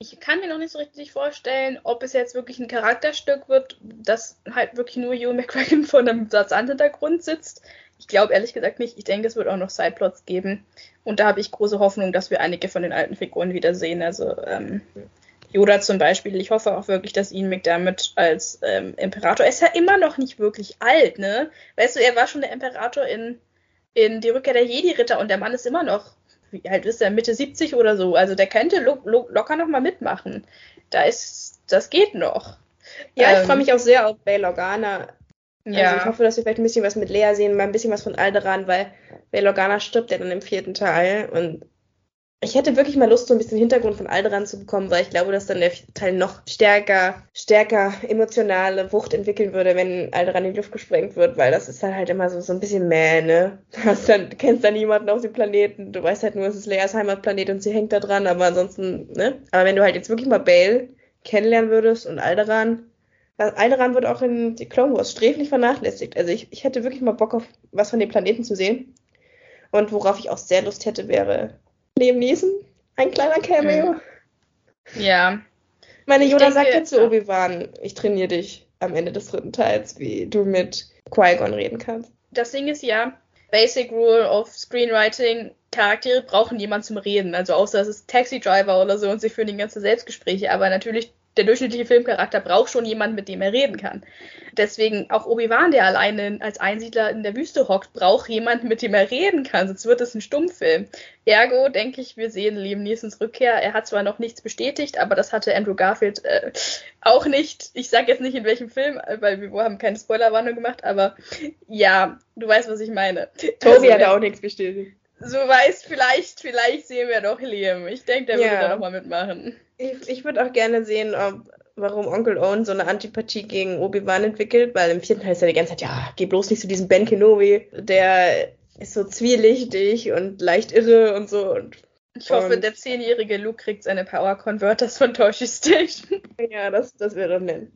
ich kann mir noch nicht so richtig vorstellen, ob es jetzt wirklich ein Charakterstück wird, das halt wirklich nur Hugh McCracken vor einem Satz an Hintergrund sitzt. Ich glaube ehrlich gesagt nicht. Ich denke, es wird auch noch Sideplots geben. Und da habe ich große Hoffnung, dass wir einige von den alten Figuren wiedersehen. Also ähm, Yoda zum Beispiel. Ich hoffe auch wirklich, dass Ian McDermott als ähm, Imperator. Er ist ja immer noch nicht wirklich alt, ne? Weißt du, er war schon der Imperator in, in Die Rückkehr der Jedi-Ritter und der Mann ist immer noch, wie alt ist er, Mitte 70 oder so. Also der könnte lo lo locker noch mal mitmachen. Da ist, das geht noch. Ja, ähm, ich freue mich auch sehr auf Bail Organa ja. Also ich hoffe, dass wir vielleicht ein bisschen was mit Lea sehen, mal ein bisschen was von Alderan, weil Bail Organa stirbt ja dann im vierten Teil und ich hätte wirklich mal Lust, so ein bisschen Hintergrund von Alderan zu bekommen, weil ich glaube, dass dann der Teil noch stärker, stärker emotionale Wucht entwickeln würde, wenn Alderan in die Luft gesprengt wird, weil das ist dann halt immer so, so ein bisschen mäh, ne? Du hast dann, kennst dann niemanden auf dem Planeten, du weißt halt nur, es ist Leas Heimatplanet und sie hängt da dran, aber ansonsten, ne? Aber wenn du halt jetzt wirklich mal Bale kennenlernen würdest und Alderan, Alderan wird auch in die Clone Wars sträflich vernachlässigt. Also ich, ich hätte wirklich mal Bock auf was von dem Planeten zu sehen. Und worauf ich auch sehr Lust hätte, wäre Liam Neeson, ein kleiner Cameo. Ja. Meine Yoda sagt jetzt zu Obi-Wan, ich trainiere dich am Ende des dritten Teils, wie du mit Qui-Gon reden kannst. Das Ding ist ja, Basic Rule of Screenwriting, Charaktere brauchen jemanden zum Reden. Also außer es ist Taxi Driver oder so und sie führen die ganze Selbstgespräche. Aber natürlich der durchschnittliche Filmcharakter braucht schon jemanden, mit dem er reden kann. Deswegen auch Obi-Wan, der alleine als Einsiedler in der Wüste hockt, braucht jemanden, mit dem er reden kann, sonst wird es ein Stummfilm. Ergo denke ich, wir sehen Liam Neesons Rückkehr. Er hat zwar noch nichts bestätigt, aber das hatte Andrew Garfield äh, auch nicht. Ich sage jetzt nicht in welchem Film, weil wir haben keine Spoilerwarnung gemacht, aber ja, du weißt, was ich meine. Tobi also, hat auch nichts bestätigt. So weißt, vielleicht, vielleicht sehen wir doch Liam. Ich denke, der ja. würde da nochmal mitmachen. Ich, ich würde auch gerne sehen, ob, warum Onkel Owen so eine Antipathie gegen Obi-Wan entwickelt, weil im vierten Teil ist er die ganze Zeit, ja, geh bloß nicht zu diesem Ben Kenobi, der ist so zwielichtig und leicht irre und so. Und, ich hoffe, und, der zehnjährige Luke kriegt seine Power Converters von Toshi Station. Ja, das, das wäre doch nett.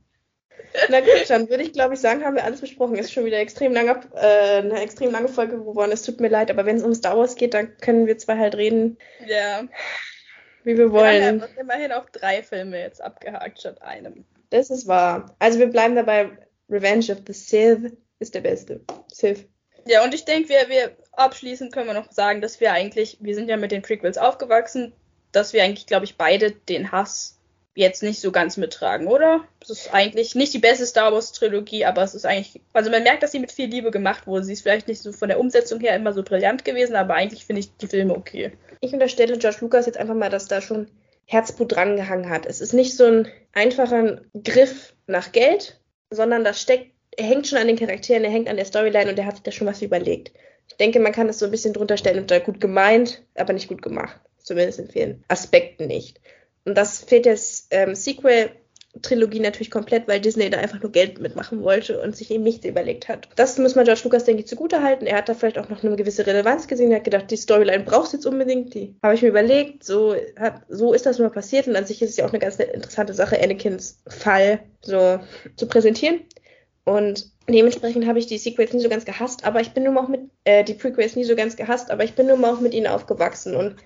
Na gut, dann würde ich, glaube ich, sagen, haben wir alles besprochen. Ist schon wieder extrem lange, äh, eine extrem lange Folge geworden. Es tut mir leid, aber wenn es um Star Wars geht, dann können wir zwei halt reden. Ja wie wir wollen. Wir haben immerhin auch drei Filme jetzt abgehakt statt einem. Das ist wahr. Also wir bleiben dabei, Revenge of the Sith ist der beste. Sith. Ja, und ich denke, wir, wir abschließend können wir noch sagen, dass wir eigentlich, wir sind ja mit den Prequels aufgewachsen, dass wir eigentlich, glaube ich, beide den Hass jetzt nicht so ganz mittragen, oder? Es ist eigentlich nicht die beste Star Wars Trilogie, aber es ist eigentlich, also man merkt, dass sie mit viel Liebe gemacht wurde. Sie ist vielleicht nicht so von der Umsetzung her immer so brillant gewesen, aber eigentlich finde ich die Filme okay ich unterstelle George Lucas jetzt einfach mal, dass da schon Herzblut drangehangen hat. Es ist nicht so ein einfacher Griff nach Geld, sondern das steckt, er hängt schon an den Charakteren, er hängt an der Storyline und er hat sich da schon was überlegt. Ich denke, man kann das so ein bisschen drunter stellen und da gut gemeint, aber nicht gut gemacht. Zumindest in vielen Aspekten nicht. Und das fehlt das ähm, Sequel Trilogie natürlich komplett, weil Disney da einfach nur Geld mitmachen wollte und sich eben nichts überlegt hat. Das muss man George Lucas, denke ich, zugute halten. Er hat da vielleicht auch noch eine gewisse Relevanz gesehen. Er hat gedacht, die Storyline brauchst du jetzt unbedingt. Die habe ich mir überlegt. So, hat, so ist das nur passiert. Und an sich ist es ja auch eine ganz interessante Sache, Anakins Fall so zu präsentieren. Und dementsprechend habe ich die Sequels nie so ganz gehasst, aber ich bin nun mal auch mit, äh, die Prequels nie so ganz gehasst, aber ich bin nun mal auch mit ihnen aufgewachsen. Und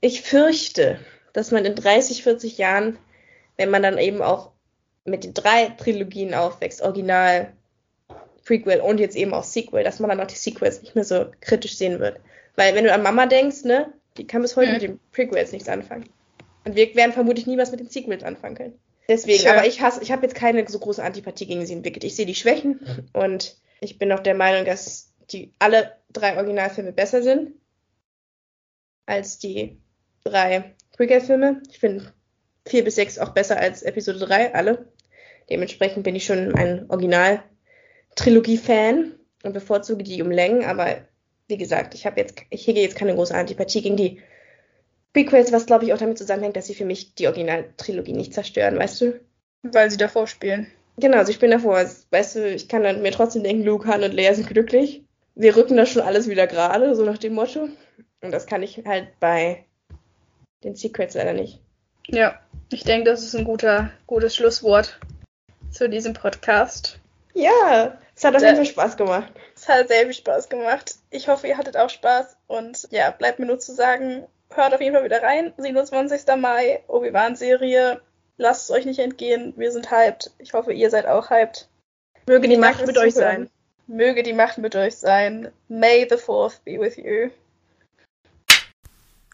ich fürchte, dass man in 30, 40 Jahren wenn man dann eben auch mit den drei Trilogien aufwächst, Original, Prequel und jetzt eben auch Sequel, dass man dann auch die Sequels nicht mehr so kritisch sehen wird. Weil wenn du an Mama denkst, ne, die kann bis heute mhm. mit den Prequels nichts anfangen. Und wir werden vermutlich nie was mit den Sequels anfangen können. Deswegen, sure. aber ich hasse, ich habe jetzt keine so große Antipathie gegen sie entwickelt. Ich sehe die Schwächen und ich bin auch der Meinung, dass die alle drei Originalfilme besser sind als die drei Prequel-Filme. Ich finde 4 bis 6 auch besser als Episode 3, alle. Dementsprechend bin ich schon ein Original-Trilogie-Fan und bevorzuge die um Längen, aber wie gesagt, ich habe jetzt, ich hege jetzt keine große Antipathie gegen die Prequels, was glaube ich auch damit zusammenhängt, dass sie für mich die Original-Trilogie nicht zerstören, weißt du? Weil sie davor spielen. Genau, also ich bin davor. Weißt du, ich kann dann mir trotzdem denken, Luke, Han und Leia sind glücklich. Wir rücken das schon alles wieder gerade, so nach dem Motto. Und das kann ich halt bei den Secrets leider nicht. Ja, ich denke, das ist ein guter, gutes Schlusswort zu diesem Podcast. Ja, es hat auf jeden Fall Spaß gemacht. Es hat sehr viel Spaß gemacht. Ich hoffe, ihr hattet auch Spaß. Und ja, bleibt mir nur zu sagen, hört auf jeden Fall wieder rein. 27. Mai, Obi-Wan-Serie. Lasst es euch nicht entgehen. Wir sind hyped. Ich hoffe, ihr seid auch hyped. Möge die Macht mit euch sein. Möge die Macht mit euch sein. May the Fourth be with you.